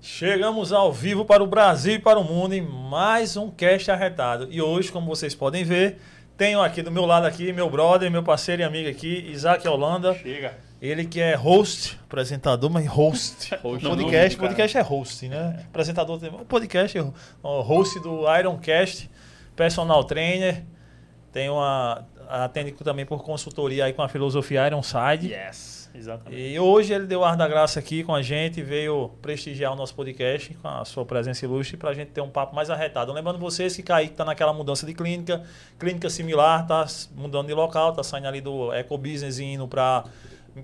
Chegamos ao vivo para o Brasil e para o mundo em mais um cast arretado. E hoje, como vocês podem ver, tenho aqui do meu lado aqui meu brother, meu parceiro e amigo aqui, Isaac Holanda. Chega. Ele que é host, apresentador, mas host. Host podcast, não, podcast é host, né? Apresentador, tem- o podcast, é host do Ironcast, personal trainer. Tem uma atende também por consultoria aí com a filosofia Ironside. Yes, exatamente. E hoje ele deu ar da graça aqui com a gente, veio prestigiar o nosso podcast com a sua presença ilustre para a gente ter um papo mais arretado. Lembrando vocês que Kaique está naquela mudança de clínica, clínica similar, está mudando de local, está saindo ali do ecobusiness e indo para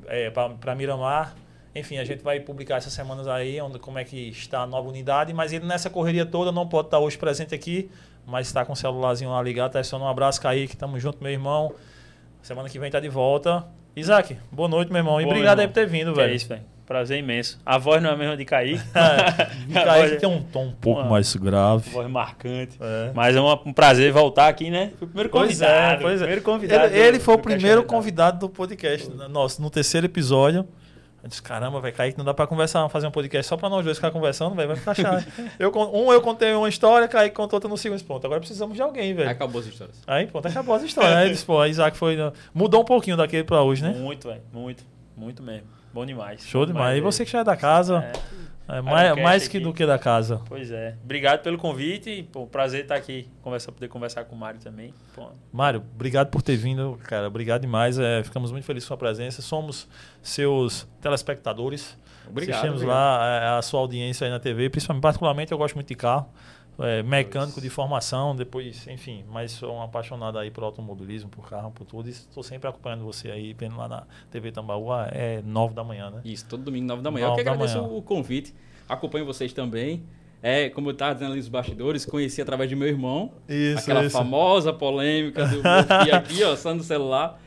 é, para Miramar. Enfim, a gente vai publicar essas semanas aí onde, como é que está a nova unidade, mas ele nessa correria toda não pode estar hoje presente aqui, mas está com o celularzinho lá ligado, tá só um abraço, Kaique, tamo junto, meu irmão. Semana que vem tá de volta. Isaac, boa noite, meu irmão. E Boa, obrigado meu aí por ter vindo, Que é velho. isso, velho. Prazer imenso. A voz não é a mesma de Kaique. É, A Kaique tem um tom um pouco Uma- mais grave. voz marcante. É. Mas é uma- um prazer voltar aqui, né? Foi o primeiro Pois convidado. é, pois é. Primeiro convidado. Ele, ele do- foi o primeiro convidado do podcast. Nossa, no terceiro episódio. Eu disse, caramba, vai Kaique, não dá pra conversar, fazer um podcast só pra nós dois ficar conversando, velho, vai ficar chato. eu, um eu contei uma história, Kaique contou outra no segundo ponto. Agora precisamos de alguém, velho. Acabou as histórias. Aí, pronto, acabou as histórias. Aí, disse, pô, Isaac foi. Mudou um pouquinho daquele pra hoje, né? Muito, velho. Muito. Muito mesmo. Bom demais. Show demais. E você que já é da casa, É. é, mais, mais que aqui. do que da casa. Pois é. Obrigado pelo convite. e, Pô, prazer estar aqui. Conversar, poder conversar com o Mário também. Pô, Mário, obrigado por ter vindo, cara. Obrigado demais. É, ficamos muito felizes com a sua presença. Somos seus telespectadores. Obrigado. Assistimos obrigado. lá é, a sua audiência aí na TV. Principalmente, particularmente, eu gosto muito de carro. É, mecânico de formação, depois, enfim, mas sou um apaixonado aí por automobilismo, por carro, por tudo. E estou sempre acompanhando você aí, vendo lá na TV Tambaú, é nove da manhã, né? Isso, todo domingo, 9 da manhã. Eu Nove que agradeço manhã. o convite. Acompanho vocês também. É, como eu estava dizendo ali nos bastidores, conheci através de meu irmão. Isso, aquela isso. famosa polêmica do filho aqui, ó, só no celular.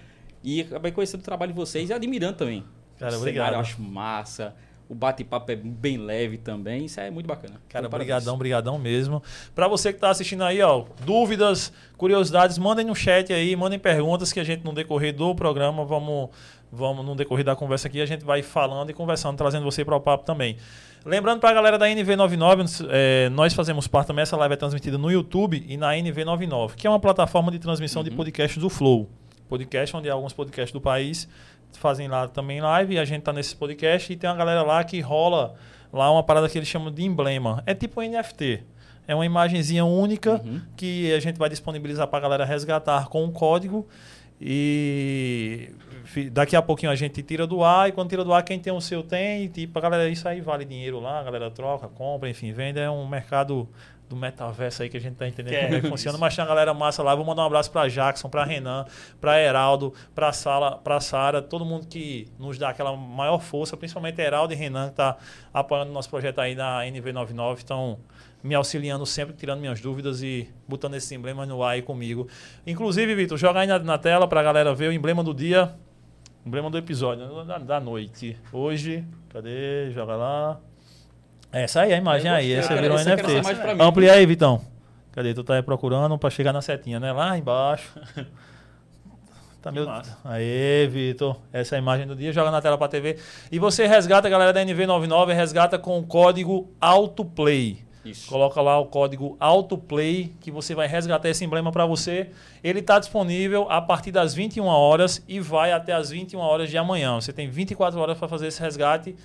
E acabei conhecendo o trabalho de vocês e admirando também. Cara, o obrigado. cenário eu acho massa. O bate-papo é bem leve também. Isso é muito bacana. Cara, Então, parabéns. brigadão, brigadão mesmo. Pra você que tá assistindo aí, ó, dúvidas, curiosidades, mandem no chat aí, mandem perguntas que a gente no decorrer do programa vamos vamos no decorrer da conversa aqui a gente vai falando e conversando, trazendo você para o papo também. Lembrando pra galera da NV99, é, nós fazemos parte também, essa live é transmitida no YouTube e na NV99, que é uma plataforma de transmissão de Uhum. podcasts do Flow. Podcast onde alguns podcasts do país fazem lá também live e a gente tá nesse podcast e tem uma galera lá que rola lá uma parada que eles chamam de emblema. É tipo NFT. É uma imagenzinha única Uhum. que a gente vai disponibilizar para a galera resgatar com um código e daqui a pouquinho a gente tira do ar e quando tira do ar quem tem o seu tem e tipo a galera isso aí vale dinheiro lá, a galera troca, compra, enfim, vende é um mercado do metaverso aí que a gente tá entendendo é como é que funciona, mas tem uma galera massa lá, vou mandar um abraço para Jackson, para Renan, para Heraldo, para Sala, para Sara, todo mundo que nos dá aquela maior força, principalmente Heraldo e Renan que tá apoiando o nosso projeto aí na NV99, então me auxiliando sempre, tirando minhas dúvidas e botando esses emblemas no ar aí comigo. Inclusive, Vitor, joga aí na, na tela pra galera ver o emblema do dia, emblema do episódio, da, da noite. Hoje, cadê? Joga lá. Essa aí, a imagem aí, essa virou essa NFT. Amplia aí, Vitão. Cadê? Tu tá aí procurando pra chegar na setinha, né? Lá embaixo. Tá meu... Aê, Vitor. Essa é a imagem do dia. Joga na tela pra TV. E você resgata, galera da NV99, resgata com o código AutoPlay. Isso. Coloca lá o código AutoPlay que você vai resgatar esse emblema para você. Ele está disponível a partir das 21 horas e vai até as 21 horas de amanhã. Você tem 24 horas para fazer esse resgate.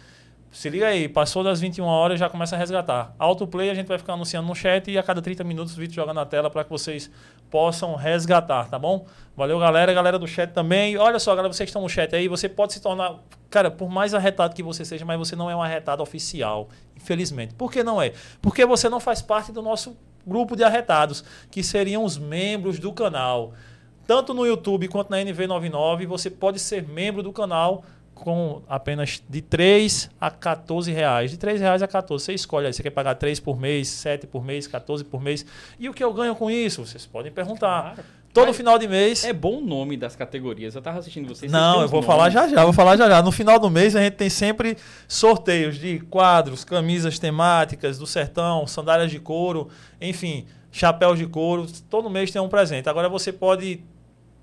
Se liga aí, passou das 21 horas já começa a resgatar. Autoplay a gente vai ficar anunciando no chat e a cada 30 minutos o vídeo joga na tela para que vocês possam resgatar, tá bom? Valeu, galera, galera do chat também. Olha só, galera, vocês estão no chat aí, você pode se tornar, cara, por mais arretado que você seja, mas você não é um arretado oficial, infelizmente. Por que não é? Porque você não faz parte do nosso grupo de arretados, que seriam os membros do canal. Tanto no YouTube quanto na NV99, você pode ser membro do canal com apenas de 3 a 14 reais. De 3 reais a 14. Você escolhe aí. Você quer pagar 3 por mês, 7 por mês, 14 por mês. E o que eu ganho com isso? Vocês podem perguntar. Claro. Todo Mas final de mês. É bom o nome das categorias. Eu tava assistindo vocês. vocês Não, têm eu vou nomes. falar já já, vou falar já já. No final do mês a gente tem sempre sorteios de quadros, camisas temáticas do sertão, sandálias de couro, enfim, chapéus de couro. Todo mês tem um presente. Agora você pode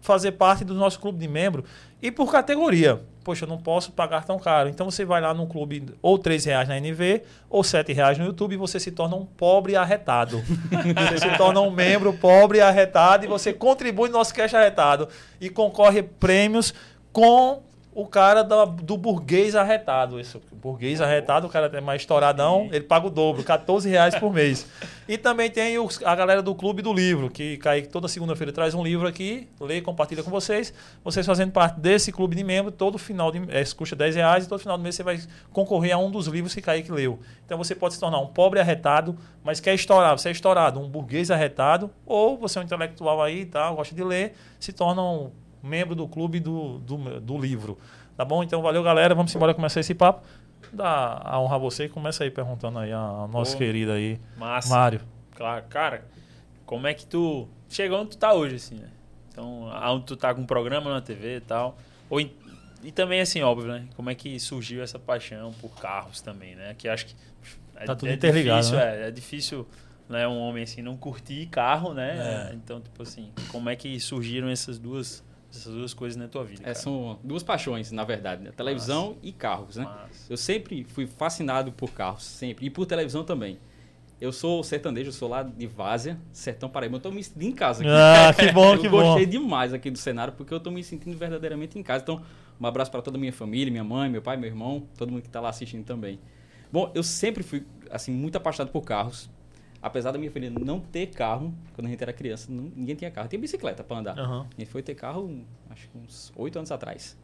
fazer parte do nosso clube de membro e por categoria. Poxa, eu não posso pagar tão caro. Então você vai lá no clube ou R$ reais na NV ou R$ reais no YouTube e você se torna um pobre arretado. você se torna um membro pobre arretado e você contribui no nosso cash arretado e concorre prêmios com o cara da- do burguês arretado. Esse burguês arretado, o cara é mais estouradão, ele paga o dobro, 14 reais por mês. E também tem os- a galera do Clube do Livro, que Kaique toda segunda-feira traz um livro aqui, lê compartilha com vocês. Vocês fazendo parte desse clube de membro, todo final de é, isso custa 10 reais e todo final do mês você vai concorrer a um dos livros que Kaique leu. Então você pode se tornar um pobre arretado, mas quer estourar, você é estourado, um burguês arretado, ou você é um intelectual aí e tal, gosta de ler, se torna um membro do clube do, do, do livro. Tá bom? Então valeu, galera. Vamos embora começar esse papo. Dá a honra a você e começa aí perguntando aí a, Boa. querida aí, Massa. Mário. Claro, cara, como é que tu chegou onde tu tá hoje, assim, né? Então, aonde tu tá com um programa na TV e tal. Ou em- e também, assim, óbvio, né? Como é que surgiu essa paixão por carros também, né? Que acho que é, Tá tudo é interligado, difícil, né? é, é difícil né, um homem assim não curtir carro, né? É. Então, tipo assim, como é que surgiram essas duas, essas duas coisas na tua vida? É, cara? são duas paixões, na verdade, né? Televisão e carros, né? Massa. Eu sempre fui fascinado por carros, sempre. E por televisão também. Eu sou sertanejo, eu sou lá de Várzea, Sertão Paraíba. Eu tô me sentindo em casa aqui. Ah, que bom, eu que bom. gostei demais aqui do cenário, porque eu tô me sentindo verdadeiramente em casa. Então, um abraço para toda a minha família, minha mãe, meu pai, meu irmão, todo mundo que tá lá assistindo também. Bom, eu sempre fui, assim, muito apaixonado por carros. Apesar da minha família não ter carro, quando a gente era criança, não- ninguém tinha carro. Tinha bicicleta para andar. Aham. A gente foi ter carro, acho que uns oito anos atrás.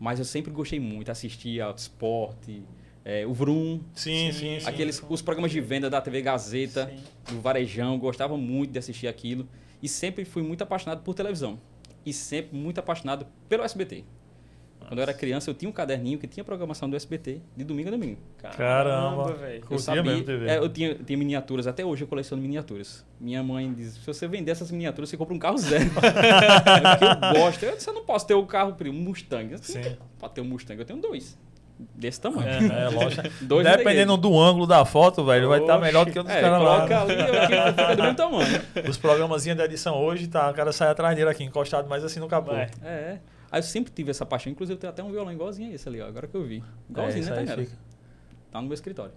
Mas eu sempre gostei muito, assistir ao esporte, é, o Vroom, Sim, sim, sim. aqueles, os programas de venda da TV Gazeta, Sim. do Varejão, gostava muito de assistir aquilo. E sempre fui muito apaixonado por televisão. E sempre muito apaixonado pelo SBT. Quando eu era criança, eu tinha um caderninho que tinha programação do SBT, de domingo a domingo. Caramba. velho. Eu sabia, mesmo TV. é, eu tinha, tinha miniaturas, até hoje eu coleciono miniaturas. Minha mãe diz: se você vender essas miniaturas, você compra um carro zero. É porque eu gosto. Eu disse: eu não posso ter o carro, um Mustang. Eu disse, Sim. Pode ter um Mustang, eu tenho dois. Desse tamanho. É, é, lógico. Dois Dependendo do ângulo da foto, velho, vai estar Oxe. melhor do que o dos É, caras lá. coloca né? ali, aqui fica do mesmo tamanho. Os programazinhos da edição hoje, tá, o cara sai atrás dele aqui, encostado mais assim no capô. É, é. Aí eu sempre tive essa paixão, inclusive eu tenho até um violão igualzinho a esse ali, ó, agora que eu vi. Igualzinho, isso né, Tainara? Tá no meu escritório.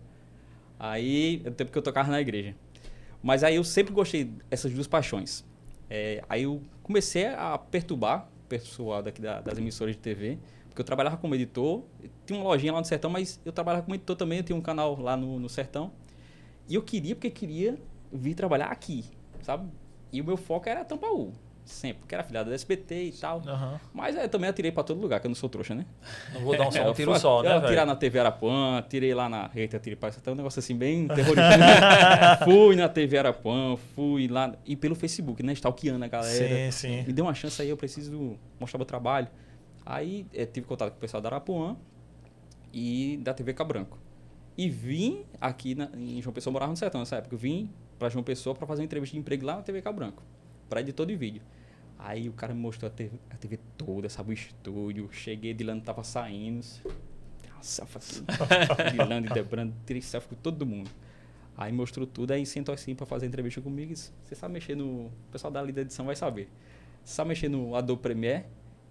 Aí, é o tempo que eu tocava na igreja. Mas aí eu sempre gostei dessas duas paixões. É, aí eu comecei a perturbar o pessoal daqui da- das emissoras de TV, porque eu trabalhava como editor, tinha uma lojinha lá no Sertão, mas eu trabalhava como editor também, eu tinha um canal lá no, no Sertão. E eu queria, porque queria vir trabalhar aqui, sabe? E o meu foco era Tampaú, sempre, porque era afiliado da SBT e tal. Aham. Mas eu também atirei pra todo lugar, que eu não sou trouxa, né? Não vou dar um só É, um tiro só, né, eu Tirar velho? na TV Arapuã, tirei lá na Eita, tirei pra até um negócio assim bem terrorífico. fui na TV Arapuã, fui lá. E pelo Facebook, né? Stalkeando a galera. Sim, sim. Me deu uma chance aí, eu preciso mostrar meu trabalho. Aí eh, tive contato com o pessoal da Arapuã e da TV Cabranco. E vim aqui na, em João Pessoa, eu morava no sertão nessa época. Eu vim pra João Pessoa pra fazer uma entrevista de emprego lá na TV Cabranco, pra editor de vídeo. Aí o cara me mostrou a TV, a TV toda, sabe, o estúdio. Cheguei, Dilano tava saindo. Nossa, Dilano e Debrando, tirei selfie com todo mundo. Aí mostrou tudo, aí sentou assim pra fazer entrevista comigo. e disse, Você sabe mexer no. O pessoal da lida edição vai saber. Você sabe mexer no Adobe Premiere?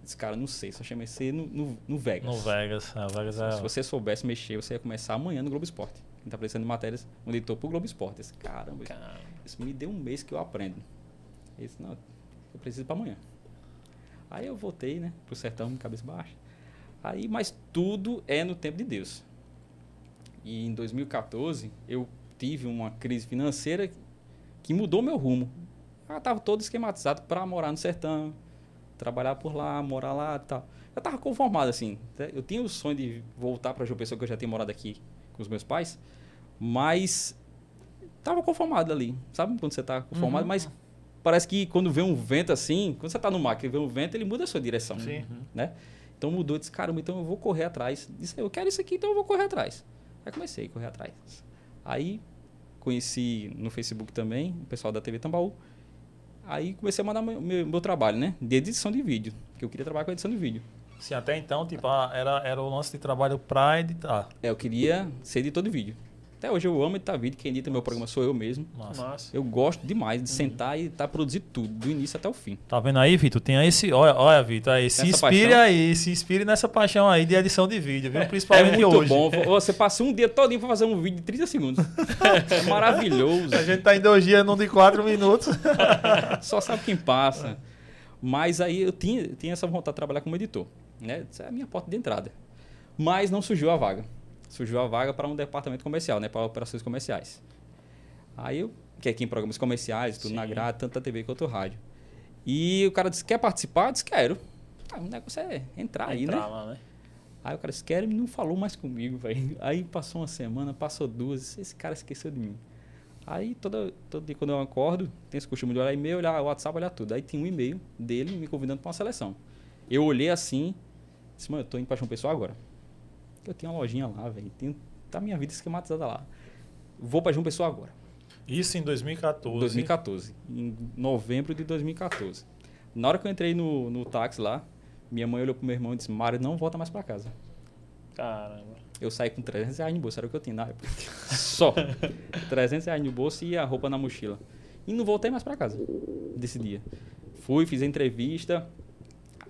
Disse, cara, não sei, só sei mexer no, no, no Vegas. No Vegas. A Vegas é... Se você soubesse mexer, você ia começar amanhã no Globo Esporte. Quem tá precisando de matérias, um editor pro Globo Esporte. Caramba, isso- Caramba. isso me deu um mês que eu aprendo. Eu disse, não, eu preciso para amanhã. Aí eu voltei, né, pro sertão, cabeça baixa. Aí, mas tudo é no tempo de Deus. E em 2014, eu tive uma crise financeira que mudou meu rumo. Eu tava todo esquematizado para morar no sertão, trabalhar por lá, morar lá e tal. Eu tava conformado, assim. né? Eu tinha o sonho de voltar para João Pessoa, que eu já tinha morado aqui com os meus pais, mas tava conformado ali, sabe? Quando você tá conformado, Uhum. mas parece que quando vem um vento assim, quando você tá no mar, que vê um vento, ele muda a sua direção, Sim. né? Então mudou, disse, caramba, então eu vou correr atrás. Disse, eu quero isso aqui, então eu vou correr atrás. Aí comecei a correr atrás. Aí conheci no Facebook também o pessoal da TV Tambaú. Aí comecei a mandar meu, meu, meu trabalho, né? De edição de vídeo. Que eu queria trabalhar com edição de vídeo. Sim, até então, tipo, era, era o lance de trabalho pra editar. É, eu queria ser editor de vídeo. Até hoje eu amo editar vídeo. Quem edita meu programa sou eu mesmo. Massa. Eu gosto demais de sentar e tá produzir tudo, do início até o fim. Tá vendo aí, Vitor? Tem esse. Olha, olha Vitor, aí. Se inspire paixão. aí, se inspire nessa paixão aí de edição de vídeo, viu? Principalmente é muito hoje. bom. Você passa um dia todinho pra fazer um vídeo de 30 segundos. É maravilhoso. A gente tá em dois dias, num de quatro minutos. Só sabe quem passa. Mas aí eu tinha, tinha essa vontade de trabalhar como editor. Né? Essa é a minha porta de entrada. Mas não surgiu a vaga. Surgiu a vaga para um departamento comercial, né? para operações comerciais. Aí eu, que é aqui em programas comerciais, tudo na Sim. grade, tanto a TV quanto a rádio. E o cara disse: Quer participar? Eu disse: Quero. Ah, o negócio é entrar aí, Entrar né? lá, né? Aí o cara disse: Quero e não falou mais comigo, velho. Aí passou uma semana, passou duas, esse cara esqueceu de mim. Aí todo, todo dia quando eu acordo, tem esse costume de olhar e-mail, olhar WhatsApp, olhar tudo. Aí tinha um e-mail dele me convidando para uma seleção. Eu olhei assim, disse, mano, eu tô indo para João Pessoa agora. Eu tinha uma lojinha lá, velho. Tenho, tá minha vida esquematizada lá. Vou para João Pessoa agora. Isso em 2014. 2014. Em novembro de 2014. Na hora que eu entrei no, no táxi lá, minha mãe olhou pro meu irmão e disse, Mário, não volta mais para casa. Caramba. Eu saí com 300 reais no bolso, era o que eu tinha na época. Só. 300 reais no bolso e a roupa na mochila. E não voltei mais pra casa desse dia. Fui, fiz a entrevista.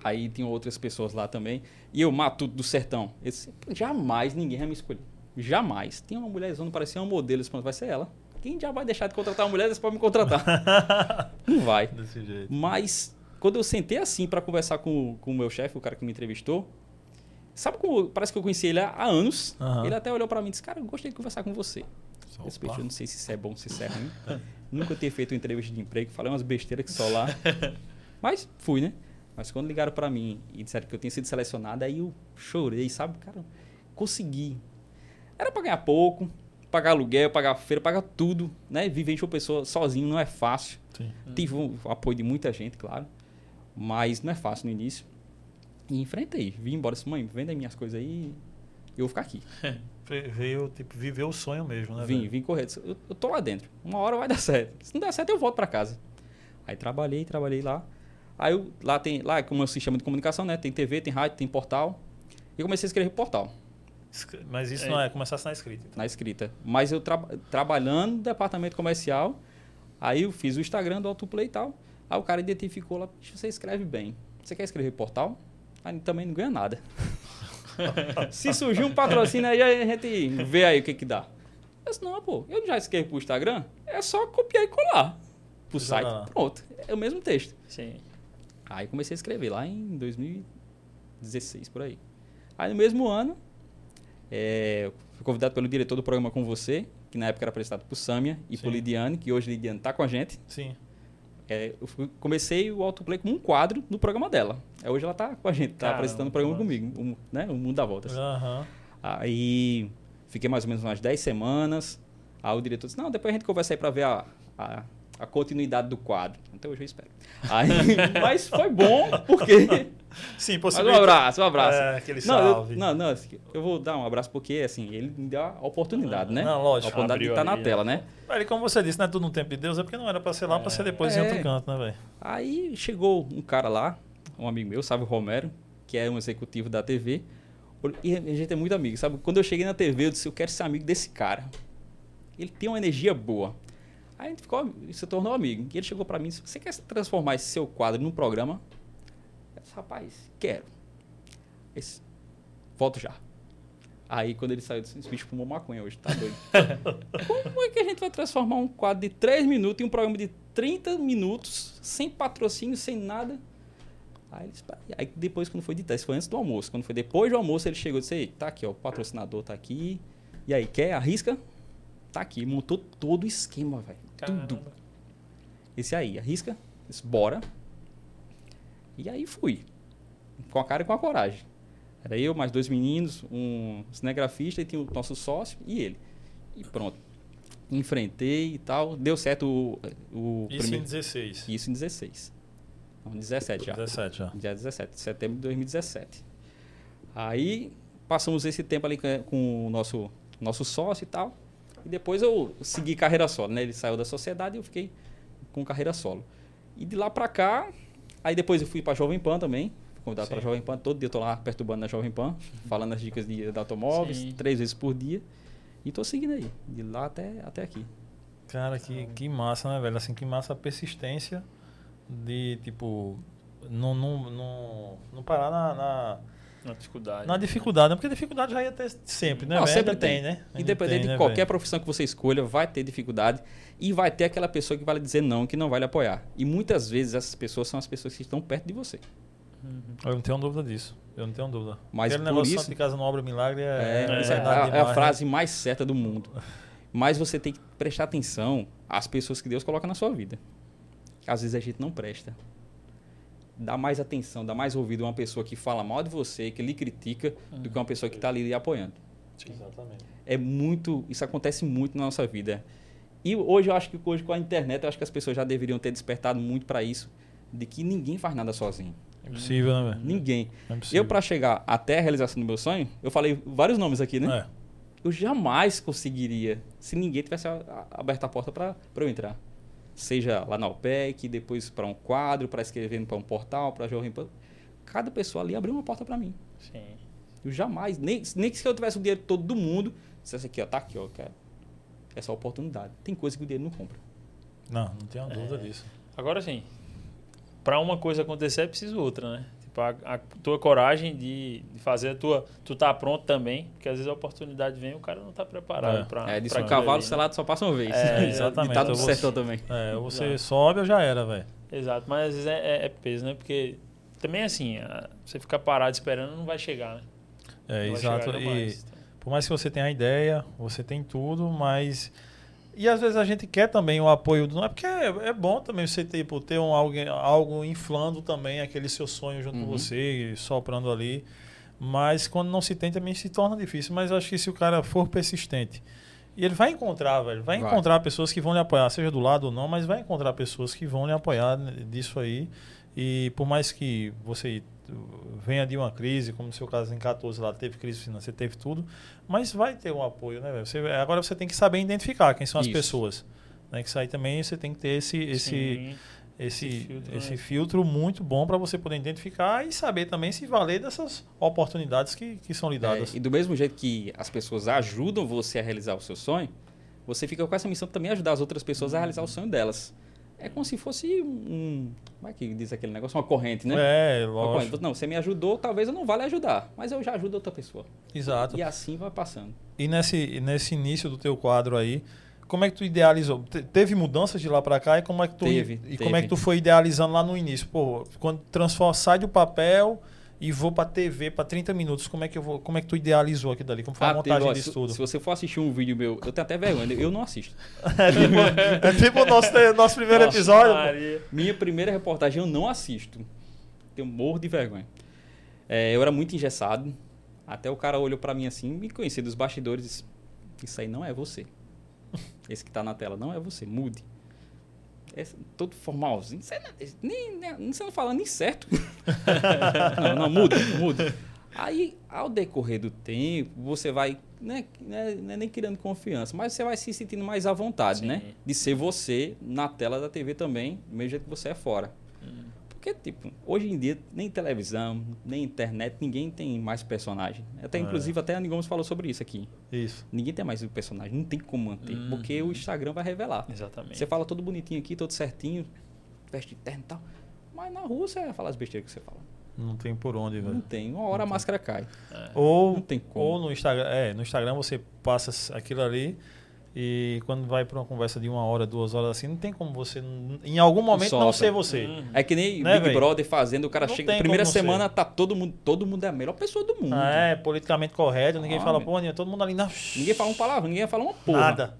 Aí tinham outras pessoas lá também. E eu, matuto do sertão. Eu disse, jamais ninguém vai me escolher. Jamais. Tinha uma mulher não parecia uma modelo. Eu disse, "Pronto, vai ser ela. Quem já vai deixar de contratar uma mulher pra me contratar? não vai. Desse jeito. Mas quando eu sentei assim pra conversar com, com o meu chefe, o cara que me entrevistou, sabe como parece que eu conheci ele há anos? Aham. Ele até olhou pra mim e disse: Cara, eu gostei de conversar com você. Esse peixe, eu não sei se isso é bom, se isso é ruim. Nunca tinha feito uma entrevista de emprego, falei umas besteiras que só lá. Mas fui, né? Mas quando ligaram pra mim e disseram que eu tinha sido selecionado, aí eu chorei, sabe? Cara, consegui. Era pra ganhar pouco, pagar aluguel, pagar feira, pagar tudo, né? Viver em uma pessoa sozinho não é fácil. Sim. Tive o apoio de muita gente, claro. Mas não é fácil no início. E enfrentei. Vim embora disse, mãe, venda minhas coisas aí e eu vou ficar aqui. Ve- Veio, tipo, viver o sonho mesmo, né? vim, velho? vim correr. Eu, eu tô lá dentro. Uma hora vai dar certo. Se não der certo, eu volto pra casa. Aí trabalhei, trabalhei lá. Aí eu, lá tem, lá como é um sistema de comunicação, né? Tem TV, tem rádio, tem portal. E eu comecei a escrever portal, Mas isso É. não é começasse na escrita. então. na escrita. Mas eu tra trabalhando no departamento comercial, aí eu fiz o Instagram do Autoplay e tal. Aí o cara identificou lá, "Bicho, você escreve bem. Você quer escrever portal? Aí também não ganha nada. Se surgir um patrocínio aí, a gente vê aí o que que dá. Eu disse, não, pô, eu já escrevi pro Instagram, é só copiar e colar pro site. dá. Pronto, é o mesmo texto. Sim. Aí comecei a escrever lá em 2016, por aí. Aí no mesmo ano, é, fui convidado pelo diretor do programa Com Você, que na época era apresentado por Sâmia e por Sim. Lidiane, que hoje Lidiane está com a gente. Sim. É, eu fui- comecei o autoplay como um quadro no programa dela. É, hoje ela está com a gente, está apresentando o programa comigo, o, né, o Mundo da Voltas. Aham. Aí fiquei mais ou menos umas 10 semanas. Aí o diretor disse: Não, depois a gente conversa aí para ver a, a, a continuidade do quadro. Até hoje eu espero. Aí, mas foi bom, porque. Sim, Mas um abraço, um abraço. É, aquele não, salve. eu, não, não, eu vou dar um abraço porque, assim, ele me deu a oportunidade, né? Não, lógico. A oportunidade de estar na ali, tela, né? Velho, como você disse, não é tudo no tempo de Deus, é porque não era pra ser lá, pra ser depois em É. outro canto, né, velho? Aí chegou um cara lá, um amigo meu, Sávio Romero, que é um executivo da TV. E a gente é muito amigo, sabe? Quando eu cheguei na TV, eu disse, eu quero ser amigo desse cara. Ele tem uma energia boa. Aí a gente ficou, se tornou amigo. E ele chegou pra mim e disse, você quer transformar esse seu quadro num programa? Eu disse, rapaz, quero. Esse, volto já. Aí quando ele saiu, eu disse, esse bicho fumou maconha hoje, tá doido. Como é que a gente vai transformar um quadro de 3 minutos em um programa de 30 minutos, sem patrocínio, sem nada? Aí, disse, aí depois, quando foi de teste, foi antes do almoço. Quando foi depois do almoço, ele chegou e disse, "Ei, tá aqui, ó, o patrocinador tá aqui. E aí, quer? Arrisca? Tá aqui. Montou todo o esquema, velho. Tudo. Esse aí, arrisca? Disse, bora. E aí fui. Com a cara e com a coragem. Era eu, mais dois meninos, um cinegrafista e tinha o nosso sócio e ele. E pronto. Enfrentei e tal. Deu certo o, o Isso em primeiro. 16. Isso em 16. Não, 17 já. 17 já. Dia 17 de setembro de 2017. Aí passamos esse tempo ali com- com o nosso, nosso sócio e tal. E depois eu segui carreira solo, né? Ele saiu da sociedade e eu fiquei com carreira solo. E de lá pra cá, aí depois eu fui pra Jovem Pan também. Fui convidado pra. Jovem Pan. Todo dia eu tô lá perturbando na Jovem Pan, falando as dicas de, de automóveis, Sim. três vezes por dia. E tô seguindo aí, de lá até, até aqui. Cara, que, que massa, né, velho? Assim, que massa a persistência de, tipo, não, não, não, não parar na, na, Na dificuldade. na dificuldade, né? Porque dificuldade já ia ter sempre, né? Não, sempre Ainda tem. né? Ainda Independente tem, de né, qualquer profissão que você escolha, vai ter dificuldade e vai ter aquela pessoa que vai lhe dizer não, que não vai lhe apoiar. E muitas vezes essas pessoas são as pessoas que estão perto de você. Eu não tenho dúvida disso. Eu não tenho dúvida. Mas Aquele por negócio isso- de casa não obra milagre é, É, é é, a, é a demais, né? frase mais certa do mundo. Mas você tem que prestar atenção às pessoas que Deus coloca na sua vida. Às vezes a gente não presta. Dá mais atenção, dá mais ouvido a uma pessoa que fala mal de você, que lhe critica, do que uma pessoa que está ali lhe apoiando. Exatamente. É muito, isso acontece muito na nossa vida. E hoje eu acho que hoje com a internet, eu acho que as pessoas já deveriam ter despertado muito para isso, de que ninguém faz nada sozinho. É impossível, né, velho? Ninguém. É impossível. Eu para chegar até a realização do meu sonho, eu falei vários nomes aqui, né? É. eu jamais conseguiria se ninguém tivesse aberto a porta para eu entrar. Seja lá na OPEC, depois para um quadro, para escrever para um portal, para Jovem Pan. Cada pessoa ali abriu uma porta para mim. Sim. Eu jamais, nem, nem que se eu tivesse o dinheiro todo do mundo, dissesse aqui, ó, tá aqui, ó, cara. Essa oportunidade. Tem coisa que o dinheiro não compra. Não, não tenho dúvida disso. Agora sim, pra uma coisa acontecer é preciso outra, né? Tipo, a, a tua coragem de, de fazer a tua. Tu tá pronto também, porque às vezes a oportunidade vem e o cara não tá preparado É. pra. é, disse pra um aquilo cavalo ali, né? selado só passa uma vez. É, exatamente. E tá no Eu vou- sertão também. É, ou você Exato. sobe ou já era, velho. Exato, mas às vezes é, é- é peso, né? Porque também assim, a- você ficar parado esperando não vai chegar, né? É, Não exato. E jamais. por mais que você tenha a ideia, você tem tudo, mas. E às vezes a gente quer também o apoio do. É porque é, é bom também você tipo, ter um, alguém, algo inflando também aquele seu sonho junto com Uhum. você, soprando ali. Mas quando não se tem também se torna difícil. Mas acho que se o cara for persistente. E ele vai encontrar, velho. Vai, Vai. encontrar pessoas que vão lhe apoiar, seja do lado ou não, mas vai encontrar pessoas que vão lhe apoiar disso aí. E por mais que você venha de uma crise, como no seu caso em 14 lá teve crise financeira, teve tudo, mas vai ter um apoio, né? Você, agora você tem que saber identificar quem são as Isso. pessoas. Né? Que isso aí também você tem que ter esse, esse, esse, esse filtro, esse né? filtro muito bom para você poder identificar e saber também se valer dessas oportunidades que, que são lhe dadas. É, e do mesmo jeito que as pessoas ajudam você a realizar o seu sonho, você fica com essa missão de também ajudar as outras pessoas a realizar o sonho delas. É como se fosse um. Como é que diz aquele negócio? Uma corrente, né? É, Uma corrente. lógico. Não, você me ajudou, talvez eu não vá lhe ajudar, mas eu já ajudo outra pessoa. Exato. E assim vai passando. E nesse, nesse início do teu quadro aí, como é que tu idealizou? Te- teve mudanças de lá para cá e como é que tu Teve, e como é que teve. tu foi idealizando lá no início? Pô, quando transforma sai do papel e vou para TV para 30 minutos, como é que eu vou, como é que tu idealizou aquilo dali? Como foi a Ah, teve, montagem ó, disso se, tudo? se você for assistir um vídeo meu, eu tenho até vergonha, eu não assisto. é tipo, é tipo o nosso, nosso primeiro Nossa, episódio. Minha primeira reportagem eu não assisto. Tenho morro de vergonha. É, eu era muito engessado. Até o cara olhou pra mim assim, me conhecia dos bastidores e disse: Isso aí não é você. Esse que tá na tela não é você, mude. Esse, todo formalzinho. Você não, nem, nem, você não fala nem certo. não, não, muda, muda. Aí, ao decorrer do tempo, você vai, né, né, não é nem criando confiança, mas você vai se sentindo mais à vontade, Sim. né? De ser você na tela da TV também, do mesmo jeito que você é fora. Porque, tipo, hoje em dia, nem televisão, nem internet, ninguém tem mais personagem. Até, É. inclusive, até a Ani Gomes falou sobre isso aqui. Isso. Ninguém tem mais o personagem, não tem como manter, Uhum. porque o Instagram vai revelar. Exatamente. Você fala todo bonitinho aqui, todo certinho, veste de terno e tal. Mas na rua você vai falar as besteiras que você fala. Não tem por onde, Não velho. tem. Uma hora a máscara cai. É. Ou Não tem como. ou no Instagram, é, no Instagram você passa aquilo ali e quando vai para uma conversa de uma hora, duas horas assim, não tem como você em algum momento não Sofre. ser você. Hum. É que nem Né, Big véi? Brother fazendo, o cara Não chega. Primeira não semana tá todo mundo. Todo mundo é a melhor pessoa do mundo. Ah, é, politicamente correto, ninguém Ah, fala, meu. pô, Aninha, todo mundo ali na. Ninguém fala um palavra, ninguém fala uma porra. Nada.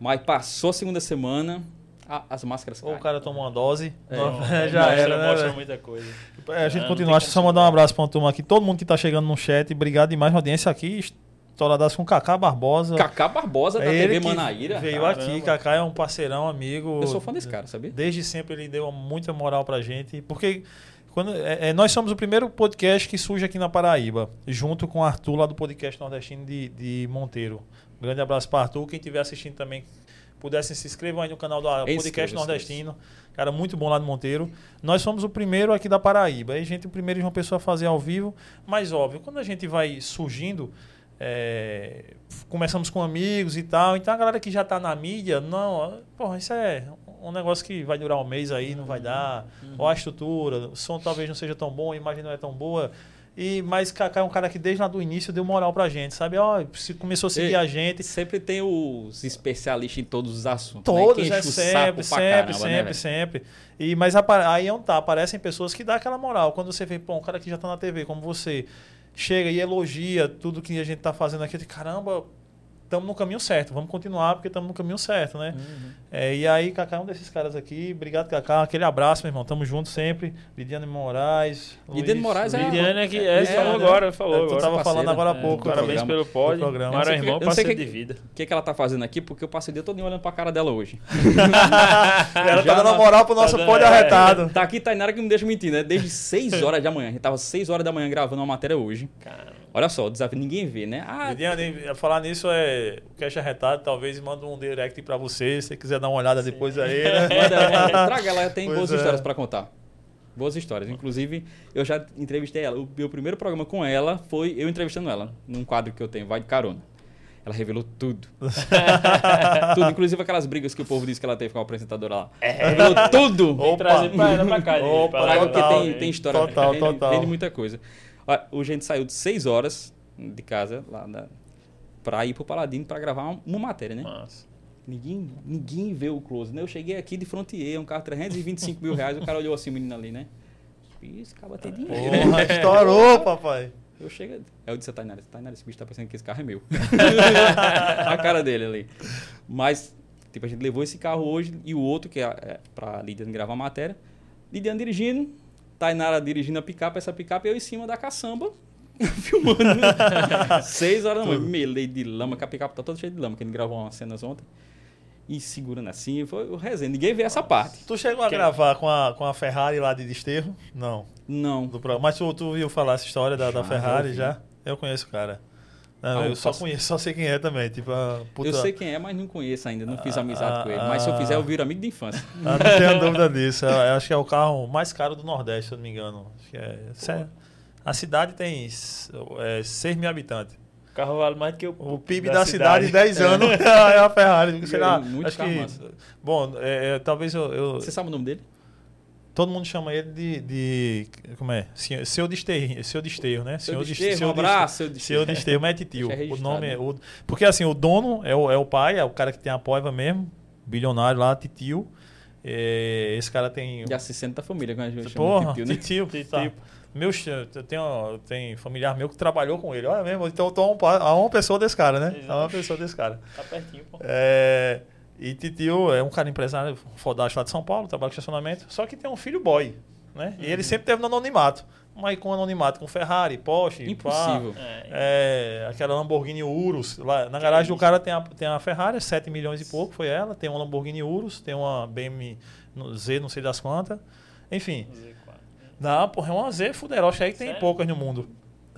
Mas passou a segunda semana, a- as máscaras Ou o cara tomou uma dose, É. não, Não, já mostra, era, né? mostra muita coisa. É, a gente É, não continua. Acho que só mandar um abraço pra uma turma aqui. Todo mundo que tá chegando no chat. Obrigado demais na audiência aqui. Estouradaço com Cacá Barbosa. Cacá Barbosa da É ele TV Manaíra. Veio Caramba. aqui. Cacá é um parceirão, amigo. Eu sou fã desse cara, sabia? Desde sempre ele deu muita moral pra gente. Porque quando, é, é, nós somos o primeiro podcast que surge aqui na Paraíba. Junto com o Arthur lá do podcast nordestino de, de Monteiro. Um grande abraço para Arthur. Quem estiver assistindo também, pudessem se inscrevam aí no canal do Podcast. Nordestino. Cara, muito bom lá no Monteiro. Nós fomos o primeiro aqui da Paraíba. Aí a gente, o primeiro de uma pessoa a fazer ao vivo. Mas, óbvio, quando a gente vai surgindo, é, começamos com amigos e tal. Então a galera que já tá na mídia, não, porra, isso é um negócio que vai durar um mês aí, não vai dar. Ou a estrutura, o som talvez não seja tão bom, a imagem não é tão boa. E, mas Kaká é um cara que desde lá do início deu moral pra gente, sabe? Ó, se começou a seguir Ei, a gente. Sempre tem os especialistas em todos os assuntos. Todos, né? É sempre, sempre, caramba, né, sempre, velho? sempre. E, mas aí é onde tá, aparecem pessoas que dão aquela moral. Quando você vê, pô, um cara que já tá na TV, como você, chega e elogia tudo que a gente tá fazendo aqui, eu digo, caramba, estamos no caminho certo, vamos continuar porque estamos no caminho certo, né? Uhum. É, e aí, Cacá é um desses caras aqui. Obrigado, Cacá. Aquele abraço, meu irmão. Tamo junto sempre. Lidiane Moraes. Lidiane Moraes é- Lidiane aqui, é, É, falou né? agora, falou É, tu agora. tava parceira. falando agora há É, pouco. do Parabéns pelo pódio. Programa. Mara Eu não sei irmão, que- eu não sei parceiro que- de vida. O que, que ela tá fazendo aqui? Porque eu passei o dia todo olhando pra cara dela hoje. Ela Já tá dando moral pro nosso tá pódio dando- arretado. Tá aqui Tainara que não me deixa mentir, né? Desde 6 horas da manhã. A gente tava 6 horas da manhã gravando uma matéria hoje. Caramba. Olha só, o desafio ninguém vê, né? Ah, Lidiane, falar nisso é o cash arretado. Talvez manda um direct pra você. Se você quiser dar uma olhada depois aí, né? manda, traga ela, tem Pois boas é. histórias pra contar. Boas histórias. Inclusive, eu já entrevistei ela. O meu primeiro programa com ela foi eu entrevistando ela, num quadro que eu tenho, Vai de Carona. Ela revelou tudo. tudo, inclusive aquelas brigas que o povo disse que ela teve com a apresentadora lá. Revelou tudo! Vem trazer pra ela pra cá. Opa, pra pra lá, tem, tem história. Total, rende, total. rende muita coisa. Hoje a gente saiu de 6 horas de casa lá da, pra ir pro Paladino pra gravar uma, uma matéria, né? Massa. Ninguém, ninguém vê o close, né? Eu cheguei aqui de Frontier, um carro 325 mil reais, o cara olhou assim, o menino ali, né? Isso, acaba tem dinheiro. né? Porra, estourou, papai. Eu chego. Aí eu disse a Tainara, Tainara, esse bicho tá pensando que esse carro é meu. a cara dele ali. Mas, tipo, a gente levou esse carro hoje e o outro, que é, é pra Lidiane gravar a matéria. Lidiane dirigindo, Tainara dirigindo a picape, essa picape eu em cima da caçamba, filmando. Seis horas da manhã, melei de lama, que a picape tá toda cheia de lama, que a gente gravou umas cenas ontem. E segurando assim, foi o resenha. Ninguém vê essa parte. Tu chegou a Quem? gravar com a, com a Ferrari lá de Desterro? Não. Não. Do. Mas tu, tu viu falar essa história da, da Já, Ferrari já já? Eu conheço o cara. Não, Ah, eu eu só conheço, só sei quem é também. Tipo, a puta... Eu sei quem é, mas não conheço ainda, não fiz Ah, amizade com ele. ah, Mas se eu fizer, ah. eu viro amigo de infância. Ah, não tenho dúvida disso. Eu, eu acho que é o carro mais caro do Nordeste, se eu não me engano. Acho que é, sério. A cidade tem é, 6 mil habitantes. O carro vale mais do que o, O PIB da, cidade em 10 anos é a Ferrari. Sei lá, Muito acho carro que, massa. bom, é, é, talvez eu, eu- Você sabe o nome dele? Todo mundo chama ele de. de como é? Senhor- Seu Desterro, seu Desterro, né? Seu Des- Desterro, um Seu abraço, seu Desterro. Seu Desterro, mas é titio. Deixa O nome é. O, porque assim, o dono é o, é o pai, é o cara que tem a poiva mesmo, bilionário lá, titio. É, esse cara tem. De assistente da família, como a gente Porra, de tio, né? titio. Titio. Tá. Meu, eu tenho, tem familiar meu que trabalhou com ele. Olha mesmo, então eu tô a um pa- a uma pessoa desse cara, né? A uma pessoa desse cara. Tá pertinho, pô. É, e Titio é um cara empresário fodástico lá de São Paulo, trabalha com estacionamento, só que tem um filho boy, né? E Uhum. ele sempre teve no anonimato. Mas com anonimato, com Ferrari, Porsche, pá, Impossível. É, é, aquela Lamborghini Urus. Lá, na garagem do cara tem a, tem a Ferrari, 7 milhões e pouco, foi ela. Tem uma Lamborghini Urus, tem uma BMW Z, não sei das quantas. Enfim, Z4. não, porra, é uma Z fuderocha aí que tem Sério? poucas no mundo.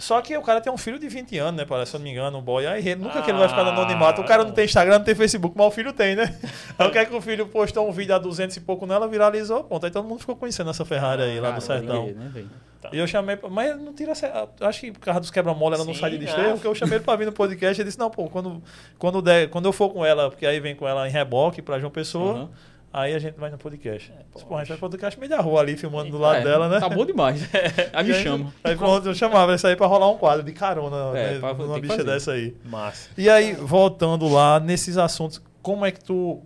Só que o cara tem um filho de 20 anos, né? Parece, se eu não me engano, um boy. Aí ele, nunca que ele vai ficar no anonimato. O cara não tem Instagram, não tem Facebook, mas o filho tem, né? Aí o que é que o filho postou um vídeo a 200 e pouco nela, viralizou, ponto. Aí todo mundo ficou conhecendo essa Ferrari aí, lá do Cara, sertão. né, velho? E eu chamei, pra- mas não tira. essa- Acho que por causa dos quebra-mola ela não sai de não. desterro, porque eu chamei ele pra vir no podcast e disse: Não, pô, quando, quando, der, quando eu for com ela, porque aí vem com ela em reboque pra João Pessoa, Aham. Aí a gente vai no podcast. É, pô, a gente vai no podcast meio da rua ali, filmando do lado É, dela, né? Tá bom demais. Aí me aí, chama. Aí pronto, eu chamava isso aí pra rolar um quadro de carona É, né, pra- numa bicha fazer. dessa aí. Massa. E aí, voltando lá nesses assuntos, como é que tu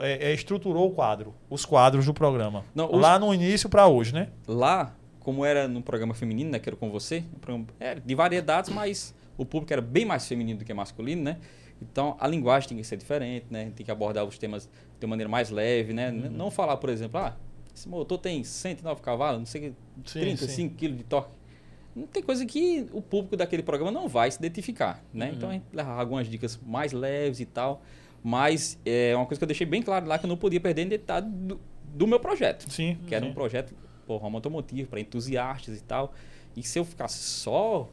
é, é, estruturou o quadro, os quadros do programa? Não, os- Lá no início pra hoje, né? Lá, como era no programa feminino, né? Que era com você, programa- era de variedades, mas o público era bem mais feminino do que masculino, né? Então a linguagem tem que ser diferente, né? Tem que abordar os temas de uma maneira mais leve, né? Uhum. Não falar, por exemplo, ah, esse motor tem 109 cavalos, não sei o que, Sim, 35 kg de torque. Não tem coisa que o público daquele programa não vai se identificar, né? Uhum. Então a gente leva algumas dicas mais leves e tal, mas é uma coisa que eu deixei bem claro lá que eu não podia perder em detalhe do, do meu projeto Sim. que era sim. um projeto porra, uma automotivo para entusiastas e tal. E se eu ficasse só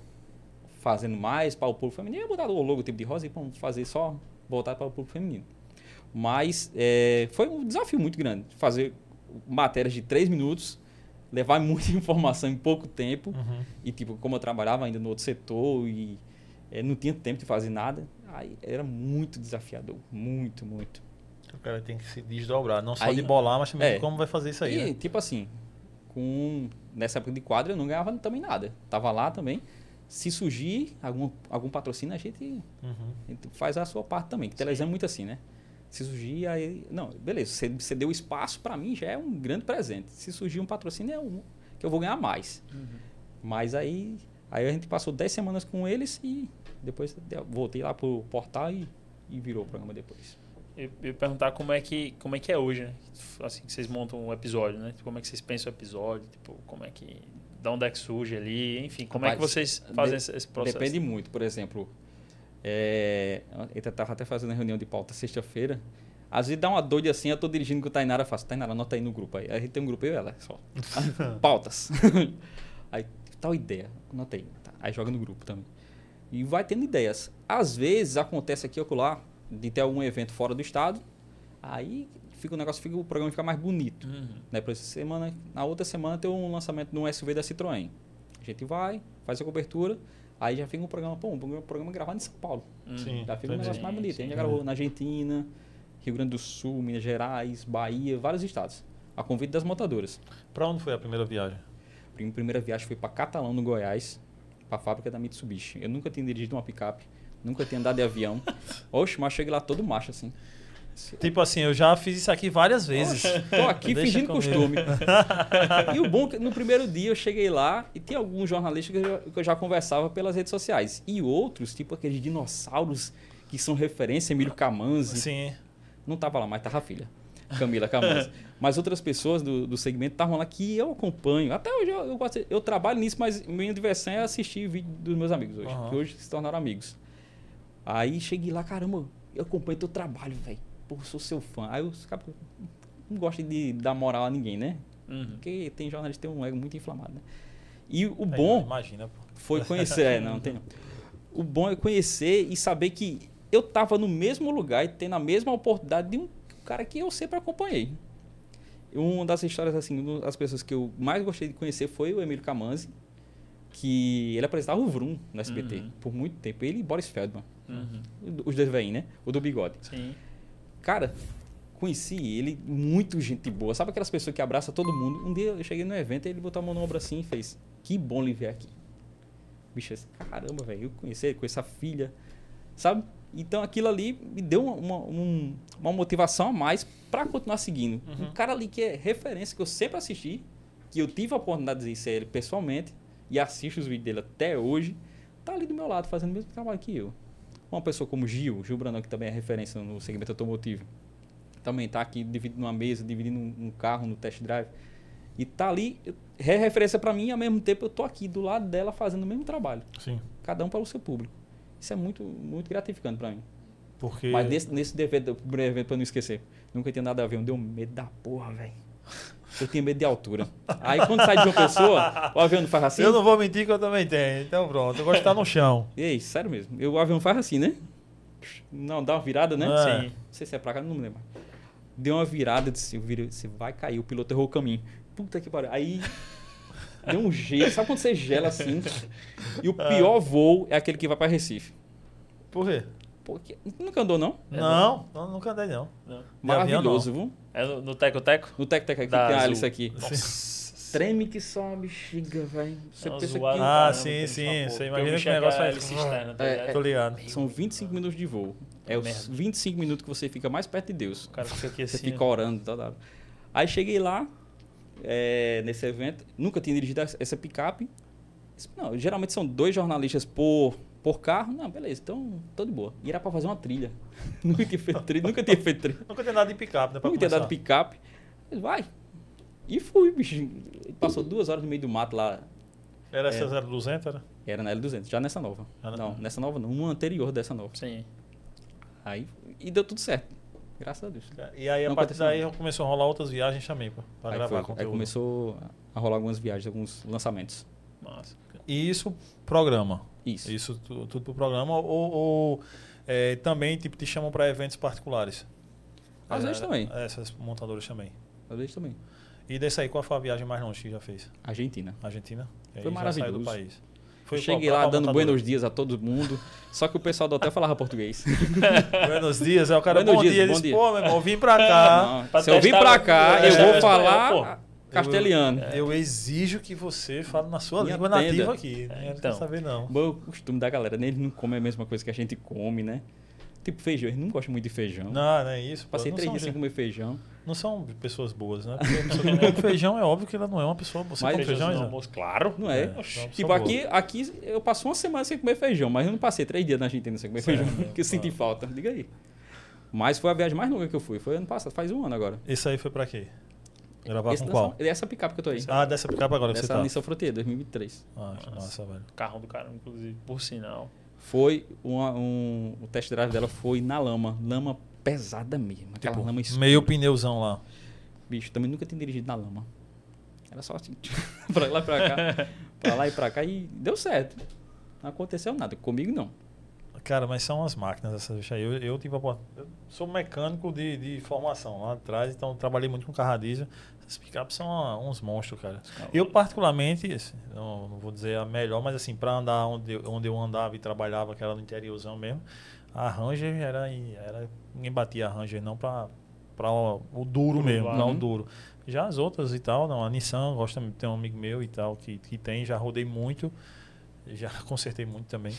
fazendo mais para o público feminino, eu ia botar o logotipo de rosa e vamos fazer só voltar para o público feminino. Mas é, foi um desafio muito grande. Fazer matérias de três minutos, levar muita informação em pouco tempo. Uhum. E, tipo, como eu trabalhava ainda no outro setor e é, não tinha tempo de fazer nada, aí era muito desafiador. Muito, muito. O cara tem que se desdobrar, não só Aí- de bolar, mas também é. de como vai fazer isso aí. e, né? tipo assim, com, nessa época de quadra eu não ganhava também nada. Tava lá também. Se surgir algum, algum patrocínio, a gente Uhum. A gente faz a sua parte também. Que televisão é muito assim, né? Se surgir, aí. Não, beleza. Você, você deu espaço para mim, já é um grande presente. Se surgir um patrocínio, é um que eu vou ganhar mais. Mas aí, aí a gente passou 10 semanas com eles e depois voltei lá pro portal e, e virou o programa depois. Eu eu ia perguntar como é que como é que é hoje, né? Assim que vocês montam um episódio, né? Como é que vocês pensam o episódio, tipo, como é que da onde é que surge ali, enfim, como é que vocês fazem de- esse processo? Depende muito, por exemplo. É, eu estava até fazendo reunião de pauta sexta-feira. Às vezes dá uma doida assim, eu tô dirigindo com o Tainara, eu faço, Tainara, anota aí no grupo aí. A gente tem um grupo, eu e ela, só. Pautas. aí, tal ideia, anota aí. Tá. Aí joga no grupo também. E vai tendo ideias. Às vezes acontece aqui ou lá, de ter algum evento fora do estado, aí fica o negócio, fica, o programa fica mais bonito Uhum. né? Por essa semana, na outra semana tem um lançamento de um SUV da Citroën. A gente vai, faz a cobertura, aí já fica um programa, pô, um programa- programa gravado em São Paulo. Uhum. Sim. Já fica um negócio mais bonito. A gente já sim. gravou na Argentina, Rio Grande do Sul, Minas Gerais, Bahia, vários estados. A convite das montadoras. Pra onde foi a primeira viagem? A minha primeira viagem foi para Catalão, no Goiás, para a fábrica da Mitsubishi. Eu nunca tinha dirigido uma picape, nunca tinha andado de avião. Oxe, mas cheguei lá todo macho assim. Tipo assim, eu já fiz isso aqui várias vezes. Tô aqui Deixa fingindo comigo. costume. e o bom é que no primeiro dia eu cheguei lá e tem alguns jornalistas que eu, já, que eu já conversava pelas redes sociais. E outros, tipo aqueles dinossauros que são referência, Emílio Camanzi. Sim. Não tava lá, mas tava a filha. Camila Camanzi. mas outras pessoas do, do segmento estavam lá que eu acompanho. Até hoje eu, eu, gosto- eu trabalho nisso, mas minha diversão é assistir vídeo dos meus amigos hoje. Aham. Que hoje se tornaram amigos. Aí cheguei lá, caramba, eu acompanho teu trabalho, velho. Pô, sou seu fã. Aí os caras não gostam de dar moral a ninguém, né? Uhum. Porque tem jornalista que tem um ego muito inflamado, né? E o É, bom Imagina, pô. foi conhecer, é, não tem. O bom é conhecer e saber que eu tava no mesmo lugar e tendo a mesma oportunidade de um cara que eu sempre acompanhei. Uma das histórias, assim, uma das pessoas que eu mais gostei de conhecer foi o Emílio Camanzi, que ele apresentava o Vroom no SBT Uhum. por muito tempo. Ele e Boris Feldman, Uhum. os dois vêm, né? O do bigode. Sim. Cara, conheci ele, muito gente boa. Sabe aquelas pessoas que abraçam todo mundo? Um dia eu cheguei no evento e ele botou a mão no ombro assim e fez: Que bom lhe ver aqui. Bicho, esse- caramba, velho, eu conheci ele, conheço a filha, sabe? Então aquilo ali me deu uma, um- uma motivação a mais pra continuar seguindo. Um cara ali que é referência, que eu sempre assisti, que eu tive a oportunidade de conhecer ele pessoalmente e assisto os vídeos dele até hoje, tá ali do meu lado fazendo o mesmo trabalho que eu. Uma pessoa como Gil, Gil Brandão, que também é referência no segmento automotivo, também tá aqui dividindo uma mesa, dividindo um, carro no test drive. E tá ali, é referência para mim e ao mesmo tempo eu tô aqui do lado dela fazendo o mesmo trabalho. Sim. Cada um para o seu público. Isso é muito, muito gratificante para mim. Porque. Mas nesse, nesse evento, primeiro evento, pra não esquecer, nunca tinha nada a ver, me deu medo da porra, velho. Eu tinha medo de altura. Aí quando sai de uma pessoa, o avião não faz assim. Eu não vou mentir que eu também tenho. Então pronto, eu gosto de estar no chão. Ei, sério mesmo. Eu, o avião faz assim, né? Não, dá uma virada, né? É. Sim. Não sei se é pra cá, não me lembro. Deu uma virada, disse, você vai cair, o piloto errou o caminho. Puta que pariu. Aí deu um gelo, sabe quando você gela assim? E o pior voo é aquele que vai pra Recife. Por quê? Pô, que- nunca andou, não? Não, não, nunca andei, não. Não. Maravilhoso, viu? É no, no Teco Teco? No Tec Tec aqui, Da tem a. Alice aqui. Nossa. Treme que só uma bexiga, velho. Você Não, pensa zoado que Ah, sim, sim, você imagina que o é negócio vai- externa, tá É, ligado? Tô ligado. são 25 minutos de voo. É os Merda. 25 minutos que você fica mais perto de Deus. O cara fica aqui Você assim. fica orando toda hora. Aí cheguei lá, é, nesse evento, nunca tinha dirigido essa- picape. Não, geralmente são dois jornalistas por, por carro. Não, beleza, então tô de boa. E era pra fazer uma trilha. nunca tinha feito trilha, nunca tinha feito trilha. Nunca tem nada de picape, né? Nunca tinha começar. dado picape. Ele, Vai. E fui, bicho. Passou duas horas no meio do mato lá. Era essa 0200, era? Era na L200, já nessa nova. Na- Não, nessa nova não, uma anterior dessa nova. Sim. Aí, e deu tudo certo. Graças a Deus. E aí, a Não partir aconteceu daí, começou a rolar outras viagens também, pô, pra Aí, gravar foi, aí conteúdo. começou a rolar algumas viagens, alguns lançamentos. Massa. E isso, programa. Isso. Isso tu- tudo pro programa. Ou, ou, é, também, tipo, te chamam pra eventos particulares. Às vezes também. Essas montadoras também. Às vezes também. E desse aí, qual foi a viagem mais longe que já fez? Argentina. Argentina? E aí Foi maravilhoso. saiu do país. Foi Cheguei lá dando buenos dias a todo mundo. Só que o pessoal do hotel falava português. Buenos dias, é o cara, Buenos bom dias, dia. Bom disse, dia. pô, meu irmão, vim pra cá. Não, pra se eu vim pra cá, é, eu vou falar. Castelhano. Eu exijo que você fale na sua Me língua atenda. nativa aqui. Não É, então. saber, não. Bom, o costume da galera, né? Eles não comem a mesma coisa que a gente come, né? Tipo feijão, eles não gostam muito de feijão. Não, não é isso. Passei não, três dias sem comer feijão. não são pessoas boas, né? Porque feijão é óbvio que ela não é uma pessoa boa. Você Mas come feijão, no almoço, claro. Não é? É, não, tipo, aqui, aqui eu passo uma semana sem comer feijão, mas eu não passei três dias na Argentina sem comer Sério? feijão, porque eu senti falta. Diga aí. Mas foi a viagem mais longa que eu fui. Foi ano passado, faz um ano agora. Esse aí foi pra quê? Gravar Esse com qual? Essa picape que eu tô aí. Ah, dessa picape agora que você Dessa tá. Nissan Frontier, 2003. Ah, que massa, velho. Carro do cara, inclusive, por sinal. Foi uma- um, o test drive dela foi na lama, lama pesada mesmo, aquela Tipo, lama escura. meio pneuzão lá. Bicho, também nunca tinha dirigido na lama. Era só assim, pra lá e pra cá, pra lá e pra cá e deu certo. Não aconteceu nada, comigo não. Cara, mas são as máquinas essas bichas aí. Eu, eu tive a eu sou mecânico de, de formação lá atrás, então trabalhei muito com carro a diesel. Essas picapes são ah, uns monstros, cara. Eu, particularmente, assim, não, não vou dizer a melhor, mas assim, pra andar onde, eu- onde eu andava e trabalhava, que era no interiorzão mesmo, a Ranger era. era ninguém batia a Ranger, não pra, pra o, o duro mesmo, não o duro. Já as outras e tal, não. A Nissan, gosta, tem um amigo meu e tal que, que tem, já rodei muito, já consertei muito também.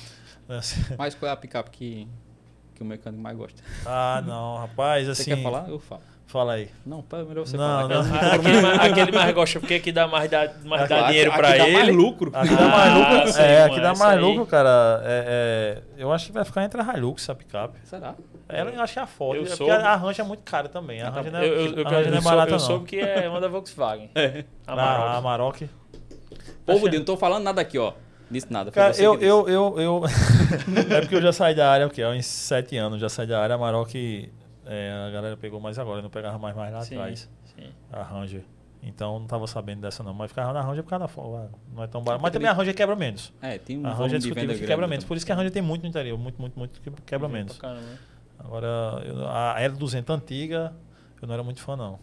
Assim, Mas qual é a picape que, que o mecânico mais gosta? Ah, não, rapaz, Você assim. quer falar? Eu falo. Fala aí. Não, pá, é melhor você Não, falar. não. cara. aquele, mais, aquele mais gosta porque aqui dá mais, dá, mais Aqui- dá dinheiro aqui pra dá ele. mais lucro. Aqui dá Ah, mais lucro. sim, é, mano, aqui dá mais aí. lucro, cara. É, é, eu acho que vai ficar entre a Hilux e a picape. Será? Ela eu acho que é a Ford. Eu é soube- porque a Ranger é muito cara também. A Ranger não é, Eu, eu, eu, a Ranger eu, não é sou- barata, eu não. soube que é uma da Volkswagen. A A, Amarok. Amarok. Povo, de, não tô falando nada aqui, ó. Disse nada. Cara, eu, eu, eu, eu... é porque eu já saí da área, o quê? Há uns sete anos já saí da área. A Amarok, é, a galera pegou mais agora, não pegava mais, mais lá Sim, atrás. sim. A Ranger. Então não tava sabendo dessa não. Mas ficava na Ranger por causa da Ford. Não é tão barato. Mas também a Ranger quebra menos. É, tem um A Ranger é discutível que quebra menos. Por isso que a Ranger tem muito no interior. Muito, muito, muito que quebra menos. Agora, eu- a L200 antiga, eu não era muito fã, não.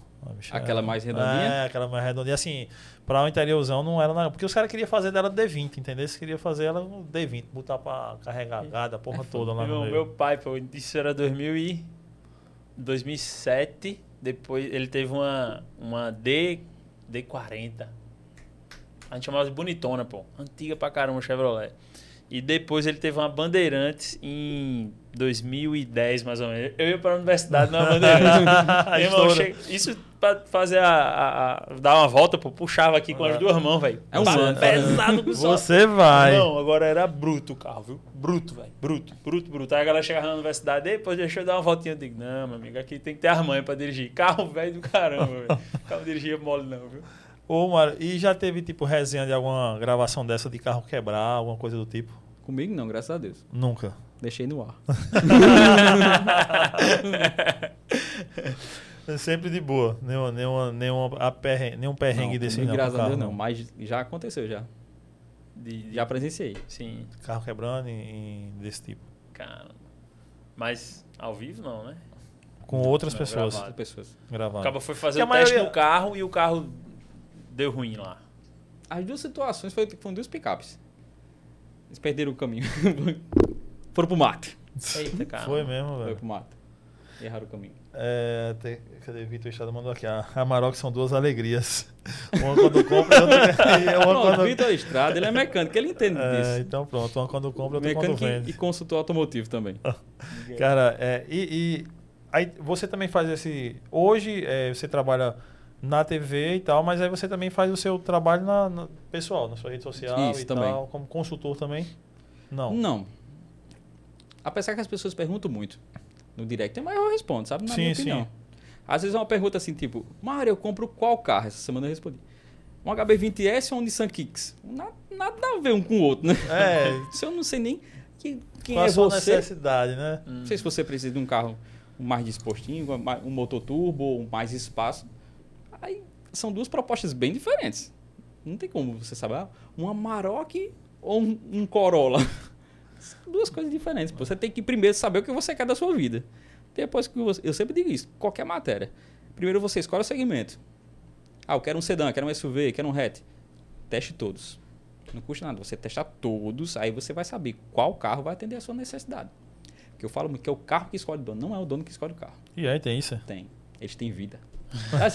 Aquela era- mais redondinha? É, aquela mais redondinha. Assim, pra o interiorzão não era nada. Porque os caras queriam fazer dela D20, entendeu? Eles queriam fazer ela no D20, botar pra carregar a porra toda lá no Meu, meio. meu pai, pô, isso era 2000 e 2007. Depois ele teve uma, uma D, D40. A gente chamava de bonitona, pô. Antiga pra caramba, Chevrolet. E depois ele teve uma Bandeirantes em 2010, mais ou menos. Eu ia pra universidade numa Bandeirantes. Meu irmão, Estoura. chega- isso pra fazer a, a- a- dar uma volta, pô, puxava aqui com as duas mãos, velho. É um. Pesado com só. Você vai. Não, agora era bruto o carro, viu? Bruto, velho. Bruto, bruto, bruto. Aí a galera chegava na universidade, depois deixa eu dar uma voltinha. Eu digo, não, meu amigo, aqui tem que ter as mães pra dirigir. Carro velho do caramba, velho. Carro dirigir mole não, viu? Ô, Mário, e já teve, tipo, resenha de alguma gravação dessa de carro quebrar, alguma coisa do tipo? Comigo não, graças a Deus. Nunca. Deixei no ar. É sempre de boa. Nenhuma, nenhuma, nenhuma aperre- nenhum perrengue não, desse não. graças a Deus não, mas já aconteceu já. De, de- Já presenciei. Sim, Carro quebrando em, em- desse tipo. cara. Mas ao vivo não, né? Com outras Não, pessoas gravado. As pessoas. O gravando. cara foi fazer Porque o a teste maioria- no carro e o carro deu ruim lá. As duas situações foi- foram duas picapes. Eles perderam o caminho. Foram pro mato. Eita, cara. Foi mesmo, Foi velho. pro mato. Erraram o caminho. É, tem- cadê Vitor Estrada mandou aqui? A Amarok são duas alegrias. Uma quando compra e outra e Pronto, quando... Vitor Estrada, ele é mecânico, ele entende É, disso. então pronto, uma quando compra, outra quando Mecânico e- e vende. consultor automotivo também. Cara, é, e, e aí você também faz esse. Hoje é, você trabalha na TV e tal, mas aí você também faz o seu trabalho na, na- pessoal, na sua rede social Isso, e também. tal, como consultor também? Não. Não. Apesar que as pessoas perguntam muito no direct, mas eu respondo, sabe? Na Sim, minha sim. opinião. Às vezes é uma pergunta assim, tipo, Mário, eu compro qual carro? Essa semana eu respondi. Um HB20S ou um Nissan Kicks? Na- Nada a ver um com o outro, né? É, Se eu não sei nem que- quem qual é a sua você. necessidade, né? Não sei se você precisa de um carro mais dispostinho, um motor turbo, ou mais espaço. Aí são duas propostas bem diferentes. Não tem como você saber, ah, uma Maroc ou um, um Corolla. Duas coisas diferentes. Você tem que primeiro saber o que você quer da sua vida. Depois que você, eu sempre digo isso, qualquer matéria. Primeiro você escolhe o segmento. Ah, eu quero um sedã, quero um SUV, quero um hatch. Teste todos. Não custa nada. Você testar todos, aí você vai saber qual carro vai atender a sua necessidade. Porque eu falo muito que é o carro que escolhe o dono, não é o dono que escolhe o carro. E aí tem isso. Tem. Eles têm vida. Já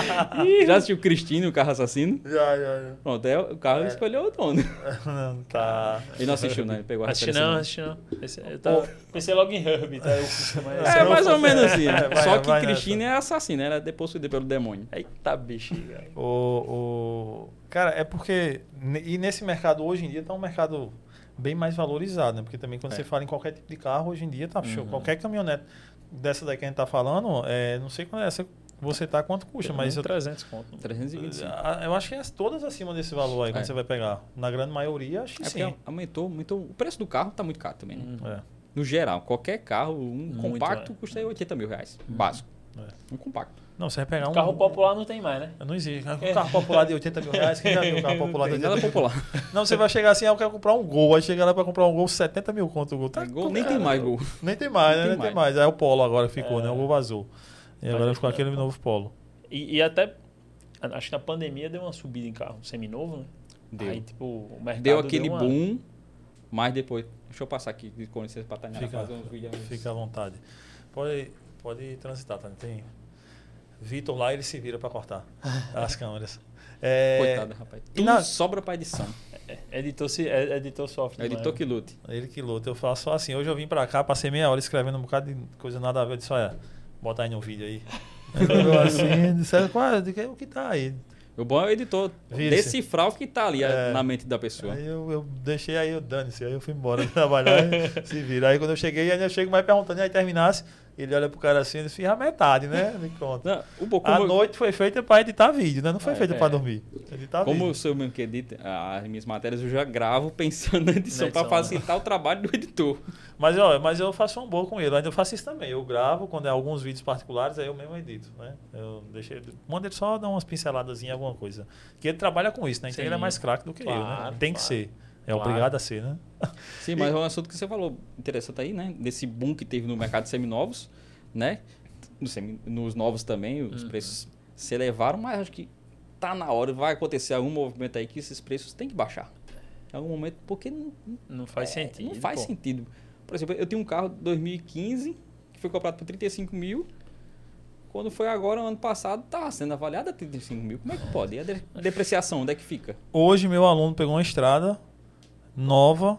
assistiu, Já assistiu Cristino, o carro assassino? Já, já, já. Pronto, é, o carro escolheu o dono. tá. Ele não assistiu, né? Ele pegou a Assisti não, assisti não. Esse- eu tava- pensei logo em Herbie, tá? É, mais ou menos assim. É, vai, Só que vai Cristina é assassina, ela é depossuída pelo demônio. Eita bexiga. O, o... Cara, é porque. E nesse mercado hoje em dia tá um mercado bem mais valorizado, né? Porque também quando É. você fala em qualquer tipo de carro, hoje em dia tá show. Uhum. Qualquer caminhonete dessa daí que a gente tá falando, é, não sei quando é essa você tá, quanto custa, mas eu, 300 conto. 325. Ah, eu acho que é todas acima desse valor aí, quando É. você vai pegar. Na grande maioria, acho que É sim. aumentou, aumentou. O preço do carro tá muito caro também. né? Uhum. É. No geral, qualquer carro, um Muito, compacto é. custa 80 mil reais. Básico. É. Um compacto. Não, você vai pegar um. Carro popular não tem mais, né? Não existe. Um carro popular de 80 mil reais, quem já viu um carro popular de Tem 80 nada mil popular. Não, você vai chegar assim, ah, eu quero comprar um gol. Aí chega lá pra comprar um gol, 70 mil conto o gol. Tá Gol, nem cara, tem mais gol. Nem tem mais, né? Nem tem mais. Aí o Polo agora ficou, É. né? O gol vazou. E Mas agora é ficou que- aquele novo Polo. E, e até. Acho que na pandemia deu uma subida em carro seminovo, né? Deu. Aí, tipo, o mercado. Deu aquele uma- boom, mas depois. Deixa eu passar aqui com licença pra Tainá fazer uns vídeos. Fica à vontade. Pode, pode transitar, tá? Tem. Vitor lá, ele se vira pra cortar as câmeras. É, Coitado, rapaz. e Tudo na- sobra pra edição. Editor, se, é- editor software. É editor que lute. Ele que luta. Eu faço só assim. Hoje eu vim pra cá, passei meia hora escrevendo um bocado de coisa nada a ver. Eu disse, olha, bota aí no vídeo aí. Aí assim, disseram, qual é? Disse, o que tá aí? O bom é o editor decifrar o que tá ali É. na mente da pessoa. Aí eu, eu deixei aí, eu dane-se. Aí eu fui embora trabalhar e se vira. Aí quando eu cheguei, ainda eu chego mais perguntando, e aí terminasse, ele olha pro cara assim, ele fiz a metade, né? Me conta. Não, o A noite foi feita pra editar vídeo, né? Não foi É, feita é. pra dormir. Editar como eu vídeo. sou mesmo que edita as minhas matérias, eu já gravo pensando na edição, edição, né? facilitar o trabalho do editor. Mas, ó, mas eu faço um bom com ele. Ainda eu faço isso também. Eu gravo quando é alguns vídeos particulares, aí eu mesmo edito, né? Eu deixei, mando ele só dar umas pinceladas em alguma coisa. Que ele trabalha com isso, né? Então Sim. ele é mais craque do que eu, né? Claro, Tem que claro. ser. É Claro. obrigado a ser, né? Sim, mas é um assunto que você falou interessante aí, né? Desse boom que teve no mercado de seminovos, né? Nos, semi- nos novos também, os Uhum. preços se elevaram, mas acho que tá na hora, vai acontecer algum movimento aí que esses preços têm que baixar. Em algum momento, porque não, Não faz é, sentido. Não faz pô. sentido. Por exemplo, eu tenho um carro de 2015 que foi comprado por 35 mil. Quando foi agora, ano passado, tá sendo avaliado a 35 mil. Como é que pode? E a de- depreciação, onde é que fica? Hoje meu aluno pegou uma estrada nova,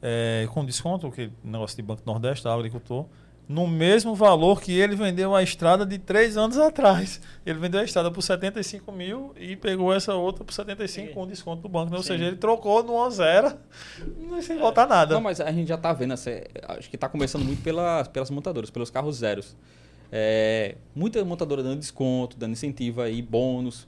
é, com desconto, que negócio de Banco Nordeste, tá, agricultor, no mesmo valor que ele vendeu a estrada de três anos atrás. Ele vendeu a estrada por 75 mil e pegou essa outra por 75 Sim. com desconto do banco. né? Ou Sim. seja, ele trocou no 1 zero sem voltar nada. Não, mas a gente já tá vendo, essa, acho que tá começando muito pelas, pelas montadoras, pelos carros zeros. É, muita montadora dando desconto, dando incentivo aí, bônus.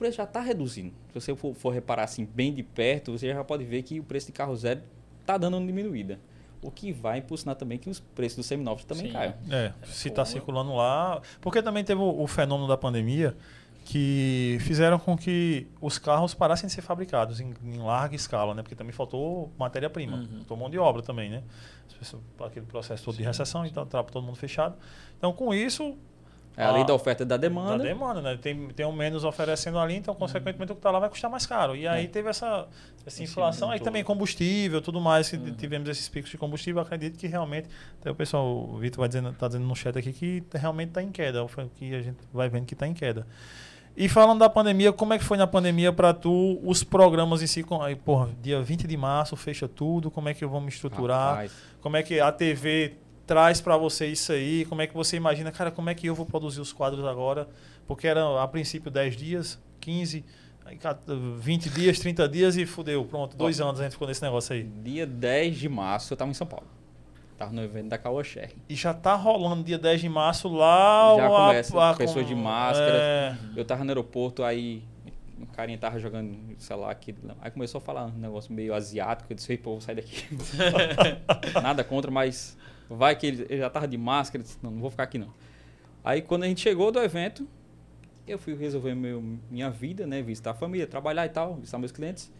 O preço já tá reduzindo. Se você for, for reparar assim bem de perto, você já pode ver que o preço de carro zero tá dando uma diminuída. O que vai impulsionar também que os preços dos seminovos também Sim. caiam. É, se está circulando lá. Porque também teve o, o fenômeno da pandemia que fizeram com que os carros parassem de ser fabricados em, em larga escala, né? Porque também faltou matéria-prima, Uhum. faltou mão de obra também, né? Pessoas- Aquele processo todo de recessão, então estava todo mundo fechado. Então, com isso, É a lei da oferta e da demanda. da demanda, né? Tem, tem um menos oferecendo ali, então, consequentemente, o que está lá vai custar mais caro. E aí É. teve essa, essa inflação. Aí todo. também combustível, tudo mais, que Uhum. tivemos esses picos de combustível. Acredito que realmente, até o pessoal, o Vitor vai dizendo, dizendo no chat aqui que realmente está em queda. Foi o que a gente vai vendo que está em queda. E falando da pandemia, como é que foi na pandemia para tu os programas em si? porra, dia 20 de março fecha tudo, como é que vamos estruturar? Rapaz, Como é que a TV traz para você isso aí? Como é que você imagina, cara, como é que eu vou produzir os quadros agora? Porque era a princípio 10 dias, 15, aí, ca- 20 dias, 30 dias e fudeu. Pronto, dois anos a gente ficou nesse negócio aí. dia 10 de março eu tava em São Paulo. Tava no evento da Caoa. E já tá rolando dia 10 de março lá. Já a- começa, a- pessoas de máscara. É, Eu tava no aeroporto, aí o carinha tava jogando, sei lá, aqui. Aí começou a falar um negócio meio asiático. Eu disse, ei, pô, vou sair daqui. Nada contra, mas vai que ele, ele já tava de máscara. Disse, não, não vou ficar aqui não. Aí quando a gente chegou do evento, eu fui resolver meu, minha vida, né? Visitar a família, trabalhar e tal, visitar meus clientes.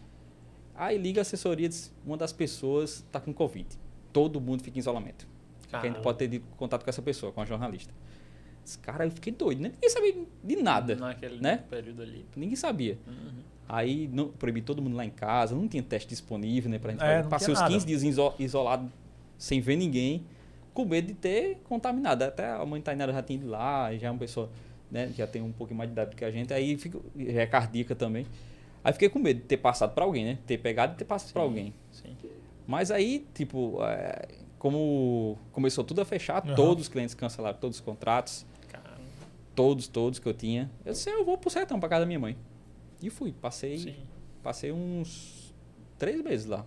Aí liga a assessoria, diz, uma das pessoas tá com Covid. Todo mundo fica em isolamento. Que a gente Caramba. pode ter contato com essa pessoa, com a jornalista. Esse cara, eu fiquei doido, né? Ninguém sabia de nada. Naquele né? período ali. Ninguém sabia. Uhum. Aí não, proibi todo mundo lá em casa, não tinha teste disponível, né? Pra gente É, Passei nada. 15 dias iso- isolado, sem ver ninguém, com medo de ter contaminado. Até a mãe Tainara já tinha ido lá, já é uma pessoa, né? Já tem um pouquinho mais de idade do que a gente, aí fico, já é cardíaca também. Aí fiquei com medo de ter passado pra alguém, né? Ter pegado e ter passado pra Sim. alguém. Sim. Mas aí, tipo, é, como começou tudo a fechar, Aham. todos os clientes cancelaram todos os contratos, Caramba. todos, todos que eu tinha. Eu disse, eu vou pro sertão, pra casa da minha mãe. E fui, passei, Sim. passei uns três meses lá.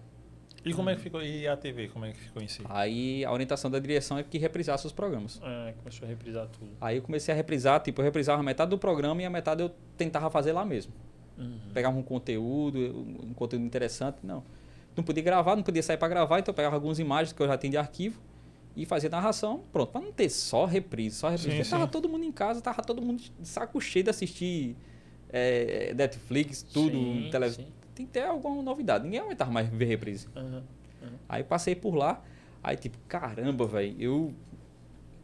E como é que ficou? E a TV, como é que ficou em si? Aí a orientação da direção é que reprisasse os programas. É, começou a reprisar tudo. Aí eu comecei a reprisar, tipo, eu reprisava metade do programa e a metade eu tentava fazer lá mesmo. Uhum. Pegava um conteúdo, um conteúdo interessante, não. Não podia gravar, não podia sair para gravar, então eu pegava algumas imagens que eu já tinha de arquivo e fazia narração, pronto, para não ter só reprise, só reprise. Sim, Porque tava sim. todo mundo em casa, tava todo mundo de saco cheio de assistir é, Netflix, tudo, Sim, televisão. Tem que ter alguma novidade. Ninguém aguentava mais ver reprise. Uhum. Aí passei por lá, aí tipo, caramba, velho, eu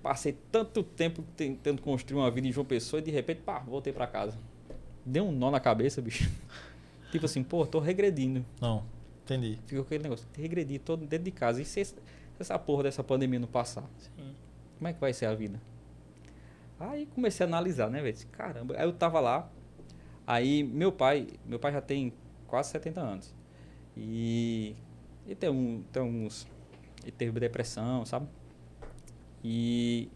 passei tanto tempo tentando construir uma vida em João Pessoa e de repente, pá, voltei pra casa. Deu um nó na cabeça, bicho. tipo assim, pô, tô regredindo. Não, entendi. Ficou aquele negócio, regredi, tô dentro de casa. E se essa porra dessa pandemia não passar, Sim. como é que vai ser a vida? Aí comecei a analisar, né, velho? Disse, Caramba, aí eu tava lá, aí meu pai, meu pai já tem quase 70 anos. E ele tem, um, tem uns. Ele teve depressão, sabe? E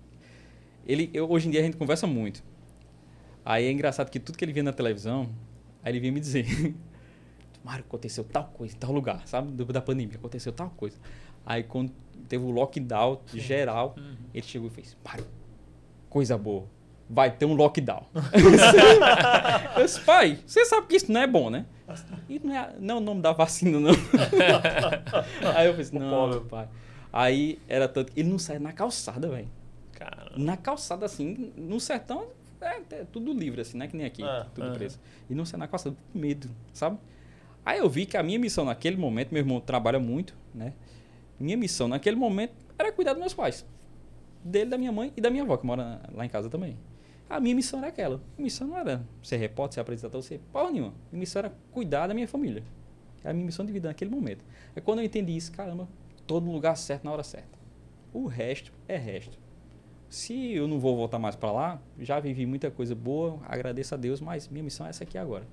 ele, eu, hoje em dia a gente conversa muito. Aí é engraçado que tudo que ele via na televisão, aí ele vinha me dizer: Mário, aconteceu tal coisa em tal lugar, sabe? Da pandemia, aconteceu tal coisa. Aí quando teve o lockdown geral, Uhum. ele chegou e fez: Mário, coisa boa. Vai ter um lockdown. eu disse, pai, você sabe que isso não é bom, né? E não é, não é o nome da vacina, não. Aí eu falei, não, pobre. pai. Aí era tanto. Ele não saia na calçada, velho. Caramba. Na calçada, assim, no sertão, é, é tudo livre, assim, não é que nem aqui, É, tudo aham. preso. E não saia na calçada, com medo, sabe? Aí eu vi que a minha missão naquele momento, meu irmão trabalha muito, né? Minha missão naquele momento era cuidar dos meus pais. Dele, da minha mãe e da minha avó, que mora lá em casa também. A minha missão era aquela. A missão não era ser repórter, ser apresentador, ser porra nenhuma. Minha missão era cuidar da minha família. Era a minha missão de vida naquele momento. É quando eu entendi isso, caramba, todo no lugar certo, na hora certa. O resto é resto. Se eu não vou voltar mais para lá, já vivi muita coisa boa, agradeço a Deus, mas minha missão é essa aqui agora.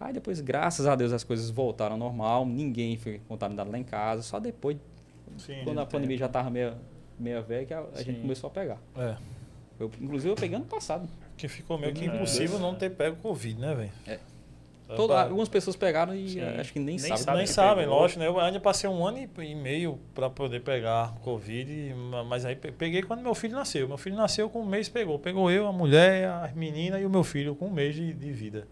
Aí depois, graças a Deus, as coisas voltaram ao normal, ninguém foi contaminado lá em casa, só depois, Sim. quando a pandemia já estava meia, meia velha, que a, a gente começou a pegar. É. Eu, inclusive eu peguei ano passado. Que ficou meio que É. impossível não ter pego Covid, né, velho? É. É Todo- pra- algumas pessoas pegaram e Sim. eh, acho que nem, Nem sabem. sabe Nem sabem, lógico, né? Eu ainda passei um ano e meio para poder pegar Covid, ma- mas aí pe- peguei quando meu filho nasceu. Meu filho nasceu com um mês, pegou. Pegou eu, a mulher, a menina e o meu filho com um mês de, de vida.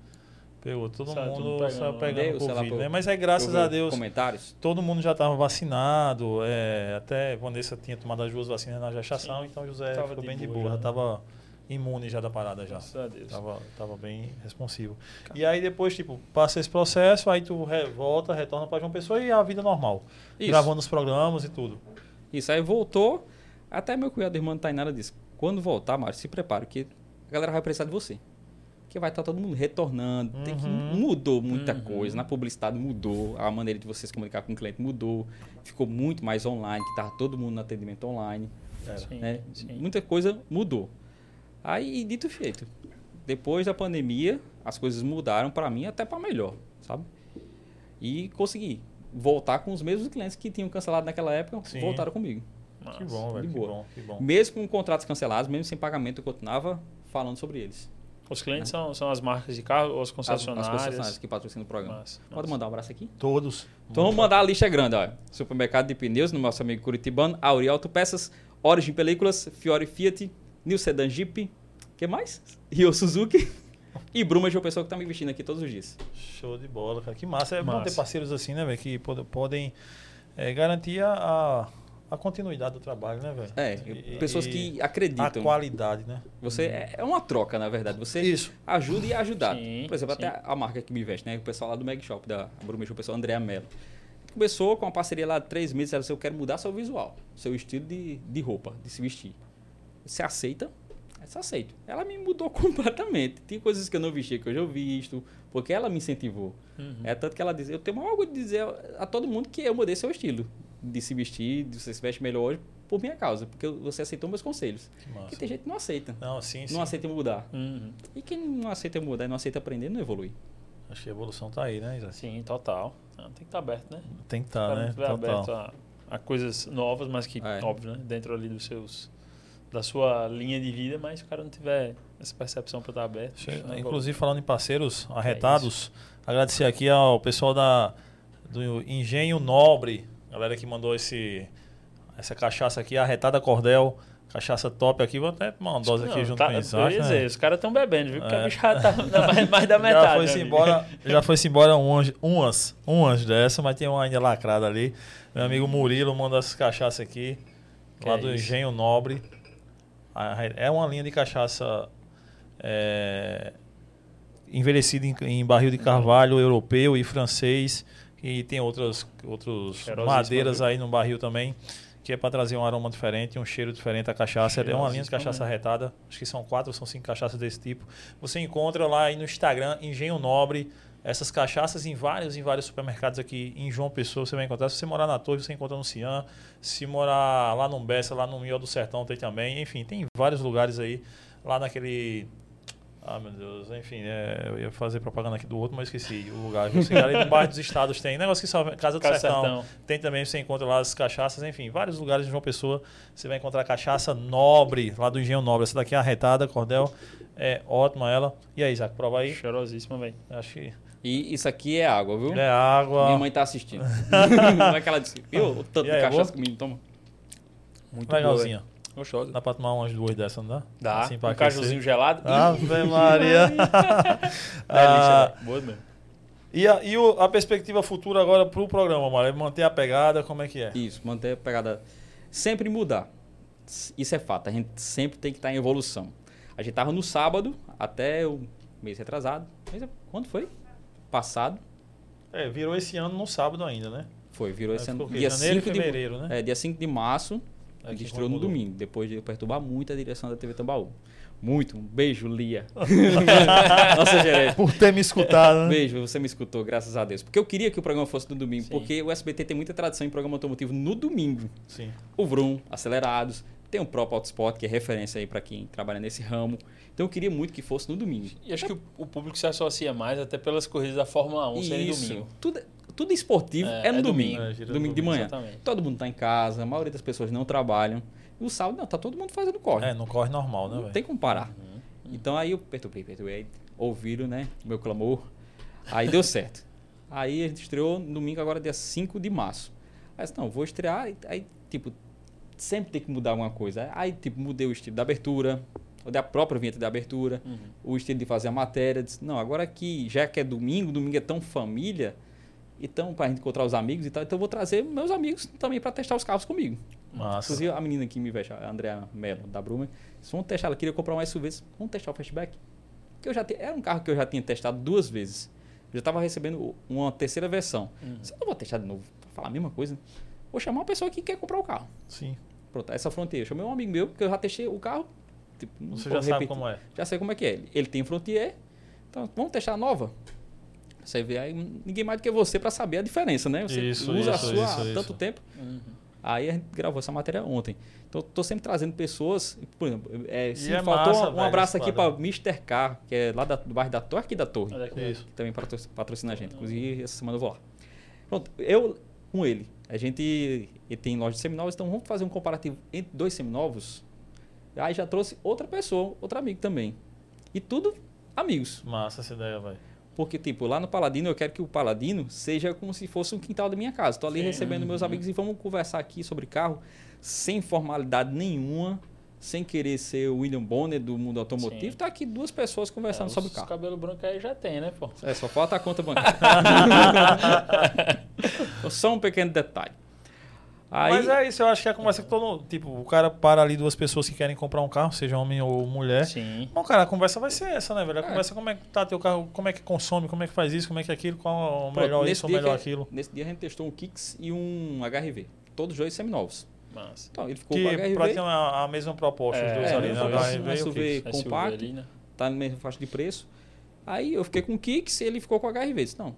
Pegou. Todo mundo pegando, saiu né? pegando Deus, sei lá, Covid, né? Mas aí, graças a Deus, Comentários. todo mundo já estava vacinado. é, até Vanessa tinha tomado as duas vacinas na gestação, Sim. então José Tava ficou de bem de boa boa. já, né? estava imune já da parada já. Graças a Deus. Tava, tava bem responsivo. E aí depois, tipo, passa esse processo, aí tu re- volta, retorna pra João Pessoa e a vida normal. Isso. Gravando os programas e tudo. Isso aí voltou. Até meu cunhado irmão Tainara disse: quando voltar, Mário, se prepare, que a galera vai precisar de você. Que vai estar todo mundo retornando. Tem que, Uhum. mudou muita Uhum. coisa. Na publicidade mudou. A maneira de você se comunicar com o cliente mudou. Ficou muito mais online, que estava todo mundo no atendimento online. Sim, né? sim. Muita coisa mudou. Aí, dito e feito, depois da pandemia, as coisas mudaram para mim até para melhor, sabe? E consegui voltar com os mesmos clientes que tinham cancelado naquela época, Sim. voltaram comigo. Massa. Que bom, velho. Que bom, que bom. Mesmo com contratos cancelados, mesmo sem pagamento, eu continuava falando sobre eles. Os clientes são, são as marcas de carro ou as As, as concessionárias? concessionárias que patrocinam o programa. Pode mandar um abraço aqui? Todos. Então vamos mandar a lista grande, ó. Supermercado de pneus, no nosso amigo Curitibano, Auri Autopeças, Origin Películas, Fiore Fiat, New Sedan Jeep, que mais? Rio Suzuki e Bruma de uma pessoa que tá me vestindo aqui todos os dias. Show de bola, cara. Que massa. É bom Massa. ter parceiros assim, né, velho? Que pod- podem é, garantir a, a continuidade do trabalho, né, velho? É, E- pessoas e que A acreditam. qualidade, né? Você é é uma troca, na verdade. Você Isso. ajuda e é ajudado. Sim, Por exemplo, sim. até a marca que me veste, né? O pessoal lá do Mag Shop, da Bruma, o pessoal Andréa Mello. começou com uma parceria lá de três meses. Ela disse, eu quero mudar seu visual, seu estilo de, de roupa, de se vestir. Você aceita? Você aceita. Ela me mudou completamente. Tem coisas que eu não vestia que hoje eu visto, porque ela me incentivou. Uhum. É tanto que ela diz, eu tenho algo de dizer a todo mundo que eu mudei seu estilo de se vestir, de você se veste melhor hoje por minha causa, porque você aceitou meus conselhos. Que tem gente que não aceita. Não, sim, sim. Não aceita mudar. Uhum. E quem não aceita mudar e não aceita aprender, não evolui. Acho que a evolução tá aí, né, Isaac? Sim, total. Não, tem que estar aberto, né? Tem que O estar, cara né? não estiver aberto Total. a, a coisas novas, mas que, É. óbvio, né? Dentro ali dos seus. Da sua linha de vida, mas se o cara não tiver essa percepção para estar aberto. Não evolui. Inclusive, falando em parceiros É arretados, agradecer aqui ao pessoal da, do Engenho Nobre, galera que mandou esse, essa cachaça aqui, arretada Cordel, cachaça top aqui. Vou até tomar uma dose aqui Não, junto tá- com o eu ia né? dizer, os caras estão bebendo, viu? Porque É. a bicha já tá mais, mais da Já metade. foi-se meu amigo. embora, já foi-se embora umas, umas, umas dessa, mas tem uma ainda lacrada ali. Meu amigo Murilo mandou essas cachaças aqui, Que lá é do isso? Engenho Nobre. É uma linha de cachaça é, envelhecida em, em barril de carvalho europeu e francês. E tem outras, outros madeiras aí no barril também, que é para trazer um aroma diferente, um cheiro diferente à cachaça. É uma linha de cachaça mesmo. retada. Acho que são quatro ou são cinco cachaças desse tipo. Você encontra lá aí no Instagram, Engenho Nobre, essas cachaças em vários, em vários supermercados aqui em João Pessoa você vai encontrar. Se você morar na Torre, você encontra no Cian. Se morar lá no Bessa, lá no Miol do Sertão, tem também. Enfim, tem vários lugares aí. Lá naquele. Ah, meu Deus. Enfim, é, eu ia fazer propaganda aqui do outro, mas esqueci o lugar. Você ali no bairro dos Estados tem. Negócio que salva. Casa do Casa do Sertão. Sertão. Tem também, você encontra lá as cachaças, enfim, vários lugares de João Pessoa. Você vai encontrar cachaça nobre, lá do Engenho Nobre. Essa daqui é arretada, cordel. É ótima ela. E aí, Isaac, prova aí. Cheirosíssima, velho. Acho que E isso aqui é água, viu? é água. Minha mãe tá assistindo. Como é que ela disse? Viu? O tanto E de aí, cachaça boa? que o menino toma. Muito Legalzinha. boa. Gostosa. Dá pra tomar umas duas dessas, não dá? Dá. Assim, pra um aquecer. cajuzinho gelado. Ave Maria. Delícia, Ah, velho. Boa mesmo. e a, e o- a perspectiva futura agora pro programa, Mário? É manter a pegada, como é que é? Isso, manter a pegada. Sempre mudar. Isso é fato. A gente sempre tem que estar em evolução. A gente tava no sábado, até o mês retrasado. Mês- Quando foi? Passado. É, virou esse ano no sábado ainda, né? Foi, virou É, esse ano. Dia Janeiro e 5 de, fevereiro, né? é, dia 5 de março. A gente estreou no domingo, depois de eu perturbar muito a direção da TV Tambaú. Muito. Um beijo, Lia. Nossa gerente. Por ter me escutado, né? Beijo, você me escutou, graças a Deus. Porque eu queria que o programa fosse no domingo, Sim. porque o SBT tem muita tradição em programa automotivo no domingo. Sim. O Vroom, Acelerados, tem o próprio Autosport, que é referência aí para quem trabalha nesse ramo. Então eu queria muito que fosse no domingo. E acho que o, o público se associa mais até pelas corridas da Fórmula 1 serem domingo. Tudo, tudo esportivo É, é, no é domingo. domingo. É, gira domingo de domingo, manhã. exatamente. Todo mundo tá em casa, a maioria das pessoas não trabalham. E o sábado, não, tá todo mundo fazendo corre. É, não corre normal, né, não velho? tem como parar. Uhum. Então aí eu perturbei, perturbei. Ouviram, né? o Meu clamor. Aí deu certo. Aí a gente estreou no domingo, agora dia 5 de março. Aí eu disse, não, vou estrear. Aí, aí, tipo, sempre tem que mudar alguma coisa. Aí, tipo, mudei o estilo da abertura, ou da própria vinheta da abertura, Uhum. o estilo de fazer a matéria. Disse, não, agora que já que é domingo, domingo é tão família, então pra gente encontrar os amigos e tal, então eu vou trazer meus amigos também para testar os carros comigo. Massa. Inclusive, a menina que me veste, a Andrea Mello, da Bruma, disse, vamos testar, ela queria comprar um SUV, vamos testar o Fastback. Que eu já te- era um carro que eu já tinha testado duas vezes. Eu já estava recebendo uma terceira versão. Uhum. Eu não vou testar de novo, pra falar a mesma coisa. Vou chamar uma pessoa que quer comprar o carro. Sim. Pronto, essa fronteira. Eu chamei um amigo meu, porque eu já testei o carro. Tipo, Você já sabe repetir. como é. Já sei como é que é. Ele- Ele tem Frontier, então vamos testar a nova. Você vê aí, ninguém mais do que você para saber a diferença, né? Você Isso, usa a isso, sua isso, há isso. tanto tempo. Uhum. Aí a gente gravou essa matéria ontem. Então, eu tô sempre trazendo pessoas. Por exemplo, é, se é faltou massa, um velho, abraço aqui para. Mr. Car, que é lá da- do bairro da Torre, aqui da Torre, Olha aqui. Isso. que também patro- patrocina a gente. Inclusive, essa semana eu vou lá. Pronto, eu com ele. A gente ele tem loja de seminovos, então vamos fazer um comparativo entre dois seminovos. Aí já trouxe outra pessoa, outro amigo também. E tudo amigos. Massa essa ideia, velho. Porque, tipo, lá no Paladino, eu quero que o Paladino seja como se fosse um quintal da minha casa. Estou ali Sim. recebendo meus amigos e vamos conversar aqui sobre carro sem formalidade nenhuma, sem querer ser o William Bonner do mundo automotivo. Sim. Tá aqui duas pessoas conversando É, sobre os carro. cabelo branco aí já tem, né, pô? É, só falta a conta bancária. Só um pequeno detalhe. Aí, Mas é isso, eu acho que é a conversa que todo mundo. Tipo, o cara para ali duas pessoas que querem comprar um carro, seja homem ou mulher. Sim. Bom, cara, a conversa vai ser essa, né, velho? A É. conversa é como é que tá teu carro, como é que consome, como é que faz isso, como é que é aquilo, qual é o pronto, melhor nesse isso ou melhor que- aquilo. Nesse dia a gente testou um Kicks e um HRV. Todos dois seminovos. Massa. Então, ele ficou com o Que HRV. praticamente a, a mesma proposta, os É, dois é, ali, né? proposta, HRV e o SUV. Kicks. SUV compacto. ali, né? tá na mesma faixa de preço. Aí eu fiquei com o Kicks e ele ficou com o HRV. Disse, não.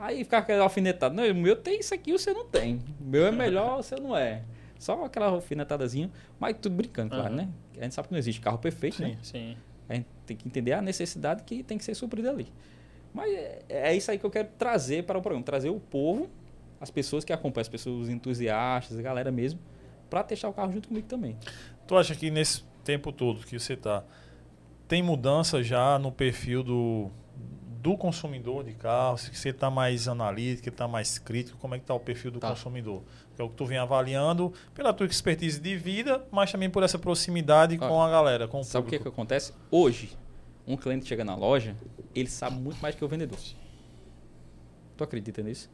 Aí ficava aquela alfinetada. Não, o meu tem isso aqui, você não tem. O meu é melhor, você não é. Só aquela alfinetadazinha. Mas tudo brincando, claro, Aham. né? A gente sabe que não existe carro perfeito, Sim. né? Sim. A gente tem que entender a necessidade que tem que ser suprida ali. Mas é, é isso aí que eu quero trazer para o programa. Trazer o povo, as pessoas que acompanham, as pessoas entusiastas, a galera mesmo, para testar o carro junto comigo também. Tu acha que nesse tempo todo que você tá, tem mudança já no perfil do, do consumidor de carro? Se você está mais analítico, está mais crítico, como é que está o perfil do Tá. consumidor? Que é o que tu vem avaliando pela tua expertise de vida, mas também por essa proximidade Ah, com a galera, com o Sabe o que, que público. acontece? Hoje, um cliente chega na loja, ele sabe muito mais que o vendedor. Tu acredita nisso?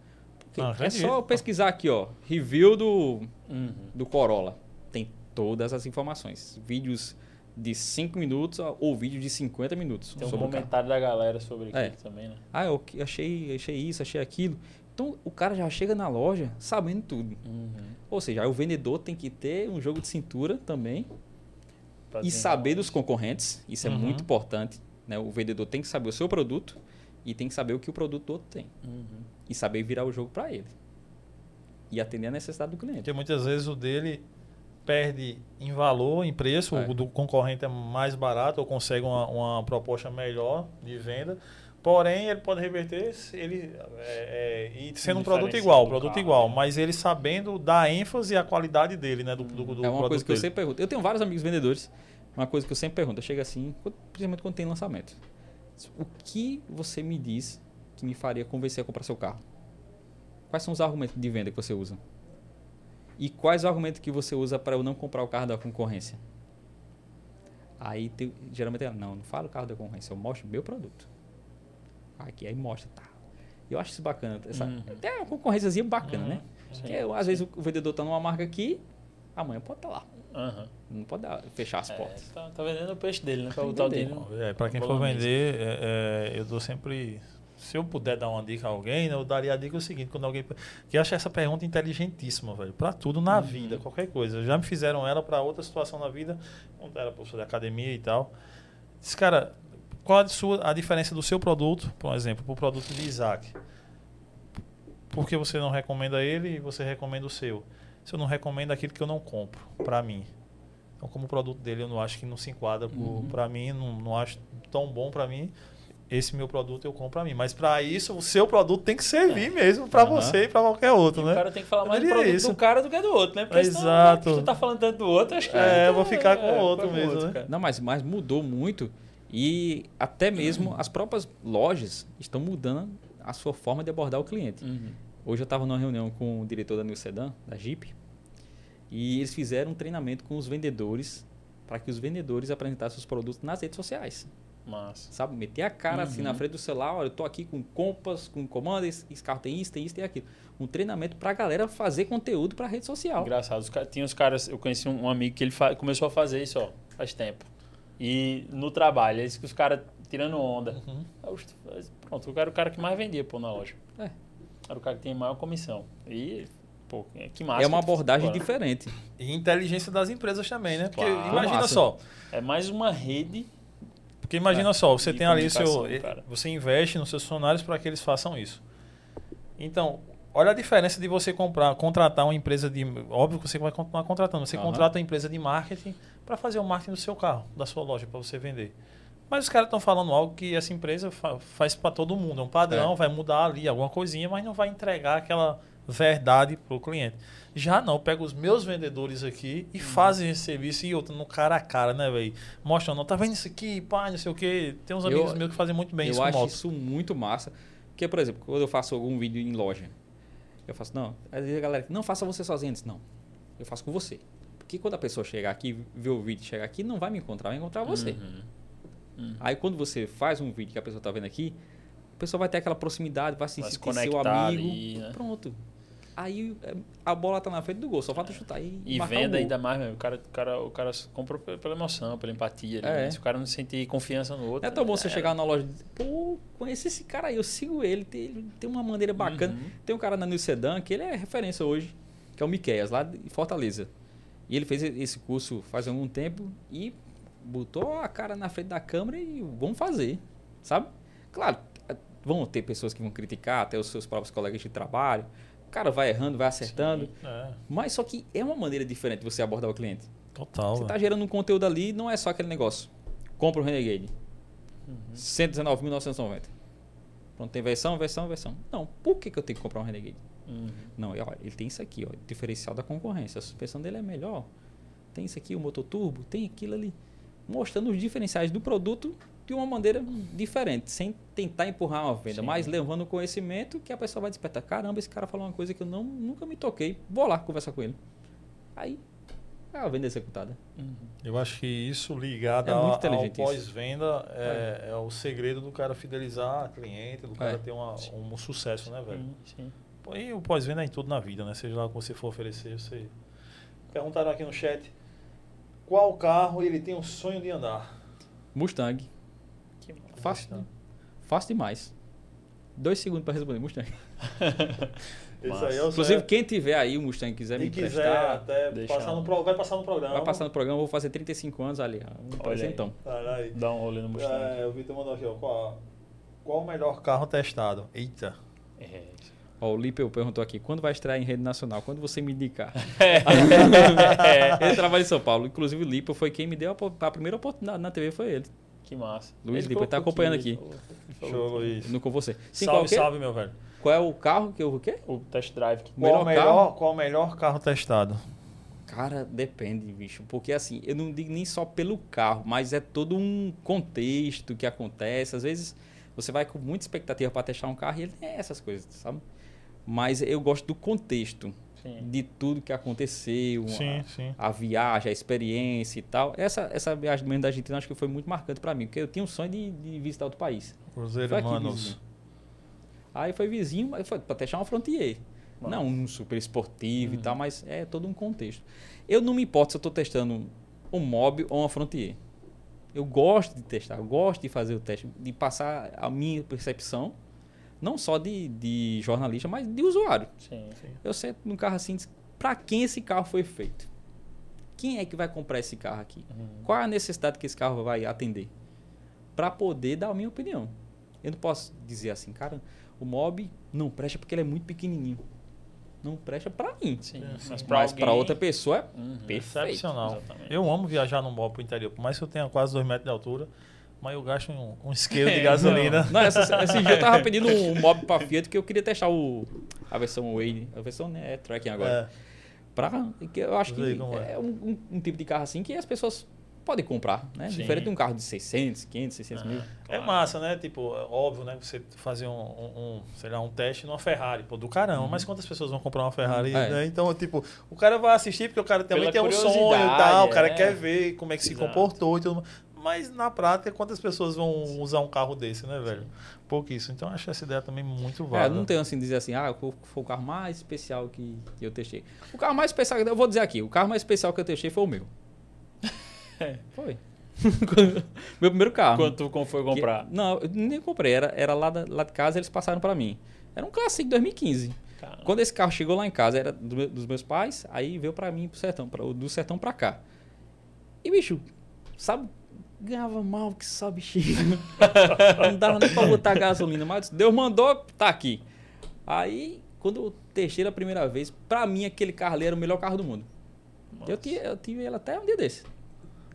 Não, é só pesquisar aqui, ó. Review do, Uhum. do Corolla. Tem todas as informações. Vídeos de 5 minutos ou vídeos de 50 minutos. Tem um comentário da galera sobre É. aquilo também, né? Ah, eu achei, achei isso, achei aquilo. Então o cara já chega na loja sabendo tudo. Uhum. Ou seja, aí o vendedor tem que ter um jogo de cintura também Pra e saber dos concorrentes. Isso é Uhum. muito importante. Né? O vendedor tem que saber o seu produto e tem que saber o que o produto do outro tem. Uhum. E saber virar o jogo para ele. E atender a necessidade do cliente. Porque muitas vezes o dele perde em valor, em preço, É. o do concorrente é mais barato ou consegue uma, uma proposta melhor de venda. Porém, ele pode reverter ele é, é, e sendo um produto igual, produto carro, igual, né? mas ele sabendo dar ênfase à qualidade dele, né, do, do, do é uma coisa que eu dele. sempre pergunto. Eu tenho vários amigos vendedores. Uma coisa que eu sempre pergunto, eu chego assim, principalmente quando tem lançamento. O que você me diz que me faria convencer a comprar seu carro? Quais são os argumentos de venda que você usa? E quais os argumentos que você usa para eu não comprar o carro da concorrência? Aí tem- geralmente é, não, não fala o carro da concorrência, eu mostro o meu produto. Aqui aí mostra, tá. Eu acho isso bacana. Essa, Uhum. Até uma concorrência bacana, Uhum. né? Sim. Porque às vezes o vendedor tá numa marca aqui, amanhã pode estar lá. Aham. Não pode dar- fechar as É, portas. tá, tá vendendo o peixe dele, né? Pra Tá botar o. É, para quem for vender, é, é, eu dou sempre. Se eu puder dar uma dica a alguém, eu daria a dica o seguinte: quando alguém. Que eu acho essa pergunta inteligentíssima, velho. Para tudo na Uhum. vida, qualquer coisa. Já me fizeram ela para outra situação na vida, quando era professor de academia e tal. Diz, cara, qual a, sua, a diferença do seu produto, por exemplo, para o produto de Isaac? Por que você não recomenda ele e você recomenda o seu? Se eu não recomendo aquilo que eu não compro, para mim. Então, como o produto dele eu não acho que não se enquadra Uhum. para mim, não, não acho tão bom para mim, esse meu produto eu compro para mim. Mas para isso, o seu produto tem que servir mesmo para Aham. você e para qualquer outro, E né? o cara tem que falar mais do produto isso. do cara do que do outro, né? Porque senão, Exato. se tu tá falando tanto do outro, acho que. É, eu vou ficar com o é, outro mesmo, né? cara. Não, mas, mas mudou muito e até mesmo as próprias lojas estão mudando a sua forma de abordar o cliente. Uhum. Hoje eu estava numa reunião com o diretor da New Sedan, da Jeep, e eles fizeram um treinamento com os vendedores para que os vendedores apresentassem os produtos nas redes sociais. Massa. Sabe? Meter a cara assim na Uhum. frente do celular, olha, eu tô aqui com compas, com comando, esse, esse carro tem isso, tem isso, tem aquilo. Um treinamento para a galera fazer conteúdo para rede social. Engraçado. Os tinha os caras, eu conheci um, um amigo que ele fa- começou a fazer isso, ó, faz tempo. E no trabalho, é isso que os caras tirando onda. Uhum. Aí os- Pronto, eu era o cara que mais vendia, pô, na loja. É. Era o cara que tinha maior comissão. E, pô, que massa. É uma abordagem diferente. E inteligência das empresas também, né? Porque Claro. imagina Massa. só, É mais uma rede. Porque imagina É, só, você tem ali o seu. cara. Você investe nos seus funcionários para que eles façam isso. Então, olha a diferença de você comprar, contratar uma empresa de. Óbvio que você vai continuar contratando. Você Aham. contrata uma empresa de marketing para fazer o marketing do seu carro, da sua loja, para você vender. Mas os caras estão falando algo que essa empresa fa- faz para todo mundo. É um padrão, vai mudar ali alguma coisinha, mas não vai entregar aquela verdade para o cliente. Já não, pega os meus vendedores aqui e fazem esse serviço e outro no cara a cara, né, velho? Mostrando, tá vendo isso aqui, pá, não sei o quê. Tem uns Eu- amigos meus que fazem muito bem eu isso com acho moto. isso muito massa. Porque, por exemplo, quando eu faço algum vídeo em loja, eu faço, não, às vezes a galera, não faça você sozinho. Eu disse, não, eu faço com você. Porque quando a pessoa chegar aqui, ver o vídeo chegar aqui, não vai me encontrar, vai encontrar você. Uhum. Uhum. Aí quando você faz um vídeo que a pessoa tá vendo aqui, a pessoa vai ter aquela proximidade, vai se Vai se sentir seu amigo. ali, né? Pronto. Aí é, a bola tá na frente do gol, só falta chutar e, E venda ainda mais, meu. O cara, o cara, o cara compra pe- pela emoção, pela empatia. ali, É. né? Se o cara não sentir confiança no outro. É tão bom já você chegar na loja e dizer, pô, conheci esse cara aí, eu sigo ele, tem, ele tem uma maneira bacana. Uhum. Tem um cara na New Sedan que ele é referência hoje, que é o Miqueias, lá de Fortaleza. E ele fez esse curso faz algum tempo e botou a cara na frente da câmera e vamos fazer, sabe? Claro, vão ter pessoas que vão criticar, até os seus próprios colegas de trabalho. O cara vai errando, vai acertando. É, Mas só que é uma maneira diferente de você abordar o cliente. total. Você está gerando um conteúdo ali, não é só aquele negócio. Compra o Renegade. Uhum. 119.990. Pronto, tem versão, versão, versão. Não, por que, que eu tenho que comprar um Renegade? Uhum. Não, é, olha, ele tem isso aqui, ó, diferencial da concorrência. A suspensão dele é melhor. Tem isso aqui, o motor turbo, tem aquilo ali. Mostrando os diferenciais do produto de uma maneira diferente, sem tentar empurrar uma venda, Sim. mas levando o conhecimento que a pessoa vai despertar. Caramba, esse cara falou uma coisa que eu não, nunca me toquei. Vou lá conversar com ele. Aí, é a venda executada. Uhum. Eu acho que isso ligado É ao, muito ao pós-venda é, é o segredo do cara fidelizar cliente, do cara É. ter uma- um sucesso, né, velho? Sim, sim. E o pós-venda é em tudo na vida, né? Seja lá o que você for oferecer, você. Perguntaram aqui no chat qual carro ele tem o sonho de andar. Mustang. Fácil, fácil demais. Dois segundos para responder, Mustang. É Inclusive, quem tiver aí o Mustang quiser me Quem quiser emprestar, até passar no pro- vai passar no programa. vai passar no programa, eu vou fazer 35 anos ali. Um Olha presentão. Dá um rolê no Mustang. É, o Vitor mandou aqui, ó. Qual, qual o melhor carro testado? Eita. É. Ó, o Lipe perguntou aqui, quando vai estrear em rede nacional? Quando você me indicar? É. ele trabalha em São Paulo. Inclusive, o Lipe foi quem me deu a, a primeira oportunidade na TV, foi ele. Que massa. Luiz Ele Lipa tá acompanhando aqui. Show, que- Luiz. No com você. Sim, salve, salve, meu velho. qual é o carro que eu o quê? O test drive. que- Qual o Melhor melhor, carro? qual o melhor carro testado? Cara, depende, bicho. Porque assim, eu não digo nem só pelo carro, mas é todo um contexto que acontece. Às vezes você vai com muita expectativa para testar um carro e ele tem essas coisas, sabe? Mas eu gosto do contexto, Sim. de tudo que aconteceu, Sim, a, sim. a viagem, a experiência e tal. Essa, essa viagem mesmo da Argentina acho que foi muito marcante para mim, porque eu tinha um sonho de, de visitar outro país. Cruzeiro aqui, Manos. Aí foi vizinho, mas foi para testar uma Frontier. Massa. Não um super esportivo e Uhum. tal, mas é todo um contexto. Eu não me importo se eu estou testando um Mob ou uma Frontier. Eu gosto de testar, eu gosto de fazer o teste, de passar a minha percepção, não só de, de jornalista, mas de usuário. Sim, sim. Eu sento num carro assim, para quem esse carro foi feito? Quem é que vai comprar esse carro aqui? Uhum. Qual é a necessidade que esse carro vai atender? Para poder dar a minha opinião. Eu não posso dizer assim, cara, o mob não presta porque ele é muito pequenininho. Não presta para mim. Sim, Sim, mas para alguém- outra pessoa é Uhum. perfeito. Excepcional. Exatamente. Eu amo viajar num mob pro interior, por mais que eu tenha quase 2 metros de altura, mas eu gasto um, um isqueiro de É, gasolina. Não, essa, esse dia eu tava pedindo um mob para Fiat que eu queria testar o, a versão Wade. A versão né, é tracking agora. É, Pra, que eu acho que é. é, um, um- um tipo de carro assim que as pessoas podem comprar, né? Sim. Diferente de um carro de 600, 500, 600 mil. é massa, né? Tipo, é óbvio, né? Você fazer um, um, um, sei lá, um teste numa Ferrari, pô, do caramba. Mas quantas pessoas vão comprar uma Ferrari, É. né? Então, tipo, o cara vai assistir porque o cara também Pela tem um sonho e tal, o cara é. quer ver como é que se Exato. comportou e tudo mais. Mas na prática, quantas pessoas vão usar um carro desse, né, velho? Pouquíssimo. Então, eu acho essa ideia também muito É, válida. não tenho assim dizer assim, ah, foi o carro mais especial que, eu testei. O carro mais especial, eu vou dizer aqui, o carro mais especial que eu testei foi o meu. Foi. meu primeiro carro. Quanto como foi comprar? Que- não, eu nem comprei, era, era lá, da- lá de casa, eles passaram pra mim. Era um Classic 2015. Caramba. Quando esse carro chegou lá em casa, era do dos meus pais, aí veio pra mim, pro sertão, pra, do sertão pra cá. E, bicho, sabe, ganhava mal que só bichinho. Não dava nem pra botar gasolina, mas Deus mandou, tá aqui. Aí, quando eu testei a primeira vez, pra mim aquele carro ali era o melhor carro do mundo. Eu, tive, eu tive ele até um dia desse.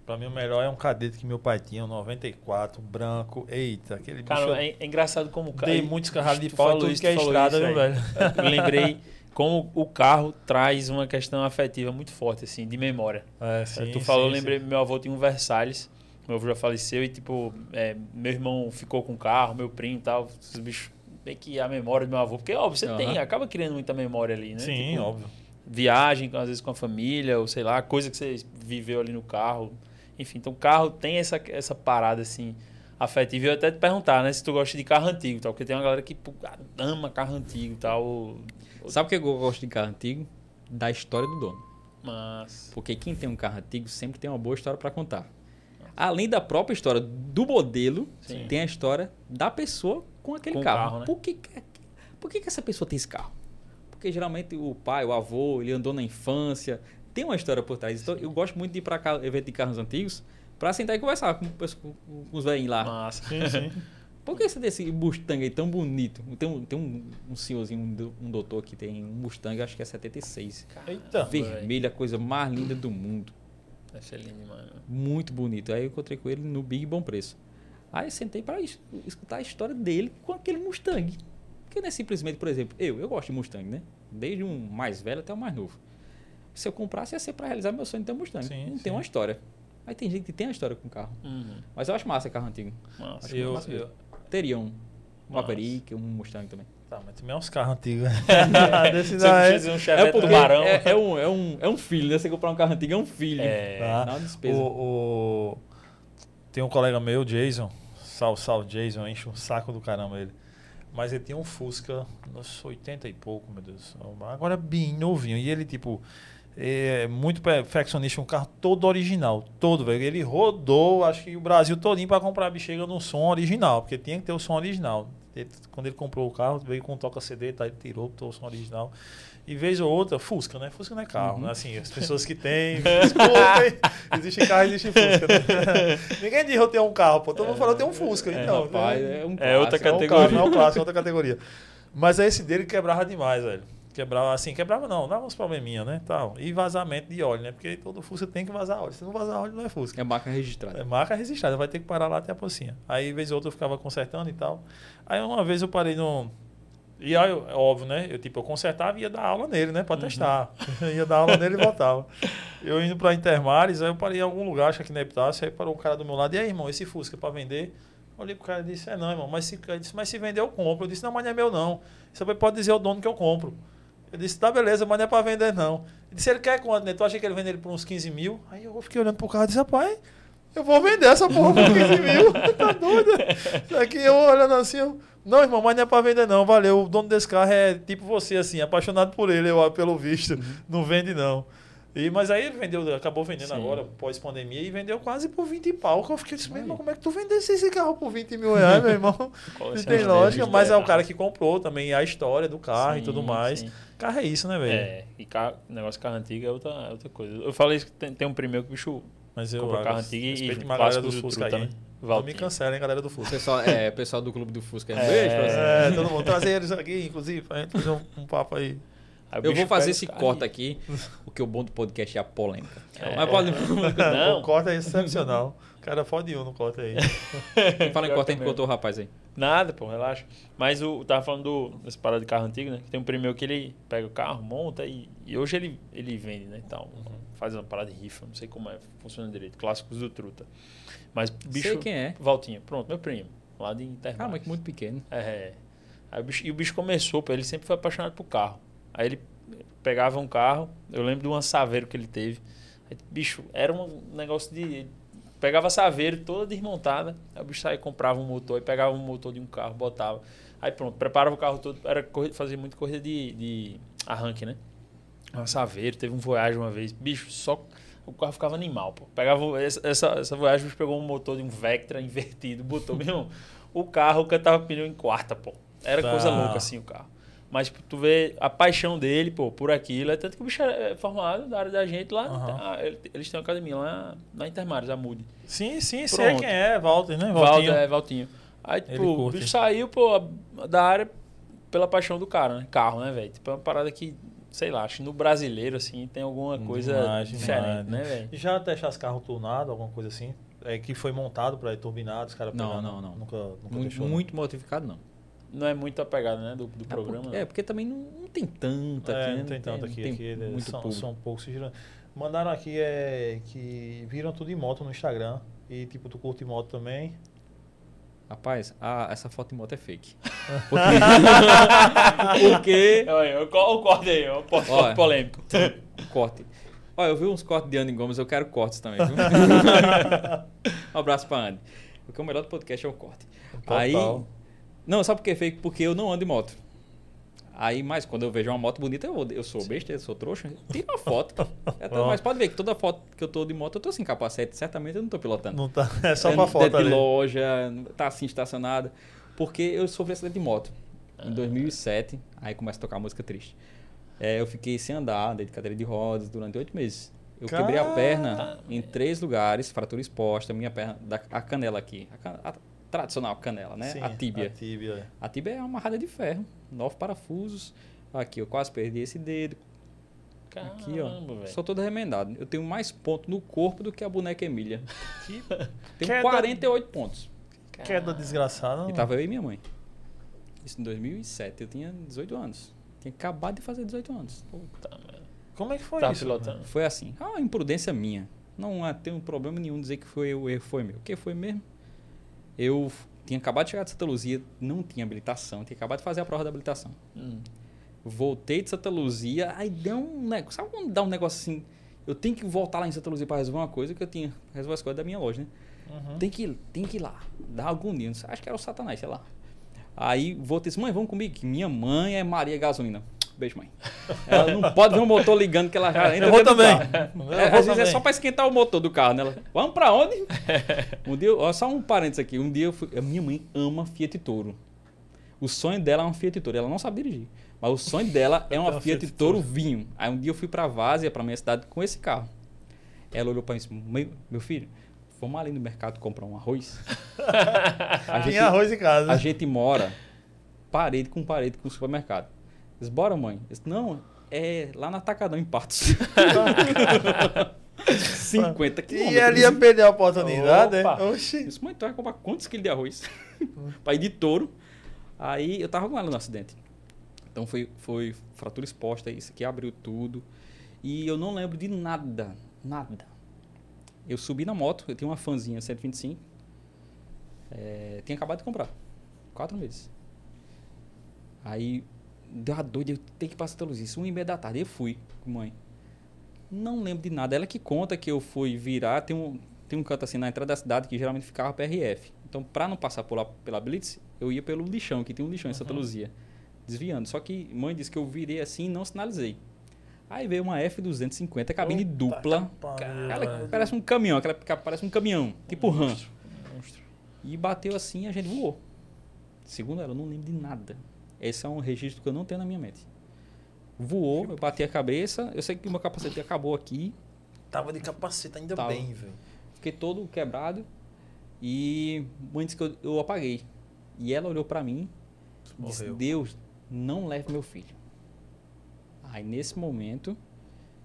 Pra mim, o melhor é um cadete que meu pai tinha, um 94, branco. Eita, aquele Cara, bicho. é, é engraçado como o ca- Dei muitos carros de Tu pau em falou tudo isso, que é falou estrada, aí. velho? Eu lembrei como o carro traz uma questão afetiva muito forte, assim, de memória. É, sim, tu falou, eu sim, lembrei, sim. meu avô tinha um Versalhes, meu avô já faleceu e, tipo, é, meu irmão ficou com o carro, meu primo e tal, esses bichos, bem que a memória do meu avô, porque, óbvio, você Aham. tem, acaba criando muita memória ali, né? Sim, Tipo, óbvio. Viagem, às vezes com a família, ou sei lá, coisa que você viveu ali no carro. Enfim, então o carro tem essa, essa parada, assim, afetivo. E eu até te perguntar, né? Se tu gosta de carro antigo tal. Porque tem uma galera que pô, ama carro antigo e tal. Sabe o que eu gosto de carro antigo? Da história do dono. Mas. Porque quem tem um carro antigo sempre tem uma boa história para contar. Além da própria história do modelo, Sim. tem a história da pessoa com aquele Com carro. carro, né? Por, que, por que, que essa pessoa tem esse carro? Porque geralmente o pai, o avô, ele andou na infância, tem uma história por trás. Então eu gosto muito de ir para evento de carros antigos para sentar e conversar com, com- com os velhinhos lá. Massa. Sim, sim. Por que esse desse Mustang aí tão bonito? Tem um, tem um, um senhorzinho, um, um doutor que tem um Mustang, acho que é 76. Eita. Vermelho, a coisa mais linda do mundo. Demais. né? Muito bonito. Aí eu encontrei com ele no Big Bom Preço. Aí eu sentei para escutar a história dele com aquele Mustang. Porque não é simplesmente, por exemplo, eu, eu gosto de Mustang, né? Desde um mais velho até o mais novo. Se eu comprasse, ia ser para realizar meu sonho de ter um Mustang. Sim, não sim. tem uma história. Aí tem gente que tem a história com carro. Uhum. Mas eu acho massa carro antigo. Massa. Acho Eu, massa eu, Teria um. Um. Maverick, um Mustang também. Tá, mas também é uns carros antigos. Desse Você daí. um Chevette porque tubarão. é, é um, é, um, é um filho, né? Você comprar um carro antigo é um filho. É. Tá. Dá uma despesa. O, o- Tem um colega meu, Jason. Sal, sal, Jason, enche um saco do caramba ele. Mas ele tinha um Fusca nos 80 e pouco, meu Deus. Agora bem novinho. E ele, tipo, é muito perfeccionista, um carro todo original. Todo, velho. Ele rodou, acho que o Brasil todinho pra comprar a bexiga no som original, porque tinha que ter o som original. Ele- quando ele comprou o carro, veio com toca CD, tá, ele tirou, botou o som original. E vez ou outra, Fusca, né? Fusca não é carro, Uhum. né? Assim, as pessoas que têm, desculpem, existe carro, existe Fusca. Né? Ninguém diz eu tenho um carro, pô. Todo mundo falou eu tenho um Fusca, então. Rapaz, né? é um É outra clássico. É um categoria. carro, não é um clássico, é outra categoria. Mas esse dele quebrava demais, velho. Quebrava assim, quebrava não, dava uns probleminha, né? Tal. E vazamento de óleo, né? Porque todo Fusca tem que vazar óleo. Se não vazar óleo, não é Fusca. É marca registrada. É marca registrada, vai ter que parar lá até a pocinha. Aí, vez ou outra, eu ficava consertando e tal. Aí, uma vez eu parei no. E aí, é óbvio, né? Eu, tipo, eu consertava e ia dar aula nele, né? Pra testar. ia dar aula nele e voltava. Eu indo pra Intermares, aí eu parei em algum lugar, acho que na Epitácio, aí parou o cara do meu lado. E aí, irmão, esse Fusca é pra vender? Olhei pro cara e disse, é não, irmão, mas se, disse, mas se vender eu compro. Eu disse, não, mas não é meu não. Você pode dizer ao dono que eu compro. Eu disse, tá beleza, mas não é pra vender não. Ele disse, ele quer quanto, né? Tu acha que ele vende ele por uns 15 mil? Aí eu fiquei olhando pro carro e disse, rapaz, eu vou vender essa porra por 15 mil. tá doido? Aqui eu olhando assim, eu, não, irmão, mas não é pra vender não, valeu. O dono desse carro é tipo você, assim, apaixonado por ele, eu, pelo visto. Não vende não. E, mas aí ele vendeu, acabou vendendo Sim. agora, pós-pandemia, e vendeu quase por 20 pau. Que eu fiquei assim, meu irmão, como é que tu vendesse esse carro por 20 mil reais, meu irmão? Não tem lógica, mas é o cara que comprou também a história do carro e Sim, tudo mais. sim. Carro é isso, né, velho? É, e carro, negócio de carro antigo é outra, é outra coisa. Eu falei isso que tem, tem um primo meu que o bicho Mas eu comprou carro antigo e respeito demais a galera clássicos do Fusca aí. Não me Valtinho. cancelem, galera do O Fusca. pessoal, é, pessoal do Clube do Fusca. Um É. beijo pra. É, todo mundo trazer eles aqui, inclusive, pra gente fazer um, um papo aí. Aí o Eu vou fazer esse corte aqui, porque o bom do podcast é a polêmica. É. Mas pode... Não. O corte é excepcional. O cara fode um no corte aí. Fala em corte, que a gente mesmo. contou o rapaz aí. Nada, pô, relaxa. Mas o, eu tava falando do, dessa parada de carro antigo, né? Que tem um primo meu que ele pega o carro, monta e, e hoje ele, ele vende, né? Então, faz uma parada de rifa, não sei como é, funciona direito. Clássicos do Truta. Mas, bicho. Sei quem é. Valtinha, pronto, meu primo. Lá de Intermares. Cara, mas que muito pequeno. É. Aí o bicho, e o bicho começou, pô, ele sempre foi apaixonado por carro. Aí ele pegava um carro, eu lembro de uma Saveiro que ele teve. Aí, bicho, era um negócio de. Pegava a Saveiro toda desmontada, aí o bicho saía, comprava um motor, e pegava um motor de um carro, botava. Aí pronto, preparava o carro todo. Era corrida, fazia muito corrida de, de arranque, né? Uma Saveiro, teve um Voyage uma vez. Bicho, só. O carro ficava animal, pô. Pegava essa, essa, essa Voyage, o bicho pegou um motor de um Vectra invertido, botou mesmo. O carro cantava pneu em quarta, pô. Era coisa Tá. louca assim o carro. Mas tipo, tu vê a paixão dele, pô, por aquilo. É tanto que o bicho é formado da área da gente lá. Ah, ele- eles têm uma academia lá na Intermares, a Mude. Sim, sim, sei Pronto. quem é, Walter, né? Valtinho. é, Valtinho. Aí, tipo, o bicho saiu, pô, da área pela paixão do cara, né? Carro, né, velho? Tipo, é uma parada que, sei lá, acho que no brasileiro, assim, tem alguma coisa Demais, diferente, demais, né, velho? Já testasse carro tunado, alguma coisa assim? É que foi montado para turbinado, os caras Não, pegaram? não, não. Nunca, nunca Muito, deixou. né? muito modificado, não. Não é muito a pegada, né, do, do É programa. porque, né? é, porque também não, não tem tanto aqui, É, né? não tem tanto aqui. tem aqui eles muito são, são poucos girando. Mandaram aqui é, que viram tudo em moto no Instagram. E tipo, tu curte moto também. Rapaz, a- essa foto de moto é fake. Porque... Porque... Olha, o co- o corte aí, o corte polêmico. Corte. Olha, eu vi uns cortes de Andy Gomes, eu quero cortes também. Viu? um abraço pra Andy. Porque o melhor do podcast é o corte. Total. Aí. Não, sabe por que é fake? Porque eu não ando de moto. Aí, mas quando eu vejo uma moto bonita, eu, eu sou besta, eu sou trouxa, tira uma foto. Mas pode ver que toda foto que eu tô de moto, eu tô sem capacete. Certamente eu não tô pilotando. Não tá, é só pra foto de loja, tá assim estacionada. Porque eu sofri acidente de moto em 2007. Aí começa a tocar música triste. É, eu fiquei sem andar, de cadeira de rodas durante oito meses. Eu quebrei a perna em três lugares, fratura exposta, minha perna, da, a canela aqui. A, a tradicional canela, né? Sim, a tíbia. A tíbia. é. A tíbia é uma amarrada de ferro, nove parafusos. Aqui, eu quase perdi esse dedo. Aqui, ó. Caramba, velho. Sou todo remendado. Eu tenho mais pontos no corpo do que a boneca Emília. Que Tenho Queda- 48 pontos. queda desgraçada. E tava eu e minha mãe. Isso em 2007. Eu tinha 18 anos. Tinha acabado de fazer 18 anos. Puta. Como é que foi Tava isso? pilotando? Foi assim. Ah, imprudência minha. Não há- tem um problema nenhum dizer que foi o erro foi meu. O que foi mesmo? Eu tinha acabado de chegar de Santa Luzia, não tinha habilitação, tinha acabado de fazer a prova da habilitação. Hum. Voltei de Santa Luzia, aí deu um negócio. Sabe quando dá um negócio assim? Eu tenho que voltar lá em Santa Luzia para resolver uma coisa que eu tinha. Resolver as coisas da minha loja, né? Uhum. Tem que ir, tem que ir lá. Dá algum dia. Acho que era o Satanás, sei lá. Aí voltei e disse, mãe, vamos comigo. que Minha mãe é Maria Gasolina. Beijo, mãe. Ela não pode ver o motor ligando que ela já entra Eu vou também. Eu É, vou às vezes é também. só pra esquentar o motor do carro, né? Ela, Vamos pra onde? Um dia, ó, só um parênteses aqui. Um dia eu fui. A minha mãe ama Fiat Toro. O sonho dela é uma Fiat Toro. Ela não sabe dirigir. Mas o sonho dela é uma Fiat, Toro vinho. Aí um dia eu fui pra Várzea, pra minha cidade, com esse carro. Ela olhou pra mim e disse: "Meu- filho, vamos ali no mercado comprar um arroz? Tinha arroz em casa. a gente mora parede com parede com o supermercado. Disse, bora, mãe. Disse, não, é lá na Atacadão, em Patos. 50 quilômetros. E ele ia perder a oportunidade, né? Opa. Eu Oxi. disse, mãe, tu vai comprar quantos quilos de arroz? Pai de touro. Aí eu tava com ela no acidente. Então foi, foi fratura exposta, isso aqui abriu tudo. E eu não lembro de nada, nada. Eu subi na moto, eu tinha uma fanzinha 125. É, tinha acabado de comprar. Quatro meses. Aí deu a doida, eu tenho que passar pela luz. Isso, uma e meia da tarde. Eu fui com mãe. Não lembro de nada. Ela que conta que eu fui virar. Tem um, tem um canto assim na entrada da cidade que geralmente ficava PRF. Então, pra não passar por lá, pela Blitz, eu ia pelo lixão, que tem um lixão em Santa Luzia. Desviando. Só que mãe disse que eu virei assim e não sinalizei. Aí veio uma F250, cabine Puta dupla. pariu, Ela parece um caminhão, aquela parece um caminhão, tipo RAM. Monstro. E bateu assim e a gente voou. Segundo ela, eu não lembro de nada. Esse é um registro que eu não tenho na minha mente. Voou, eu bati a cabeça, eu sei que o meu capacete acabou aqui, Tava de capacete, ainda Tava. bem, velho. fiquei todo quebrado e disse que eu, eu apaguei. E ela olhou pra mim e disse. Deus, não leve meu filho. Aí nesse momento,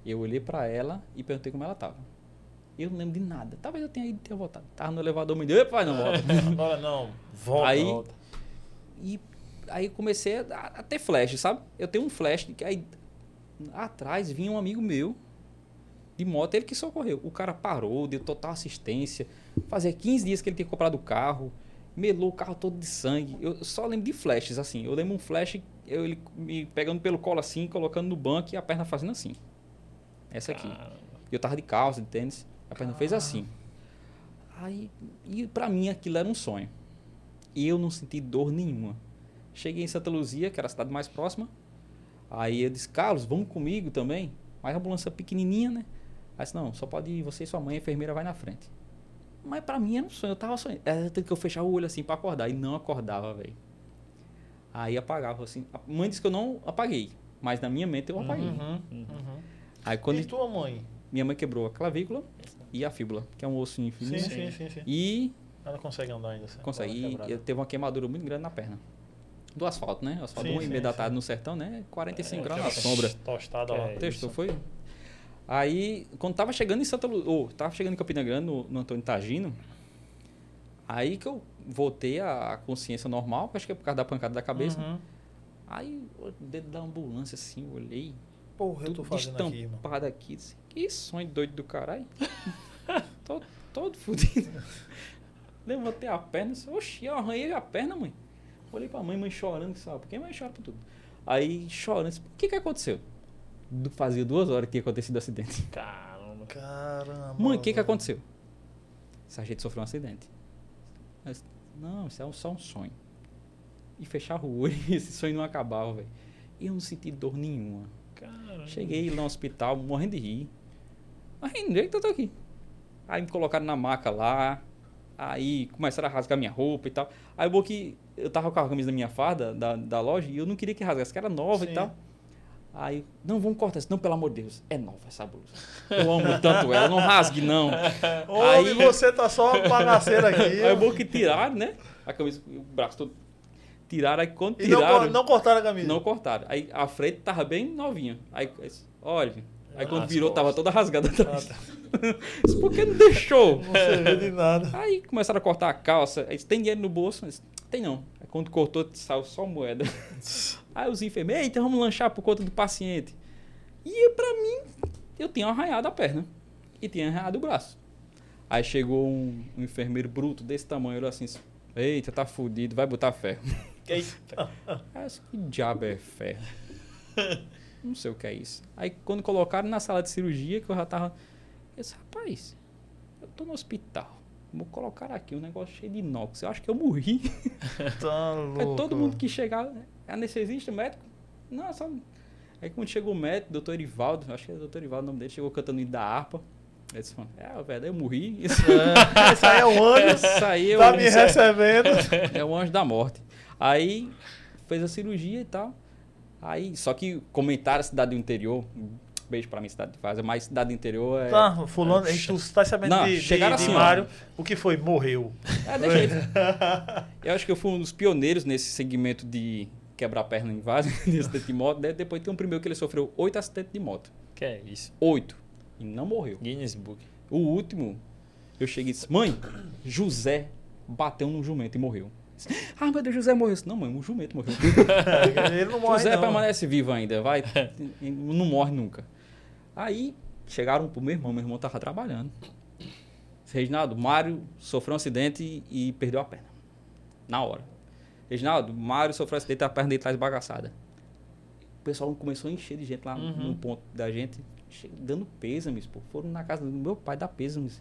eu olhei pra ela e perguntei como ela tava. Eu não lembro de nada. Talvez eu tenha ido tenha voltado. Tava no elevador, me deu, pai, não volta. Agora não. Volta. Aí- volta. E aí comecei a, a ter flash, sabe? Eu tenho um flash que aí atrás vinha um amigo meu de moto, ele que socorreu. O cara parou, deu total assistência. Fazia 15 dias que ele tinha comprado o carro, melou o carro todo de sangue. Eu só lembro de flashes assim. Eu lembro um flash, eu, ele me pegando pelo colo assim, colocando no banco e a perna fazendo assim. Essa aqui. Eu tava de calça, de tênis, a perna fez assim. Aí, e pra mim aquilo era um sonho. E eu não senti dor nenhuma. Cheguei em Santa Luzia, que era a cidade mais próxima. Aí eu disse, Carlos, vamos comigo também? Mas a ambulância pequenininha, né? Aí disse, não, só pode ir você e sua mãe, a enfermeira vai na frente. Mas pra mim era um sonho, eu tava sonhando. Era que eu fechava o olho assim pra acordar. E não acordava, velho. Aí apagava assim. A mãe disse que eu não apaguei. Mas na minha mente eu apaguei. Uhum, uhum. Aí quando E tua mãe? minha mãe quebrou a clavícula e a fíbula, que é um osso Sim, fininho. sim, sim, sim. E Ela consegue andar ainda. certo? consegue. É E teve uma queimadura muito grande na perna. Do asfalto, né? O asfalto Sim, da tarde no sertão, né? 45 É, graus na sombra. Tostada Que lá. é Testou, isso. foi? Aí, quando tava chegando em Santa Lu... oh, tava chegando em Campina Grande, no, no Antônio Tagino, aí que eu voltei à consciência normal, acho que é por causa da pancada da cabeça. Uhum. Aí, o dedo da ambulância, assim, eu olhei, Porra, eu tô fazendo estampado aqui. disse, que sonho doido do caralho. tô, todo fudido. Levantei a perna, disse, oxi, eu arranhei a perna, mãe. Olhei pra mãe, mãe chorando, sabe? Porque mãe chora por tudo. Aí, chorando, disse, o que que aconteceu? Fazia duas horas que tinha acontecido o acidente. Caramba. Caramba. Mãe, o que que aconteceu? Essa gente sofreu um acidente. Mas, não, isso é só um sonho. E fechar o olho e esse sonho não acabava, velho. E eu não senti dor nenhuma. Caramba. Cheguei lá no hospital, morrendo de rir. Mas onde que eu tô aqui? Aí me colocaram na maca lá. Aí começaram a rasgar minha roupa e tal. Aí eu vou que eu tava com a camisa da minha farda, da, da loja, e eu não queria que rasgasse, que era nova Sim. e tal. Aí, não, vamos cortar isso. Não, pelo amor de Deus, é nova essa blusa. Eu amo tanto ela, não rasgue não. Homem, Aí- você tá só uma bagaceira aqui. Aí eu vou que tiraram, né? A camisa, o braço todo. Tiraram, aí quando E não, tiraram... não cortaram a camisa. Não cortaram. Aí a frente tava bem novinha. Aí, aí, olha, aí quando virou tava costas. toda rasgada atrás. Ah, tá. Disse, Por que não deixou? Não serviu de nada. Aí começaram a cortar a calça. Aí tem dinheiro no bolso? Disse, tem não. Aí quando cortou, saiu só moeda. Aí os enfermeiros, eita, vamos lanchar por conta do paciente. E pra mim, eu tinha arranhado a perna. E tinha arranhado o braço. Aí chegou um, um enfermeiro bruto desse tamanho, olhou assim, eita, tá fudido, vai botar ferro. Eita. Aí que diabo é ferro? Não sei o que é isso. Aí quando colocaram na sala de cirurgia, que eu já tava. Eu disse, rapaz, eu tô no hospital. Vou colocar aqui um negócio cheio de inox. Eu acho que eu morri. Tá Aí louco. todo mundo que chegava, é anestesista, médico. Não, só. Aí quando chegou o médico, doutor Irivaldo, acho que é o doutor Irivaldo o nome dele, chegou cantando da harpa. Aí disse, é, velho, eu morri. Isso, É, esse aí é o anjo. isso aí eu, Tá me recebendo. é o anjo da morte. Aí fez a cirurgia e tal. Aí, só que comentaram a cidade do interior. um Beijo pra mim, cidade de Vaza, mas cidade do interior é. Tá, fulano, tu tá sabendo Não, de, de, chegaram de assim, ó. Mário. O que foi? Morreu. É, deixa ele. Eu acho que eu fui um dos pioneiros nesse segmento de quebrar perna em vaso, de acidente de moto. De- Depois tem um primeiro que ele sofreu oito acidentes de moto. Que é isso? Oito. E não morreu. Guinness Book. O último, eu cheguei e disse, mãe, José bateu no jumento e morreu. Ah, meu Deus, José morreu. Não, mãe, o jumento morreu. Ele não morre, José não. permanece vivo ainda, vai. não morre nunca. Aí chegaram pro meu irmão, meu irmão tava trabalhando. Reginaldo, Mário sofreu um acidente e, e perdeu a perna. Na hora. Reginaldo, Mário sofreu um acidente e a perna dele tá esbagaçada. O pessoal começou a encher de gente lá Uhum. no ponto da gente, dando pêsames, pô. Foram na casa do meu pai dar pêsames.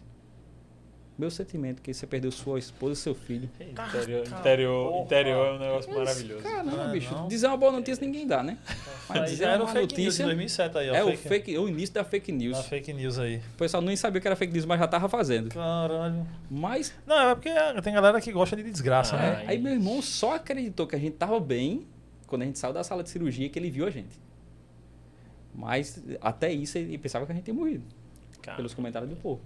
Meu sentimento que você perdeu sua esposa e seu filho. Interior, interior, porra. interior é um negócio Mas, maravilhoso. Caramba, Ah, bicho. não. Dizer uma boa notícia ninguém dá, né? Mas Aí dizer era uma fake news de notícia 2007 aí, ó. é o, fake, o início da fake news. A fake news aí. O pessoal nem sabia que era fake news, mas já tava fazendo. Caralho. Mas Não, é porque tem galera que gosta de desgraça, Ah, né? é, aí meu irmão só acreditou que a gente tava bem quando a gente saiu da sala de cirurgia que ele viu a gente. Mas até isso ele pensava que a gente tinha morrido. Cara, Pelos comentários do povo.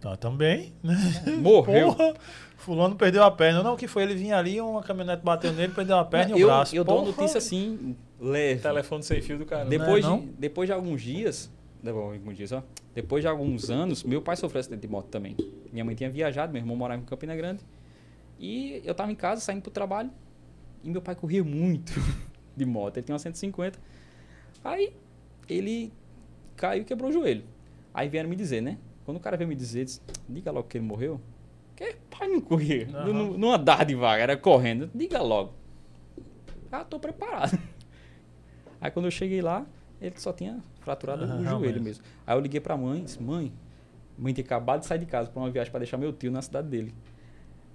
Tá, também, né? Morreu. Porra, fulano perdeu a perna. Não, o que foi? Ele vinha ali, uma caminhonete bateu nele, perdeu a perna e o eu, braço. eu dou uma notícia assim, leve. telefone sem fio do cara. Depois, Não é de, depois de alguns dias, alguns dias, ó. Depois de alguns anos, meu pai sofreu acidente de moto também. Minha mãe tinha viajado, meu irmão morava em Campina Grande. E eu tava em casa, saindo pro trabalho. E meu pai corria muito de moto. Ele tinha uma 150. Aí ele caiu e quebrou o joelho. Aí vieram me dizer, né? Quando o cara veio me dizer, disse, diga logo que ele morreu. Que pai não corria. Aham. Não, não, andava devagar, era correndo. Diga logo. Ah, tô preparado. Aí quando eu cheguei lá, ele só tinha fraturado Aham, o joelho mesmo. Aí eu liguei pra mãe disse, mãe, mãe tinha acabado de sair de casa pra uma viagem pra deixar meu tio na cidade dele.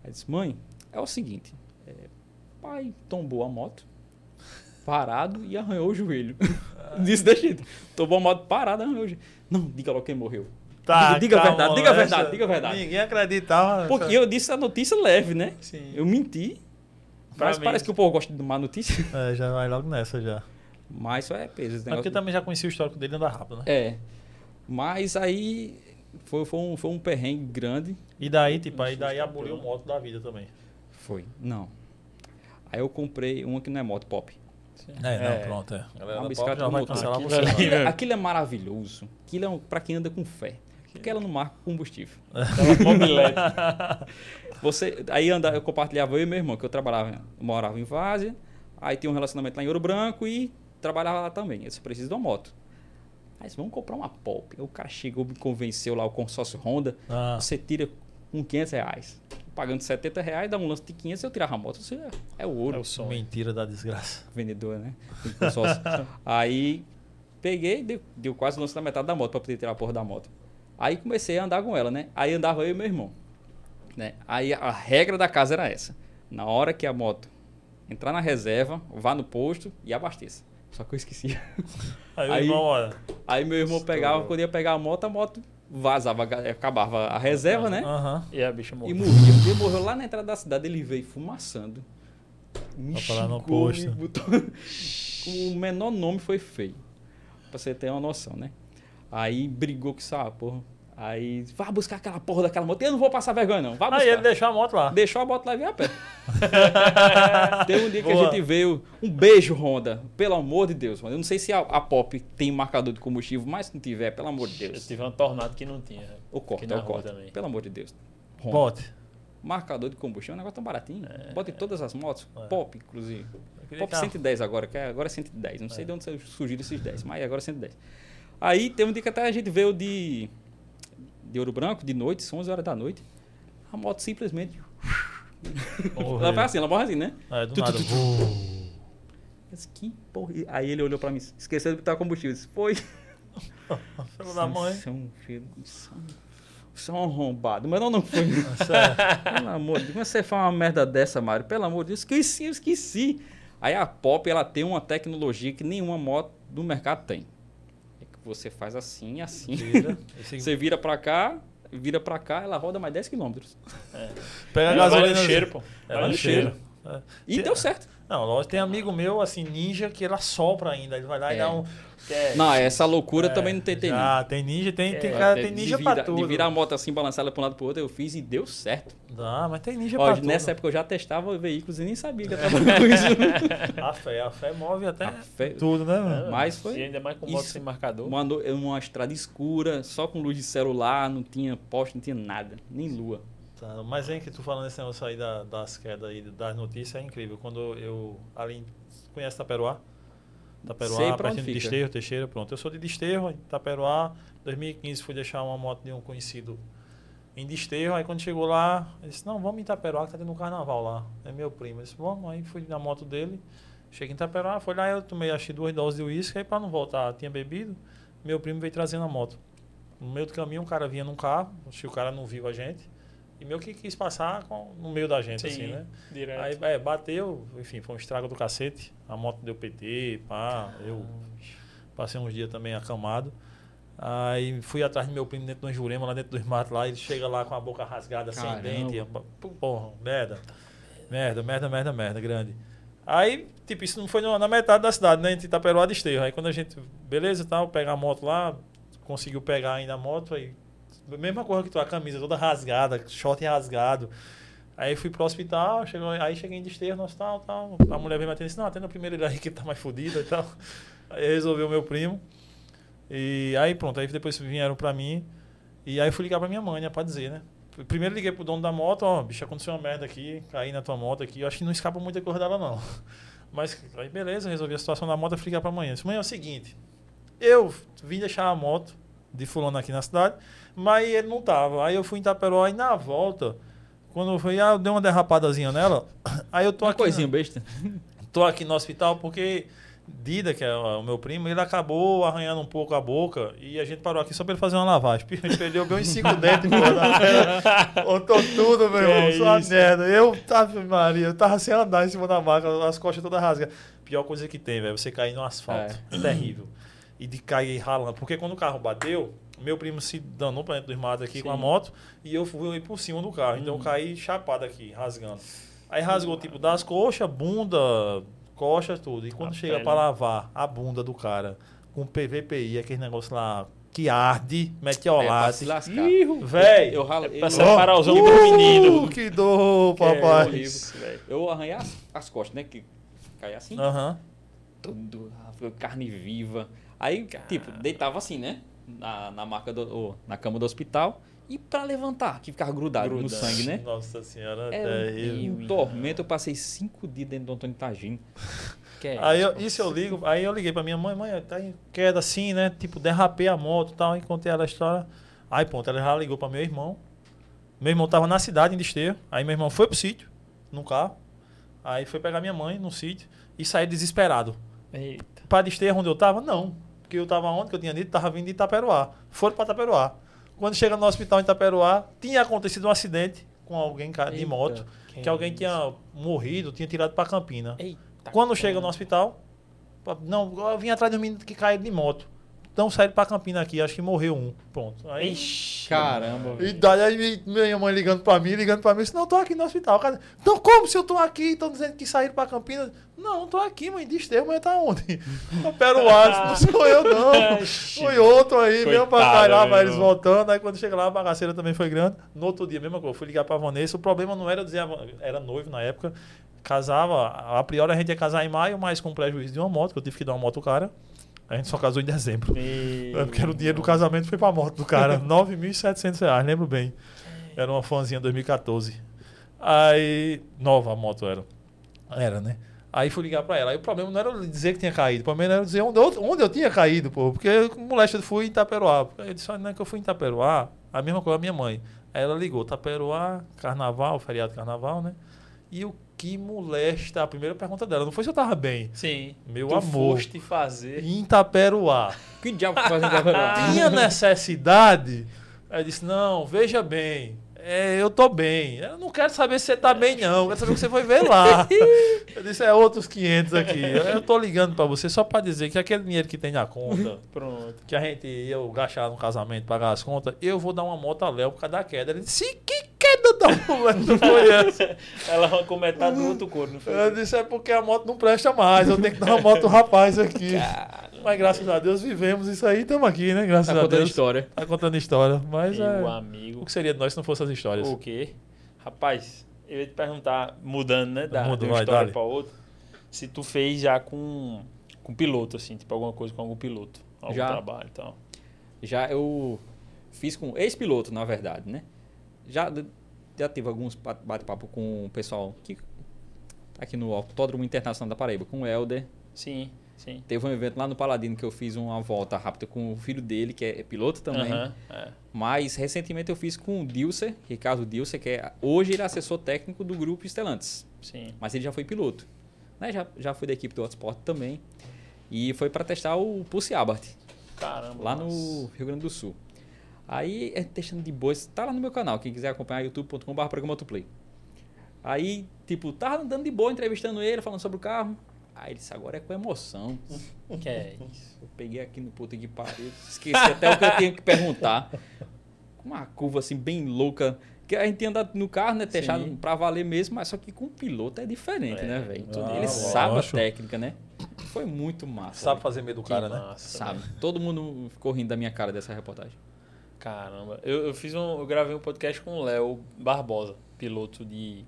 Aí disse, mãe, é o seguinte, é, pai tombou a moto, parado e arranhou o joelho. Disse desse jeito. Tombou a moto parado e arranhou o joelho. Não, diga logo quem morreu. Tá, diga diga a calma, verdade, diga a verdade, diga a verdade. Ninguém acreditava. Porque eu disse a notícia leve, né? Sim. Eu menti. Mim- parece que o povo gosta de má notícia. É, já vai logo nessa já. Mas isso é peso. Esse Mas porque também já conheci o histórico dele e anda rápido, né? É. Mas aí foi, foi, um, foi um perrengue grande. E daí, tipo, aí daí aboliu o moto da vida também. Foi. Não. Aí eu comprei uma que não é moto pop. É, não, É. pronto, é. Galera Uma bicicleta Pop já vai motor. cancelar Aquilo você. ali- lá. Aquilo, é- aquilo é maravilhoso. Aquilo é um, pra quem anda com fé. Porque ela não marca combustível. Mobilete. Você, aí anda, eu compartilhava eu e meu irmão, que eu trabalhava, eu morava em Várzea, aí tinha um relacionamento lá em Ouro Branco e trabalhava lá também. Eu disse, preciso de uma moto. Aí disse, vamos comprar uma Pop. O cara chegou, me convenceu lá, o consórcio Honda, Ah, você tira com 500 reais. Pagando 70 reais, dá um lance de 500, eu tirava a moto. Você é, é ouro. É o sonho. mentira da desgraça. vendedor, né? Consórcio. aí peguei, deu, deu quase o lance da metade da moto pra poder tirar a porra da moto. Aí comecei a andar com ela, né? Aí andava eu e meu irmão. Né? Aí a regra da casa era essa. Na hora que a moto entrar na reserva, vá no posto e abasteça. Só que eu esqueci. Aí, Aí- irmão, olha. Aí meu irmão Estourou. pegava, quando ia pegar a moto, a moto vazava, acabava a reserva, né? Aham. E a bicha E morreu. morria. Ele morreu lá na entrada da cidade, ele veio fumaçando. Me parar no xingou, posto. botou- o menor nome foi feio. Pra você ter uma noção, né? Aí brigou com essa porra. Aí, vá buscar aquela porra daquela moto. Eu não vou passar vergonha, não. Vá buscar. Aí ele deixou a moto lá. Deixou a moto lá e veio a pé. Teve um dia que Boa. a gente veio. Um beijo, Honda. Pelo amor de Deus, Honda. Eu não sei se a, a Pop tem marcador de combustível, mas se não tiver, pelo amor de Eu Deus. tive um tornado que não tinha. O corte, é o corte. também. Pelo amor de Deus. Honda. Bote. Marcador de combustível é um negócio tão baratinho. Bota em todas as motos. É. Pop, inclusive. Eu Pop que a- 110 agora, que é, agora é 110. Não sei É. de onde surgiram esses 10, mas agora é 110. Aí tem um dia que até a gente veio de, de Ouro Branco, de noite, são 11 horas da noite. A moto simplesmente. Ela vai assim, ela morre assim, né? É, do Tu, nada. tu, tu. Disse, que porra. Aí ele olhou pra mim, esqueceu de botar combustível. Disse, foi. Filho da mãe. É um filho. É é um arrombado. Mas não, não foi. Sério. Pelo amor de Deus, como você faz uma merda dessa, Mário? Pelo amor de Deus, esqueci, eu esqueci. Aí a Pop, ela tem uma tecnologia que nenhuma moto do mercado tem. É que você faz assim, assim. Vira. Esse- Você vira pra cá, vira pra cá, ela roda mais 10 km. Pega a Ela vai gasolina. no cheiro, pô. É, Vai vai no cheiro. cheiro. É. E Tem- deu certo. Não, lógico, tem amigo meu, assim, ninja, que ela sopra ainda. Ele vai lá e É. dá um. Não, essa loucura É, também não tem, tem. Já, tem ninja, tem, tem, É, cara, De- tem de ninja vira- pra tudo. De virar a moto assim, balançar ela pra um lado pro outro, eu fiz e deu certo. Dá, mas tem ninja Ó, pra tudo. nessa época eu já testava veículos e nem sabia que eu trabalhava com isso. A fé, a fé move até A fé- tudo, né, mano? Mas foi E ainda mais com moto isso. sem marcador. Uma, uma estrada escura, só com luz de celular, não tinha poste, não tinha nada, nem lua. Tá, mas vem que tu falando esse negócio aí da- das quedas aí, das notícias, é incrível. Quando eu ali. Conhece Taperoá? Sei Onde pertinho de. Desterro, Teixeira, pronto. Eu sou de Desterro, em Taperoá. 2015 fui deixar uma moto de um conhecido em Desterro. Aí quando chegou lá, ele disse: Não, vamos em Taperoá, que tá tendo um carnaval lá. É meu primo. Eu disse: Vamos. Aí fui na moto dele. Cheguei em Taperoá, foi lá, eu tomei que duas doses de uísque. Aí pra não voltar, tinha bebido. Meu primo veio trazendo a moto. No meio do caminho, um cara vinha num carro. Acho que o cara não viu a gente. E meio que quis passar com- no meio da gente, assim, né? direto. Aí é, bateu, enfim, foi um estrago do cacete. A moto deu PT, pá. Eu passei uns dias também acamado. Aí fui atrás do meu primo dentro do Jurema, lá dentro dos matos, lá. Ele chega lá com a boca rasgada, sem Caramba. dente. Pô, Porra, merda. Merda, merda, merda, merda, grande. Aí, tipo, isso não foi na metade da cidade, né? Entre Itaperuá e Desterro. Aí quando a gente, beleza tal, pegar a moto lá, conseguiu pegar ainda a moto, aí. Mesma coisa que tu, a camisa toda rasgada, short rasgado. Aí fui pro hospital, chegou, aí cheguei em Desterro no hospital tal. A mulher veio me atender disse, não, atenda primeiro ele aí que tá mais fudido e tal. Aí resolveu meu primo. E aí pronto, aí depois vieram pra mim. E aí fui ligar pra minha mãe, né, pra dizer, né? Primeiro liguei pro dono da moto, ó, bicho, aconteceu uma merda aqui, caí na tua moto aqui. Eu acho que não escapa muita coisa dela, não. Mas aí beleza, resolvi a situação da moto, fui ligar pra amanhã. Disse, mãe, é o seguinte, eu vim deixar a moto de fulano aqui na cidade, mas ele não tava. Aí eu fui em Itaperuá e na volta, quando eu fui, ah, eu dei uma derrapadazinha nela. Aí eu tô Uma aqui. coisinha besta. Tô aqui no hospital porque Dida, que é o meu primo, ele acabou arranhando um pouco a boca e a gente parou aqui só pra ele fazer uma lavagem. Ele perdeu bem uns cinco dentes, pô. na. Botou tudo, meu irmão. Só uma isso? merda. Eu tava, Maria, eu tava sem andar em cima da maca, as costas todas rasgadas. Pior coisa que tem, velho, você cair no asfalto. É. terrível. E de cair ralando. Porque quando o carro bateu, meu primo se danou pra dentro dos matos aqui com a Sim. moto e eu fui por cima do carro. Então eu caí chapado aqui, rasgando. Aí rasgou tipo das coxas, bunda, coxa, tudo. E quando A chega pra lavar a bunda do cara com PVPI, aquele negócio lá que arde, É, metiolate. se lascar. Véi, Eu ralo. É pra separar os uh, ombros do menino. Que dor, Que é papai. horrível. Eu arranhei as, as costas, né? Que caía assim. Aham. Tudo. ah, foi carne viva. Aí, tipo, deitava assim, né? Na, na maca do, na cama do hospital. E pra levantar, que ficava grudado no sangue, né? Nossa senhora, É terrível. um tormento. Eu passei cinco dias dentro do Antônio Tagino. Que é Aí eu, isso eu ligo, aí eu liguei pra minha mãe, mãe, tá em queda assim, né? Tipo, derrapei a moto e tal, aí contei ela a história. Aí, ponto, ela já ligou pra meu irmão. Meu irmão tava na cidade, em Desterro. Aí meu irmão foi pro sítio, no carro. Aí foi pegar minha mãe no sítio e saí desesperado. Eita. Pra Desterro onde eu tava? Não. Porque eu tava onde que eu tinha dito? Tava vindo de Itaperuá. Foram pra Itaperuá. Quando chega no hospital em Itaperuá, tinha acontecido um acidente com alguém de Eita, moto, quem que alguém é tinha morrido, tinha tirado pra Campina. Eita, Quando chega no hospital, não, eu vim atrás de um menino que caiu de moto. Então saíram pra Campina aqui, acho que morreu um. Pronto. Aí, Ixi. Caramba. e daí aí mi- minha mãe ligando pra mim, ligando pra mim, disse, não, tô aqui no hospital. Cara, Então como se eu tô aqui? Estão dizendo que saíram pra Campinas. Não, tô aqui, mãe, desterro, mas tá onde? No Peruá, não sou eu não. Foi outro aí, veio pra cá lá, vai eles voltando. Aí quando chega lá, a bagaceira também foi grande. No outro dia, mesma coisa, eu fui ligar pra Vanessa. O problema não era dizer, era noivo na época. Casava, a priori a gente ia casar em maio, mas com prejuízo de uma moto, que eu tive que dar uma moto cara. A gente só casou em dezembro. Meu É porque era o dinheiro do casamento foi pra moto do cara. 9.700 reais, lembro bem. Era uma fãzinha 2014. Aí. Nova a moto era. Era, né? Aí fui ligar pra ela. Aí o problema não era dizer que tinha caído. O problema era dizer onde eu, onde eu tinha caído, pô. Porque moleque eu fui em Itaperuá. Aí eu disse, "Ah, não é que eu fui em Itaperuá. A mesma coisa a minha mãe. Aí ela ligou, Itaperuá, carnaval, feriado de carnaval, né? E o que molesta? A primeira pergunta dela. Não foi se eu tava bem. Sim. Meu tu amor. foste fazer. Em Itaperuá. Que diabo que fazem Itaperuá? tinha necessidade. Eu disse, não, veja bem, é, eu tô bem. Eu não quero saber se você tá bem, não. Eu quero saber o que você foi ver lá. Eu disse, é outros 500 aqui. Eu tô ligando pra você só pra dizer que aquele dinheiro que tem na conta, Pronto. que a gente ia gastar no casamento, pagar as contas, eu vou dar uma moto a Léo por causa da queda. Ele disse, que queda da mulher? Foi essa. Ela arrancou metade do outro couro, não foi? Eu disse, é porque a moto não presta mais. Eu tenho que dar uma moto ao rapaz aqui. Mas graças a Deus vivemos isso aí, estamos aqui, né? Graças Tá a contando Deus. história. Tá contando história. Mas Meu é. amigo. O que seria de nós se não fosse as histórias? O quê? Rapaz, eu ia te perguntar, mudando, né? Da, Muda, de uma vai, história pra outra. Se tu fez já com, com piloto, assim, tipo alguma coisa com algum piloto. Algum Já. trabalho e tal. Já eu fiz com ex-piloto, na verdade, né? Já, já tive alguns ba- bate-papo com o pessoal que aqui no Autódromo Internacional da Paraíba, com o Helder. Sim, sim. Teve um evento lá no Paladino que eu fiz uma volta rápida com o filho dele, que é piloto também. Aham, é. Mas recentemente eu fiz com o Dilcer, Ricardo Dilcer, que é hoje ele é assessor técnico do grupo Estelantes. Sim. Mas ele já foi piloto. Né? Já, já foi da equipe do Autosport também. E foi para testar o Pulse Abarth, Caramba. lá nossa. no Rio Grande do Sul. Aí, é testando de boa, tá lá no meu canal, quem quiser acompanhar, youtube.com.br programa Autoplay. Aí, tipo, tava andando de boa, entrevistando ele, falando sobre o carro. Aí ele disse, agora é com emoção. Que é isso? Eu peguei aqui no puta que pariu, esqueci até o que eu tinha que perguntar. Uma curva assim, bem louca. Que a gente anda no carro, né? Testado Sim. pra valer mesmo, mas só que com o piloto é diferente, É. né, velho? Ah, ele sabe a lógico. técnica, né? Foi muito massa. Sabe velho. fazer medo do Que cara, né? massa, Sabe. né? Todo mundo ficou rindo da minha cara dessa reportagem. Caramba. Eu, eu fiz um. Eu gravei um podcast com o Léo Barbosa, piloto de,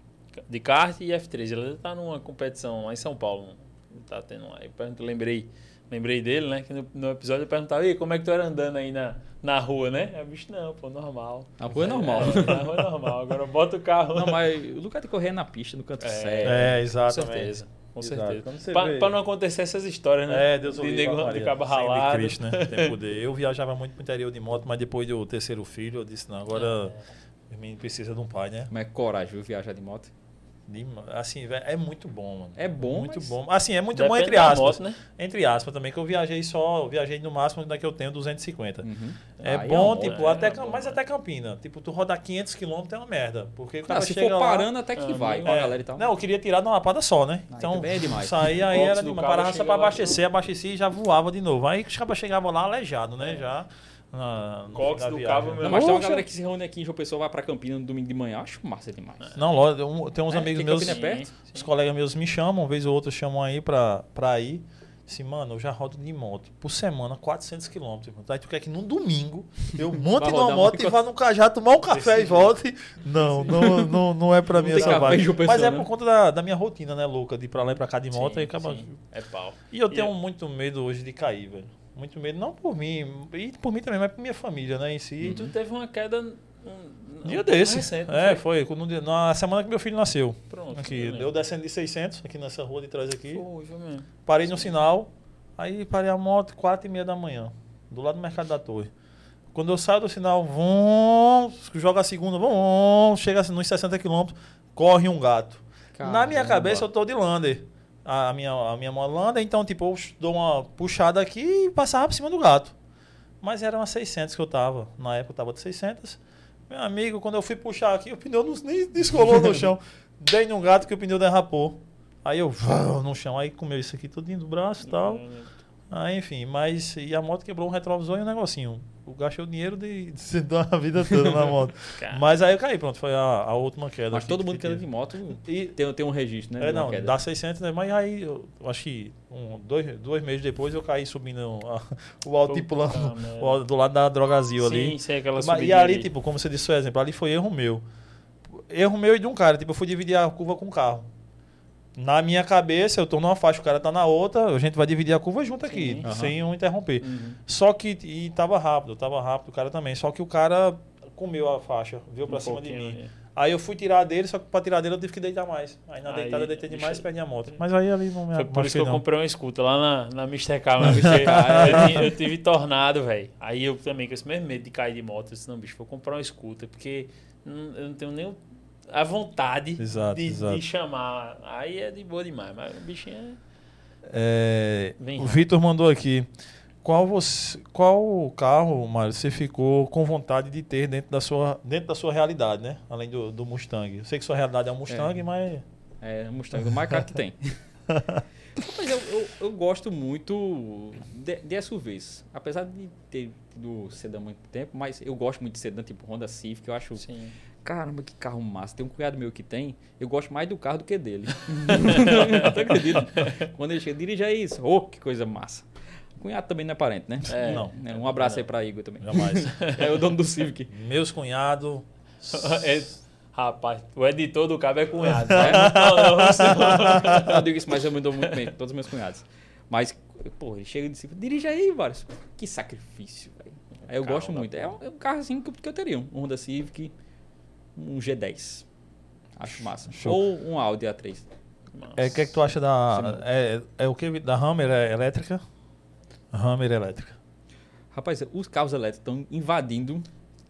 de kart e F3. Ele tá numa competição lá em São Paulo. Ele tá tendo lá. Eu pergunto- lembrei, lembrei dele, né? Que no, no episódio eu perguntava, e como é que tu era andando aí na, na rua, né? Aí o bicho, não, pô, normal. Na rua é normal. É, na rua é normal. Agora bota o carro. Não, mas o lugar de correr é na pista, no canto É. certo. É, Com exatamente. certeza. Com Exato. certeza. Pra não acontecer essas histórias, né? É, Deus de, o livre, nego, de cabo Sangue de ralado. Cristo, né? Tem poder. Eu viajava muito pro interior de moto, mas depois do terceiro filho, eu disse, não, agora o menino precisa de um pai, né? Como é coragem, viu, viajar de moto? Assim, é muito bom, mano. É bom, Muito bom. Assim, é muito bom entre aspas. moto, né? Entre aspas também, que eu viajei só, eu viajei no máximo da que eu tenho 250. Uhum. É Aí bom, uma tipo, é, até, é Cam- bom, mas é. até Campina. Tipo, tu rodar 500 km é uma merda. Porque Não, cara se for lá- parando, até que Ah, vai É. galera e tal. Não, eu queria tirar de uma lapada só, né? Aí Então, é demais. sair aí era uma parada só pra abastecer, abastecer e já voava de novo. Aí os cabas chegavam lá aleijado, né? Já. Na, Cox do viagem. cabo, meu Não, mas tem uma galera que se reúne aqui em João Pessoa, vai pra Campina no domingo de manhã. Acho massa demais. Não, lógico, um- tem uns É, amigos meus. É perto? Sim, Os sim. colegas meus me chamam, uma vez ou outra chamam aí pra, pra ir. Assim, mano, eu já rodo de moto. Por semana, 400 quilômetros. Aí tu quer que num domingo eu monte numa moto e vá no cajá tomar um café e volte. Não, não, não, não é pra Não mim essa vibe. Mas é né? por conta da, da minha rotina, né, louca? De ir pra lá e pra cá de moto Sim, e acaba. sim. É pau. E eu E tenho é- muito medo hoje de cair, velho. Muito medo, não por mim, e por mim também, mas por minha família, né, em si. E tu teve uma queda. Um, Dia um- desse. recente, é, foi, quando- na semana que meu filho nasceu. Pronto. Aqui, foi eu descendo de 600, aqui nessa rua de trás aqui. Foi, foi mesmo. Parei no sinal, aí parei a moto quatro e meia da manhã, do lado do Mercado da Torre. Quando eu saio do sinal, vum, joga a segunda, vum, chega assim, nos 60 quilômetros, corre um gato. Na minha Caramba. cabeça eu tô de lander. A minha, a minha mão lander, então tipo, eu dou uma puxada aqui e passava por cima do gato. Mas era umas 600 que eu tava. Na época eu tava de 600. Meu amigo, quando eu fui puxar aqui, o pneu não, nem descolou no chão. Dei num gato que o pneu derrapou. Aí eu no chão, aí comeu isso aqui tudinho do braço e tal. Aí, enfim, mas. E a moto quebrou um retrovisor e um negocinho. Eu gastei o dinheiro de, de dar a vida toda na moto. Mas aí eu caí, pronto, foi a, a última queda. Mas que- todo mundo que anda de moto E, tem, tem um registro, né? é, não, dá 600, né? Mas aí, eu, acho que um, dois, dois meses depois eu caí subindo a- o altiplano Puta merda. o- do lado da Drogazil ali. Sim, sei aquela Mas- e ali, ali. tipo, como você disse o exemplo, ali foi erro meu. Erro meu e de um cara. Tipo, eu fui dividir a curva com o carro. Na minha cabeça, eu tô numa faixa, o cara tá na outra, a gente vai dividir a curva junto aqui. Aham. sem um interromper. Uhum. Só que, e tava rápido, tava rápido o cara também. Só que o cara comeu a faixa, veio pra Um cima de mim. ali. Aí eu fui tirar dele, só que pra tirar dele eu tive que deitar mais. Aí na Aí, deitada eu deitei demais e perdi a moto. Mas aí ali não me Foi por isso que eu não. comprei uma escuta lá na, na Mr. K. mas Mr. K, eu, tive, eu tive tornado, velho. Aí eu também, com esse mesmo medo de cair de moto, eu disse, não, bicho, vou comprar uma escuta, porque eu não tenho nem o- a vontade Exato, de, exato. de chamar. Aí é de boa demais, mas o bichinho é... É, o. Vitor mandou aqui. Qual, você, qual carro, Mário, você ficou com vontade de ter dentro da sua, dentro da sua realidade, né? Além do, do Mustang. Eu sei que sua realidade é um Mustang, É. mas. É, o Mustang do mais caro que tem. Mas eu, eu, eu gosto muito de, de SUVs. Apesar de ter tido sedã há muito tempo, mas eu gosto muito de sedã, tipo Honda Civic. Eu acho, Sim. Caramba, que carro massa. Tem um cunhado meu que tem, eu gosto mais do carro do que dele. Tu acredita? Quando ele chega, dirige aí isso. Oh, que coisa massa. Cunhado também não é parente, né? É, Não. É, Um abraço aí pra Igor também. Jamais. É o dono do Civic. Meus cunhados. É, rapaz, o editor do cabo é cunhado. né? Não, não, não, não. Eu digo isso, mas eu me dou muito bem todos os meus cunhados. Mas, pô, ele chega e diz, dirige aí, vários. Que sacrifício, velho. Aí eu Carro gosto muito. É um, é um carro assim que, eu- que eu teria. Um Honda Civic, um G10. Acho massa. Show. Ou um Audi A3. É, o que, é que tu acha da. É, é o que? Da Hammer é elétrica? Hammer elétrica. Rapaz, os carros elétricos estão invadindo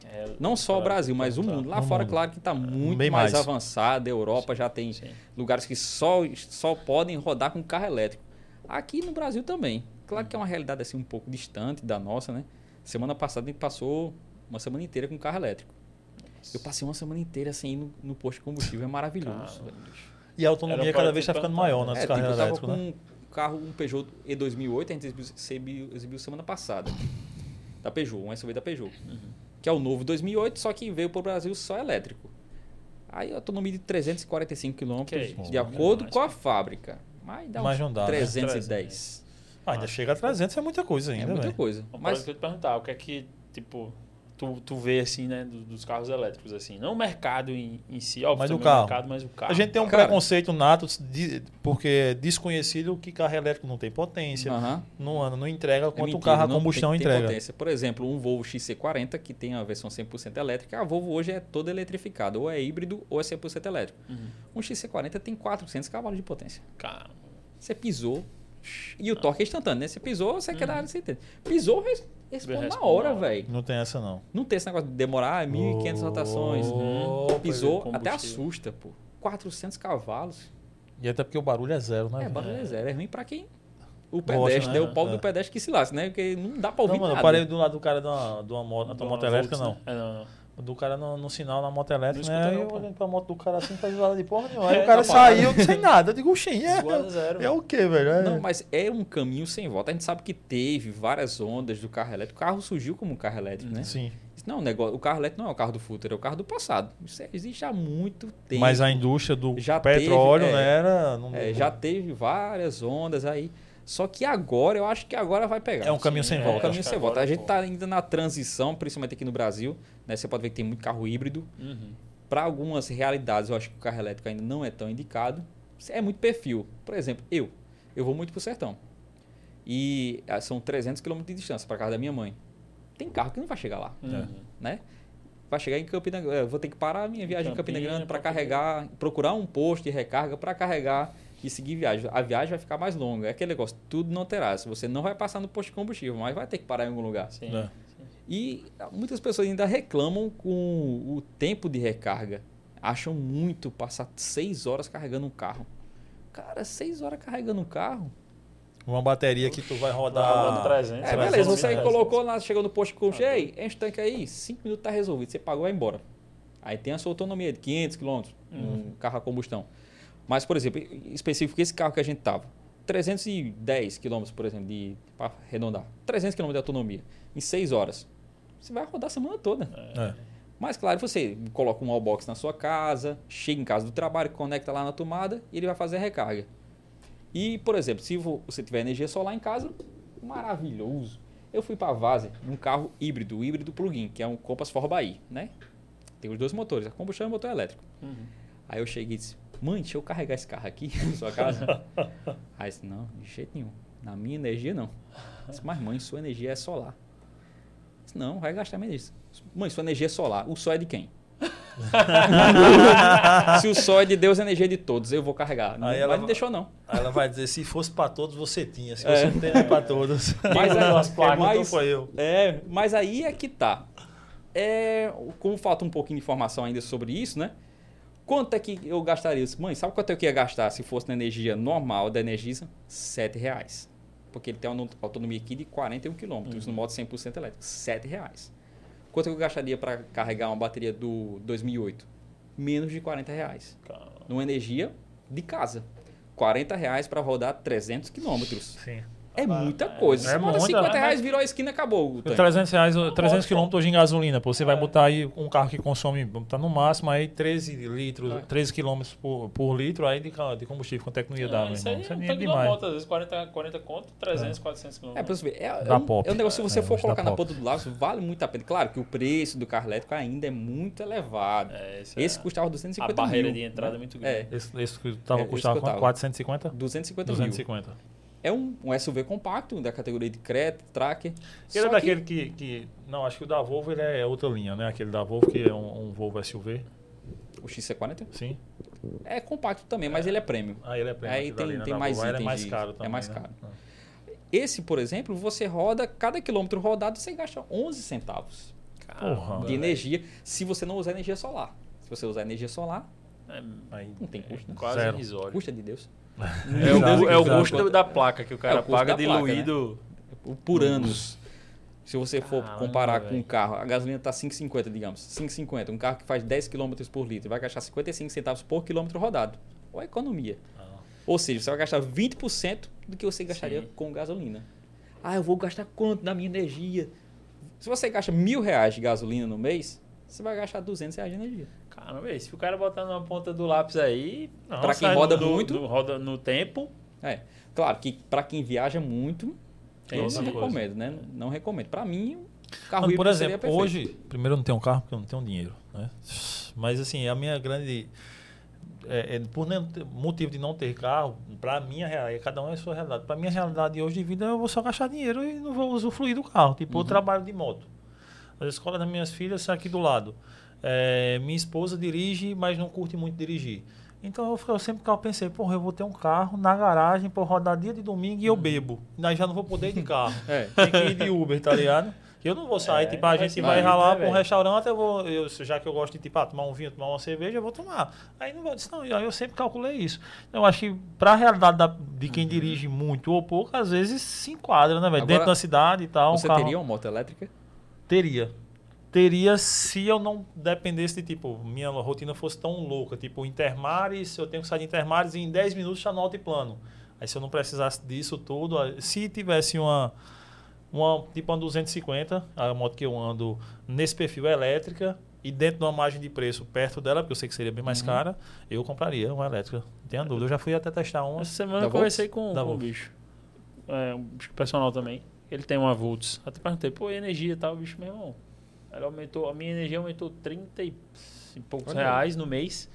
É, não só o Brasil, mas o mundo. Lá fora, mundo. claro que está muito Bem mais, mais. avançado. A Europa já tem Sim. lugares que só, só podem rodar com carro elétrico. Aqui no Brasil também. Claro que é uma realidade assim um pouco distante da nossa, né? Semana passada a gente passou uma semana inteira com carro elétrico. Eu passei uma semana inteira assim no, no posto de combustível, é maravilhoso. E a autonomia cada vez está ficando maior né? É, carros tipo, eu tava elétricos, com né? um carro, um Peugeot E2008, a gente exibiu, exibiu, exibiu semana passada. Da Peugeot, um SUV da Peugeot. Uhum. Que é o novo 2008, só que veio para o Brasil só elétrico. Aí autonomia de 345 km, isso, de acordo com a fábrica. Mas dá Mas uns não dá, né? 310. Ah, ainda chega a 300, é muita coisa É ainda, muita velho. coisa. Uma Mas parada que eu te perguntar, o que é que, tipo, tu, tu vê assim, né, do- dos carros elétricos, assim, não o mercado em, em si, óbvio, Mas o carro. mercado, mas o carro. A gente tem um Cara. preconceito nato de- porque é desconhecido que carro elétrico não tem potência, Aham. não anda, não entrega É quanto o mentira, carro a combustão tem, tem entrega. potência. Por exemplo, um Volvo XC40, que tem a versão 100% elétrica, a Volvo hoje é toda eletrificada, ou é híbrido ou é 100% elétrico. Uhum. Um XC40 tem 400 cavalos de potência. Cara, Você pisou e o torque é instantâneo, né? Você pisou, você quer dar área, você entende. Pisou, res- responde na hora, na hora. velho. Não tem essa não. Não tem esse negócio de demorar 1.500 rotações. Oh, Pisou, combustível. até assusta, pô. 400 cavalos. E até porque o barulho é zero, né? É, barulho é zero. É ruim pra quem... O pedestre, né? né? O pobre É. do pedestre que se lasca, né? Porque não dá pra ouvir Não, mano, eu nada. parei do lado do cara de uma, de uma moto, da uma moto elétrica, Volks, não. né? É, não, não. Do cara no, no sinal na moto elétrica, né? Aí eu olhando pra moto do cara assim, faz zoada de porra nenhuma. Aí É, o cara tá saiu sem nada. Eu digo, xim, é, zero, é o quê, velho? É- Não, mas é um caminho sem volta. A gente sabe que teve várias ondas do carro elétrico. O carro surgiu como um carro elétrico, né? Sim. Não, é um negócio, o carro elétrico não é o carro do futuro, é o carro do passado. Isso é- existe há muito tempo. Mas a indústria do Já petróleo, teve, é. né, era... Não, É, já teve várias ondas aí. Só que agora, eu acho que agora vai pegar. É um caminho Sim, sem é, É um volta. caminho sem volta. agora, A gente pô. está ainda na transição, principalmente aqui no Brasil. Né? Você pode ver que tem muito carro híbrido. Uhum. Para algumas realidades, eu acho que o carro elétrico ainda não é tão indicado. É muito perfil. Por exemplo, eu. Eu vou muito pro sertão. E ah, são 300 km de distância para casa da minha mãe. Tem carro que não vai chegar lá, Uhum. né? Vai chegar em Campina Grande. Eu vou ter que parar a minha viagem em Campina Grande para carregar, procurar um posto de recarga para carregar e seguir viagem. A viagem vai ficar mais longa. É aquele negócio, tudo não terá. Se você não vai passar no posto de combustível, mas vai ter que parar em algum lugar. Sim. É. E muitas pessoas ainda reclamam com o tempo de recarga. Acham muito passar seis horas carregando um carro. Cara, seis horas carregando um carro. Uma bateria que tu vai rodar. Vai rodando 300. É, beleza, você aí 300. colocou lá, chegou no posto de combustível, ei, enche o tanque aí, 5 minutos tá resolvido, você pagou, vai embora. Aí tem a sua autonomia de 500 km, um carro a combustão. Mas, por exemplo, específico, esse carro que a gente tava, 310 km, por exemplo, de para arredondar, 300 km de autonomia, em 6 horas. Você vai rodar a semana toda. É. Mas, claro, você coloca um wallbox na sua casa, chega em casa do trabalho, conecta lá na tomada e ele vai fazer a recarga. E, por exemplo, se vo- você tiver energia solar em casa, maravilhoso. Eu fui para a Vase num carro híbrido, híbrido plug-in, que é um Compass 4xi, né? Tem os dois motores, a combustão e o motor elétrico. Aí eu cheguei e disse, mãe, deixa eu carregar esse carro aqui na sua casa. Aí disse, não, de jeito nenhum. Na minha energia, não. Disse, mas mãe, sua energia é solar. Disse, não, vai gastar minha energia. Mãe, sua energia é solar. O sol é de quem? Se o sol é de Deus, a energia é de todos. Eu vou carregar. Não, Aí mas ela não vai- deixou, não. Aí ela vai dizer, se fosse pra todos, você tinha. Se É. você não tem, é pra todos. Mas aí- as placas, mas- então foi eu. É, mas aí é que tá. É, como falta um pouquinho de informação ainda sobre isso, né? Quanto é que eu gastaria? Eu disse, Mãe, sabe quanto é que eu ia gastar se fosse na energia normal da Energisa? 7 reais. Porque ele tem uma autonomia aqui de 41 km no modo 100% elétrico. 7 reais. Quanto é que eu gastaria para carregar uma bateria do 2008? Menos de 40 reais. Cara, Numa energia de casa. 40 reais para rodar 300 quilômetros. Sim. É muita coisa. É muita, 50 né? reais, virou a esquina, acabou o tanque. 300 reais, 300 km hoje em gasolina. Pô, você É. vai botar aí um carro que consome, tá no máximo aí 13 litros, É. 13 km por, por litro aí de, de combustível. Quanto é que não ia dar, meu isso irmão? aí Isso é é um tanque de demais. moto, às vezes 40, 40 conto, 300, 400 km. É, pra você ver, é, Da é, um, Pop. é um negócio, se você É, for colocar na ponta do lápis, vale muito a pena. Claro que o preço do carro elétrico ainda é muito elevado. É, esse Esse é- custava a 250 barreira mil. de entrada é né? muito grande. É, Esse, esse que tava É, esse custava eu quanto? tava. 450? 250 mil. 250. É um, um SUV compacto, da categoria de Creta, Tracker. Ele é daquele que, que. Não, acho que o da Volvo ele é outra linha, né? Aquele da Volvo que é um, um Volvo SUV. que o XC40 Sim. é compacto também, mas ele é premium. Aí ele é premium. Aí tem- ali, né, tem mais. Aí ele é itens mais de- caro é também. mais né? caro. Esse, por exemplo, você roda, cada quilômetro rodado você gasta 11 centavos Porra. de energia, se você não usar energia solar. Se você usar energia solar, É não tem custo, né? quase irrisório. Custa de Deus. É o, é o custo da placa que o cara É o paga da placa, diluído. Por anos. Se você for Caramba, comparar com velho. um carro, a gasolina está 5,50, digamos. 5,50. Um carro que faz 10 km por litro vai gastar 55 centavos por quilômetro rodado. Ou economia. Ah. Ou seja, você vai gastar 20% do que você gastaria Sim. com gasolina. Ah, eu vou gastar quanto na minha energia? Se você gasta mil reais de gasolina no mês, você vai gastar 200 reais de energia. Caramba, se o cara botar na ponta do lápis aí. Não, Pra quem roda no- muito. no- roda no tempo. É. Claro que para quem viaja muito, Tem eu não coisa. recomendo, né? Não recomendo. Para mim, o carro Mano, por exemplo, hoje, primeiro eu não tenho um carro porque eu não tenho dinheiro, né? Mas assim, a minha grande é, é, por não motivo de não ter carro, para minha realidade, cada um é a sua realidade. Para minha realidade hoje de vida, eu vou só gastar dinheiro e não vou usufruir do carro. Tipo, eu trabalho de moto. A escola das minhas filhas é aqui do lado. É, minha esposa dirige, mas não curte muito dirigir. Então eu, eu sempre eu pensei, porra, eu vou ter um carro na garagem para rodar dia de domingo e eu bebo. Daí já não vou poder ir de carro. É. Tem que ir de Uber, tá ligado? Eu não vou sair, É, tipo, a gente vai ralar né, pra um restaurante, eu vou, eu, já que eu gosto de tipo, ah, tomar um vinho, tomar uma cerveja, eu vou tomar. Aí não vou dizer, não, aí eu sempre calculei isso. Então, eu acho que pra realidade da- de quem dirige muito ou pouco, às vezes se enquadra, né, velho? Dentro da cidade e tal. um Você carro- teria uma moto elétrica? Teria. Teria se eu não dependesse de, tipo, minha rotina fosse tão louca. Tipo, Intermares, eu tenho que sair de Intermares e em 10 minutos já no altiplano. Aí se eu não precisasse disso tudo, se tivesse uma, uma tipo uma 250, a moto que eu ando nesse perfil é elétrica, e dentro de uma margem de preço perto dela, porque eu sei que seria bem mais cara, eu compraria uma elétrica. Não tenha dúvida. Eu já fui até testar uma. Essa semana Da eu conversei com, com um bicho. É, um bicho personal também. Ele tem uma Volts. Até perguntei, pô, e energia e tal, o bicho, meu irmão. Ela aumentou, a minha energia aumentou 30 e e poucos Olha reais no mês.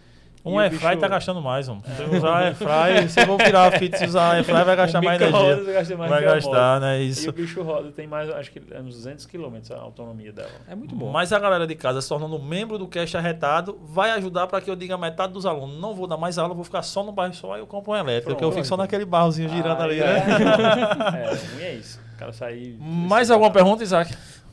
Um E airfry bicho- tá gastando mais, mano. Se eu usar airfry, se vou virar a fita e usar airfry, vai gastar Um mais energia. gasta mais Vai gastar, né? moto. E Isso. o bicho roda, tem mais, acho que é uns 200 km a autonomia dela. É muito bom. Mas a galera de casa se tornando membro do Cash Arretado vai ajudar para que eu diga a metade dos alunos. Não vou dar mais aula, vou ficar só no bairro só, aí eu compro um elétrico, que eu fico só naquele barrozinho girando Ah, ali, é. né? É, é isso. O cara sair. Mais alguma pergunta, Isaac?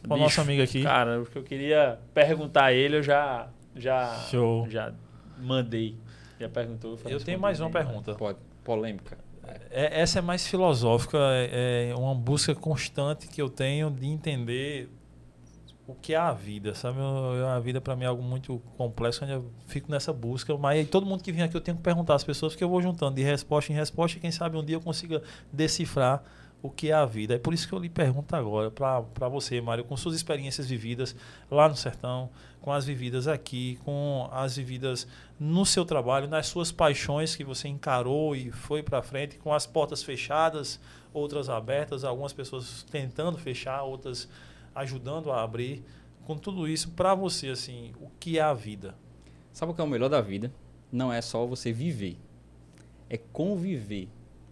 Para o nosso amigo aqui. Cara, o que eu queria perguntar a ele, eu já. Já, Show. já mandei. Já perguntou. eu tenho mais uma pergunta. Pode. Polêmica. É, essa é mais filosófica, é, é uma busca constante que eu tenho de entender o que é a vida, sabe? Eu- a vida para mim é algo muito complexo, onde eu fico nessa busca, mas aí todo mundo que vem aqui eu tenho que perguntar às pessoas, porque eu vou juntando de resposta em resposta e quem sabe um dia eu consiga decifrar o que é a vida. É por isso que eu lhe pergunto agora, para você, Mário, com suas experiências vividas lá no sertão, com as vividas aqui, com as vividas no seu trabalho, nas suas paixões que você encarou e foi para frente, com as portas fechadas, outras abertas, algumas pessoas tentando fechar, outras ajudando a abrir. Com tudo isso, para você, assim, o que é a vida? Sabe o que é o melhor da vida? Não é só você viver. É conviver.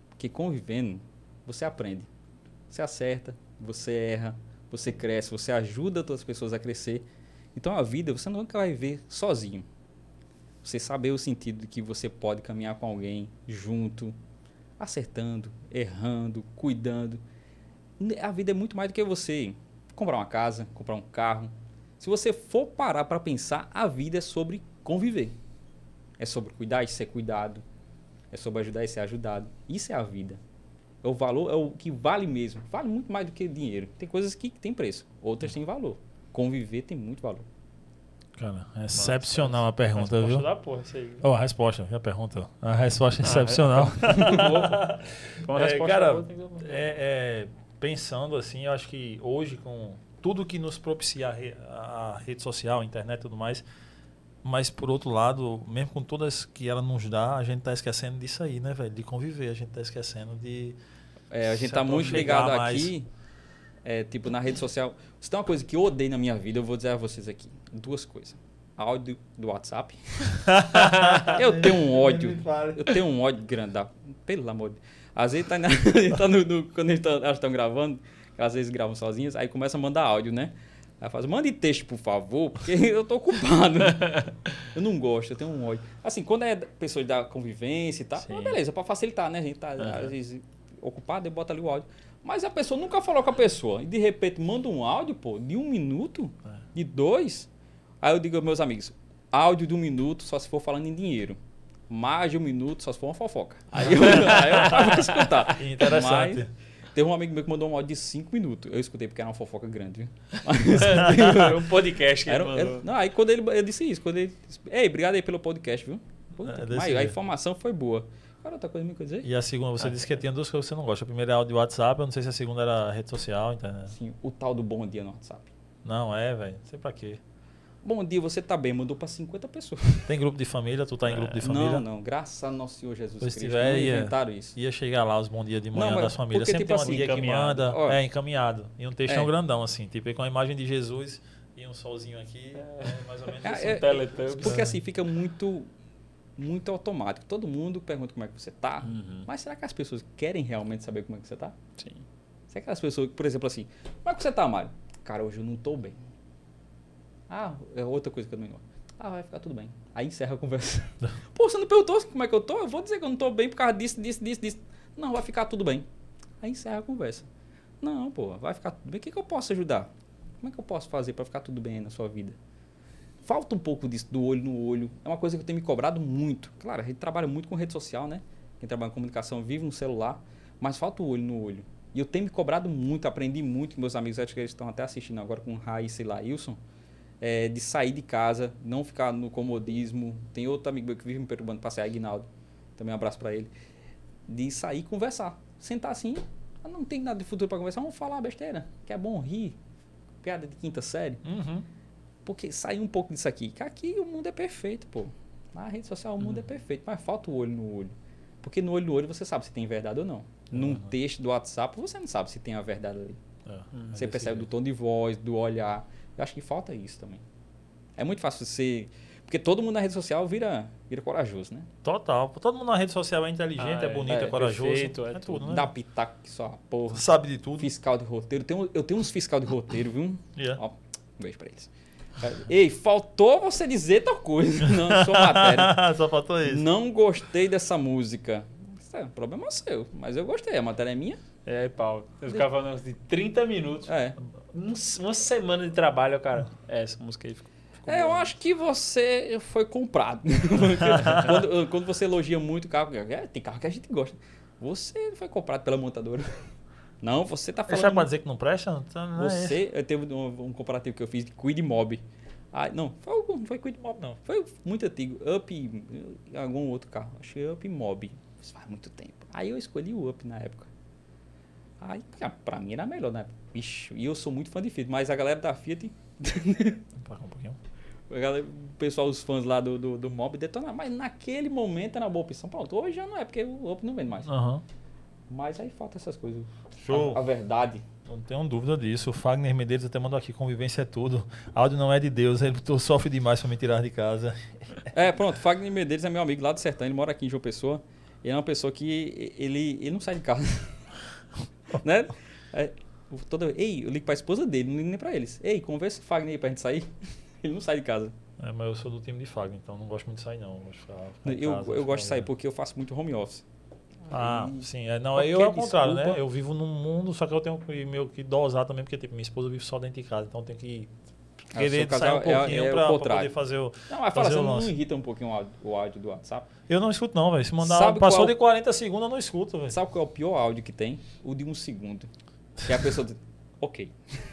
Porque convivendo, você aprende. Você acerta, você erra, você cresce, você ajuda outras pessoas a crescer. Então a vida você nunca vai ver sozinho. Você saber o sentido de que você pode caminhar com alguém junto, acertando, errando, cuidando. A vida é muito mais do que você comprar uma casa, comprar um carro. Se você for parar para pensar, a vida é sobre conviver. É sobre cuidar e ser cuidado. É sobre ajudar e ser ajudado. Isso é a vida. É o valor, é o que vale mesmo. Vale muito mais do que dinheiro. Tem coisas que têm preço, outras têm valor. Conviver tem muito valor. Cara, é excepcional a pergunta, Resposta viu? da porra, isso aí. Oh, a resposta, a pergunta. A resposta é excepcional. Foi uma É, resposta cara, boa, tem É, é, pensando assim, eu acho que hoje, com tudo que nos propicia a, re- a rede social, a internet e tudo mais, mas por outro lado, mesmo com todas que ela nos dá, a gente tá esquecendo disso aí, né, velho? De conviver, a gente tá esquecendo de. É, a gente tá muito ligado mais. aqui, é, tipo, na rede social. Se tem uma coisa que eu odeio na minha vida, eu vou dizer a vocês aqui. Duas coisas. Áudio do WhatsApp. eu tenho um ódio. Eu tenho um ódio grande. Pelo amor de Deus. Às vezes tá, na- a gente tá no, no- quando eles estão gravando, às vezes gravam sozinhos, aí começa a mandar áudio, né? Aí faz, mande texto, por favor, porque eu tô ocupado. eu não gosto, eu tenho um ódio. Assim, quando é pessoas da convivência e tal, Sim. ah, beleza, pra facilitar, né? A gente tá, Aham. às vezes, ocupado, eu boto ali o áudio. Mas a pessoa nunca falou com a pessoa. E de repente manda um áudio, pô, de um minuto, É. de dois. Aí eu digo aos meus amigos, áudio de um minuto só se for falando em dinheiro. Mais de um minuto só se for uma fofoca. Aí eu, aí eu tava escutar. Interessante. Mas teve um amigo meu que mandou um áudio de cinco minutos. Eu escutei porque era uma fofoca grande, viu? Era um podcast que Era- ele era- não, aí quando ele, ele disse isso, quando ele disse, Ei, obrigado aí pelo podcast, viu? Puta, É, a informação foi boa. Cara, outra coisa me dizer? E a segunda, você Ah. disse que tinha duas coisas que você não gosta. A primeira é áudio de WhatsApp, eu não sei se a segunda era rede social, internet. Assim, o tal do bom dia no WhatsApp. Não, é, velho. Não sei pra quê. Bom dia, você tá bem? Mandou pra 50 pessoas. Tem grupo de família, tu tá em grupo de família? Não, não. Graças a nosso Senhor Jesus Pois Cristo. tiver, não ia- inventaram isso. Ia chegar lá os bom dia de manhã Não, das famílias. Sempre tipo tem uma assim, tia que manda. Ó. é, encaminhado. E um textão É. grandão, assim. Tipo, aí com a imagem de Jesus e um solzinho aqui. é mais ou menos É, assim. é, Teletubbies. porque assim, fica muito, muito automático. Todo mundo pergunta como é que você tá. Uhum. Mas será que as pessoas querem realmente saber como é que você tá? Sim. Será que as pessoas, por exemplo, assim, como é que você tá, Mário? Cara, hoje eu não tô bem. Ah, é outra coisa que eu não gosto. Ah, vai ficar tudo bem. Aí encerra a conversa. Pô, você não perguntou como é que eu tô? Eu vou dizer que eu não tô bem por causa disso, disso, disso, disso. Não, vai ficar tudo bem. Aí encerra a conversa. Não, pô, vai ficar tudo bem. O que, que eu posso ajudar? Como é que eu posso fazer pra ficar tudo bem na sua vida? Falta um pouco disso, do olho no olho. É uma coisa que eu tenho me cobrado muito. Claro, a gente trabalha muito com rede social, né? Quem trabalha com comunicação vive no celular, mas falta o olho no olho. E eu tenho me cobrado muito, aprendi muito com meus amigos, acho que eles estão até assistindo agora com o Raíssa e Laílson, é, de sair de casa, não ficar no comodismo. Tem outro amigo meu que vive me perturbando para sair, Aguinaldo. Também um abraço para ele. De sair e conversar. Sentar assim, ah, não tem nada de futuro para conversar, vamos falar besteira. Que é bom rir. Piada de quinta série. Uhum. Porque sair um pouco disso aqui. Que aqui o mundo é perfeito, pô. Na rede social o mundo é perfeito, mas falta o olho no olho. Porque no olho no olho você sabe se tem verdade ou não. Num Uhum. texto do WhatsApp você não sabe se tem a verdade ali. É, é Você percebe do tom de voz, do olhar. Eu acho que falta isso também. É muito fácil você. Porque todo mundo na rede social vira, vira corajoso, né? Total. Todo mundo na rede social é inteligente, Ah, é é. bonito, é, É, corajoso. perfeito, é é tudo, tudo. né? Dá pitaco que só porra. Sabe de tudo. Fiscal de roteiro. Tem um- eu tenho uns fiscal de roteiro, viu? Yeah. Ó, um beijo pra eles. Ei, faltou você dizer tal coisa. Não, sua matéria. Só faltou isso. Não gostei dessa música. É um problema seu, mas eu gostei. A matéria é minha. É, Paulo. Eu ficava falando de 30 minutos. É. Um- uma semana de trabalho, cara. É, essa música aí ficou. ficou É, eu boa. acho que você foi comprado. Quando, quando você elogia muito o carro, é, tem carro que a gente gosta. Você foi comprado pela montadora. Não, você tá Deixa falando. pra dizer que não presta? Então, não é. Você, eu teve um, um comparativo que eu fiz de Quid Mob. Ah, não, foi, algum- não foi Quid Mob, não. Foi muito antigo. Up, algum outro carro. Acho que Up Mob. Isso faz muito tempo. Aí eu escolhi o Up na época. Aí, pra mim era melhor, né? Bicho, e eu sou muito fã de Fiat, mas a galera da Fiat, Para um pouquinho. a galera, o pessoal, os fãs lá do, do, do Mob detonaram. Mas naquele momento era uma boa opção. Pronto, hoje já não é, porque o Up não vende mais. Aham. Mas aí falta essas coisas. Show. A, a verdade. Não tenho dúvida disso. O Fagner Medeiros até mandou aqui: convivência é tudo. Áudio não é de Deus. Ele sofre demais pra me tirar de casa. É, pronto, Fagner Medeiros é meu amigo lá do Sertão, ele mora aqui em João Pessoa. Ele é uma pessoa que ele, ele não sai de casa. né? É, toda, ei, eu ligo pra esposa dele, não ligo nem pra eles. Ei, conversa com o Fagner aí pra gente sair. Ele não sai de casa. É, mas eu sou do time de Fagner, então não gosto muito de sair, não. De ficar, ficar Eu, casa, eu gosto de sair porque eu faço muito home office. Ah, Aí- sim. É, não, eu é o contrário, né? Eu vivo num mundo, só que eu tenho que meio que dosar também, porque tipo, minha esposa vive só dentro de casa, então eu tenho que Ah, querer sair um é- pouquinho é o pra, pra poder fazer o. Não, mas fala, o não irrita um pouquinho o áudio, o áudio do WhatsApp? Eu não escuto, não, velho. Se mandar. Sabe passou qual- de 40 segundos, eu não escuto, velho. Sabe qual é o pior áudio que tem? O de um segundo. Que a pessoa diz, ok.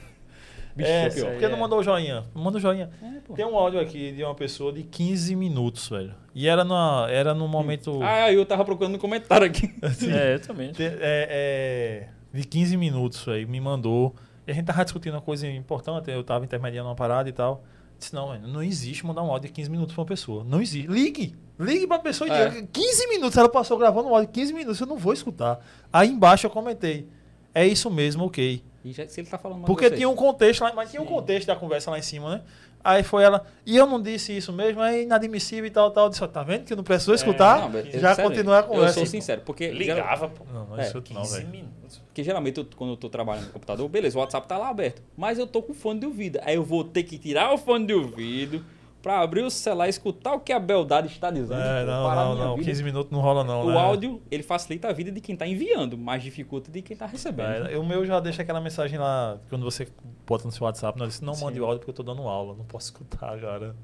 Bicho, É, é pior. porque não mandou o joinha? Manda o joinha. É. Tem um áudio aqui de uma pessoa de 15 minutos, velho. E era, na, era no momento. Ah, eu tava procurando no comentário aqui. É, eu também. É, é, de 15 minutos, velho. Me mandou. E a gente tava discutindo uma coisa importante. Eu tava intermediando uma parada e tal. Disse, não, velho, não existe mandar um áudio de 15 minutos pra uma pessoa. Não existe. Ligue! Ligue pra pessoa e É. diga. 15 minutos. Ela passou gravando um áudio de 15 minutos. Eu não vou escutar. Aí embaixo eu comentei. É isso mesmo, ok. E já- se ele tá falando Porque tinha um contexto lá, mas tinha um contexto da conversa lá em cima, né? Aí foi ela, e eu não disse isso mesmo, é inadmissível e tal, tal. Eu disse, ó, tá vendo que não precisou escutar? Não, mas, já sério, continua a Eu conversa. sou sincero, porque, geral- Ligava, pô. Não, não É, escuto não, 15 velho. porque geralmente eu- quando eu tô trabalhando no computador, beleza, o WhatsApp tá lá aberto. Mas eu tô com fone de ouvido. Aí eu vou ter que tirar o fone de ouvido pra abrir o celular e escutar o que a beldade está dizendo. É, não, não, não. vida. 15 minutos não rola não, O né? áudio, ele facilita a vida de quem tá enviando, mas dificulta de quem tá recebendo. É, o meu já deixa aquela mensagem lá, quando você bota no seu WhatsApp, não, disse, não mande o áudio porque eu tô dando aula, não posso escutar, cara.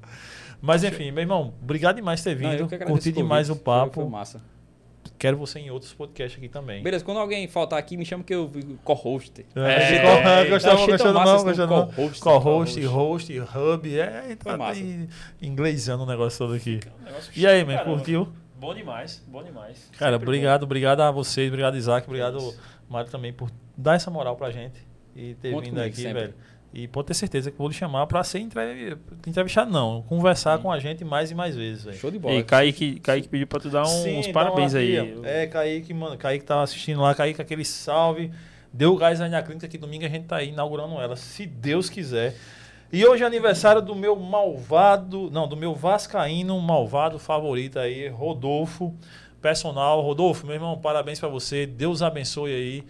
Mas enfim, meu irmão, obrigado demais por ter Não, vindo. agradeço Curti demais o foi- papo. Foi, massa. Quero você em outros podcasts aqui também. Beleza, quando alguém faltar aqui, me chama que eu co-host. É, É, é, gostava, achei tão gostava massa não, co-host, host, hub, é, tá aí inglesando o negócio todo aqui. Um negócio E aí, man, curtiu? Bom demais, bom demais. Cara, Sempre obrigado, obrigado a vocês, obrigado Isaac, obrigado isso. Mário também por dar essa moral pra gente e ter Conta vindo comigo aqui, sempre. velho. E pode ter certeza que vou lhe chamar pra ser entrev- entrevistado, não, conversar com a gente mais e mais vezes, velho. Show de bola. E Kaique, Kaique pediu pra tu dar uns Sim, dá parabéns uma aí. É, Kaique, mano. Kaique tá assistindo lá. Kaique, aquele salve. Deu gás aí na clínica que domingo a gente tá aí inaugurando ela, se Deus quiser. E hoje é aniversário do meu malvado, não, do meu vascaíno malvado favorito aí, Rodolfo, personal. Rodolfo, meu irmão, parabéns pra você. Deus abençoe aí.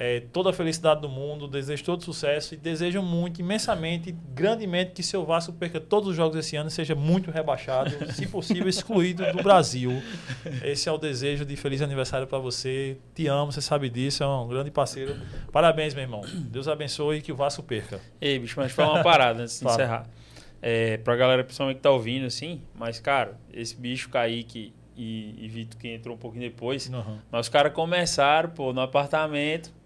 É, toda a felicidade do mundo, desejo todo sucesso e desejo muito, imensamente, grandemente que seu Vasco perca todos os jogos esse ano e seja muito rebaixado, se possível excluído do Brasil. Esse é o desejo de feliz aniversário para você. Te amo, você sabe disso, é um grande parceiro. Parabéns, meu irmão. Deus abençoe e que o Vasco perca. Ei, bicho, mas foi uma parada antes de encerrar. É, pra galera principalmente que tá ouvindo, assim, mas, cara, esse bicho Kaique e, e Vitor que entrou um pouquinho depois, mas os caras começaram, pô, no apartamento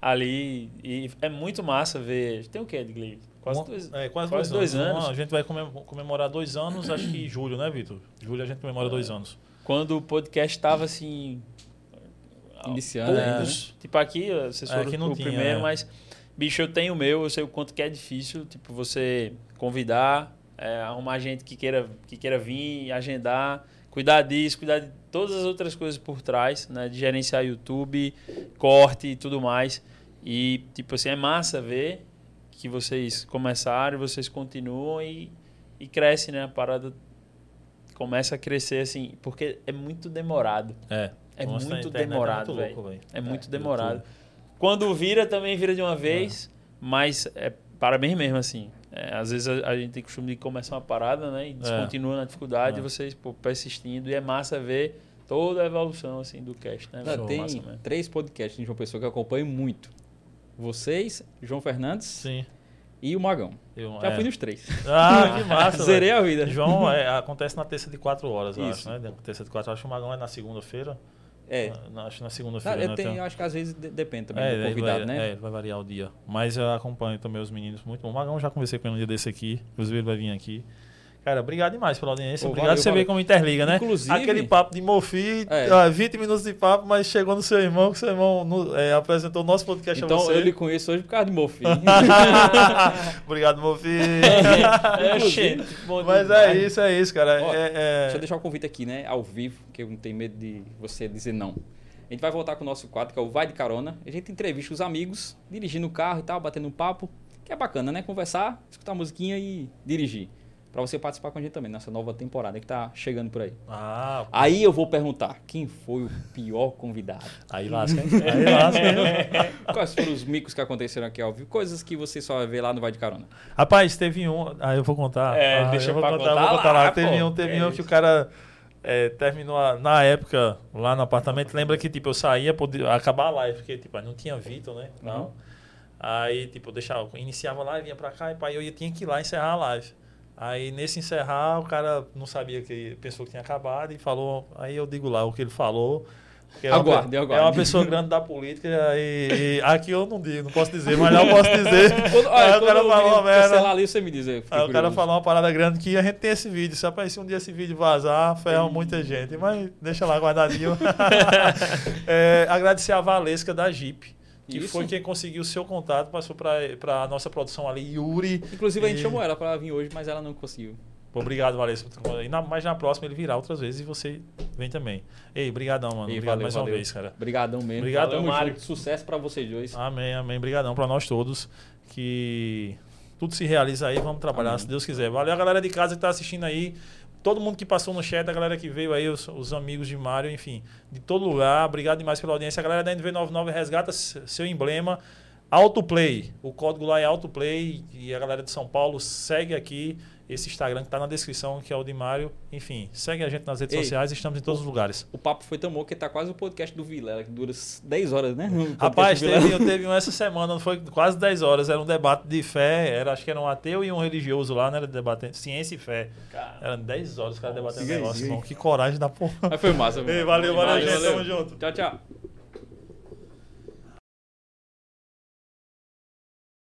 ali. E é muito massa ver. Tem o quê, Edgley? Quase dois, é, quase, quase dois, dois anos. anos. A gente vai comem- comemorar dois anos, acho que em julho, né, Vitor? Julho a gente comemora dois anos. Quando o podcast tava assim. Iniciando poucos. Tipo, aqui, vocês É, foram aqui não o tinha, primeiro, é. mas. Bicho, eu tenho o meu, eu sei o quanto que é difícil, tipo, você convidar, é, arrumar gente que queira, que queira vir, agendar, cuidar disso, cuidar de todas as outras coisas por trás, né? De gerenciar YouTube, corte e tudo mais. E, tipo assim, é massa ver que vocês começaram, vocês continuam e, e cresce, né? A parada começa a crescer, assim, porque é muito demorado. É. É Nossa, a muito demorado, muito louco, velho. É muito É, demorado. YouTube. Quando vira, também vira de uma vez, mas é parabéns mesmo, assim. É, às vezes a, a gente tem costume de começar uma parada, né? E descontinua na dificuldade, É. e vocês pô, persistindo. E é massa ver toda a evolução, assim, do cast, né? Tem Massa três podcasts de João Pessoa que eu acompanho muito. Vocês, João Fernandes Sim. e o Magão. Eu, Já é. fui nos três. Ah, que massa, Zerei a vida. João, é, acontece na terça de quatro horas, eu Isso. acho, né? Terça de quatro horas. Acho que o Magão é na segunda-feira. É. Na, acho na segunda-feira. eu, né? tenho, Tem- acho que às vezes de- depende também É, do ele convidado, vai, né? é, vai variar o dia. Mas eu acompanho também os meninos muito bom. O Magão já conversei com ele um dia desse aqui. Inclusive ele vai vir aqui. Cara, obrigado demais pela audiência. Pô, obrigado valeu, você valeu. ver como interliga, né? Inclusive- Aquele papo de Mofi, É. ah, 20 minutos de papo, mas chegou no seu irmão, que seu irmão no- é, apresentou o nosso podcast Então a você. eu lhe conheço hoje por causa de Mofi. obrigado, Mofi. É, bom mas é isso, é isso, cara. Ó, É- é- Deixa eu deixar o convite aqui, né? Ao vivo, que eu não tenho medo de você dizer não. A gente vai voltar com o nosso quadro, que é o Vai de Carona. A gente entrevista os amigos, dirigindo o carro e tal, batendo um papo. Que é bacana, né? Conversar, escutar musiquinha e dirigir. Pra você participar com a gente também nessa nova temporada que tá chegando por aí. Ah, Aí eu vou perguntar, quem foi o pior convidado? aí lasca, hein? Aí lasca, hein? Quais foram os micos que aconteceram aqui ao vivo? Coisas que você só vai ver lá no Vai de Carona. Rapaz, teve um. Ah, eu vou contar. É, Ah, deixa eu vou contar, contar vou contar lá. lá, Teve pô. um, teve É um que isso. o cara é, terminou a- na época lá no apartamento. Lembra que tipo, eu saía podia acabar a live, porque tipo, não tinha Vitor, né? Não. Uhum. Aí, tipo, eu deixava, iniciava a live, vinha pra cá e pai, eu ia, tinha que ir lá encerrar a live. Aí nesse encerrar, o cara não sabia que pensou que tinha acabado e falou. Aí eu digo lá o que ele falou. É uma, Aguarde, pe- aguarde. é uma pessoa grande da política e, e aqui eu não digo, não posso dizer, mas lá eu posso dizer. Quando, Aí olha, o cara falou uma merda. ali, você me diz. Aí o cara falou uma parada grande que a gente tem esse vídeo. Se aparecer um dia esse vídeo vazar, ferra muita gente. Mas deixa lá guardadinho. É, agradecer a Valesca da Jeep. Que Isso. foi quem conseguiu o seu contato, passou para a nossa produção ali, Yuri. Inclusive, a gente E- chamou ela pra vir hoje, mas ela não conseguiu. Pô, Obrigado, Valesca. Na, mas na próxima ele virá outras vezes e você vem também. Ei, brigadão, mano. E Obrigado valeu, mais valeu. uma vez, cara. Obrigadão mesmo. Obrigado, Tamo Mário. junto. Sucesso pra vocês dois. Amém, amém. Brigadão para nós todos. Que tudo se realiza aí. Vamos trabalhar, Amém. se Deus quiser. Valeu a galera de casa que tá assistindo aí. Todo mundo que passou no chat, a galera que veio aí, os, os amigos de Mário, enfim, de todo lugar. Obrigado demais pela audiência. A galera da NV99 resgata seu emblema. Autoplay. O código lá é Autoplay. E a galera de São Paulo segue aqui esse Instagram que tá na descrição, que é o de Mário. Enfim, segue a gente nas redes Ei. sociais. Estamos em todos os lugares. O papo foi tão bom que tá quase o podcast do Vilela, que dura 10 horas, né? O Rapaz, teve, eu teve um essa semana, foi quase 10 horas. Era um debate de fé, era, acho que era um ateu e um religioso lá, né? Era debatendo ciência e fé. Cara, Eram 10 horas os caras debatendo negócio, irmão. Que coragem da porra. Mas foi massa. Ei, mano. valeu, valeu, Valeu, gente. valeu. Tamo junto. Tchau, tchau.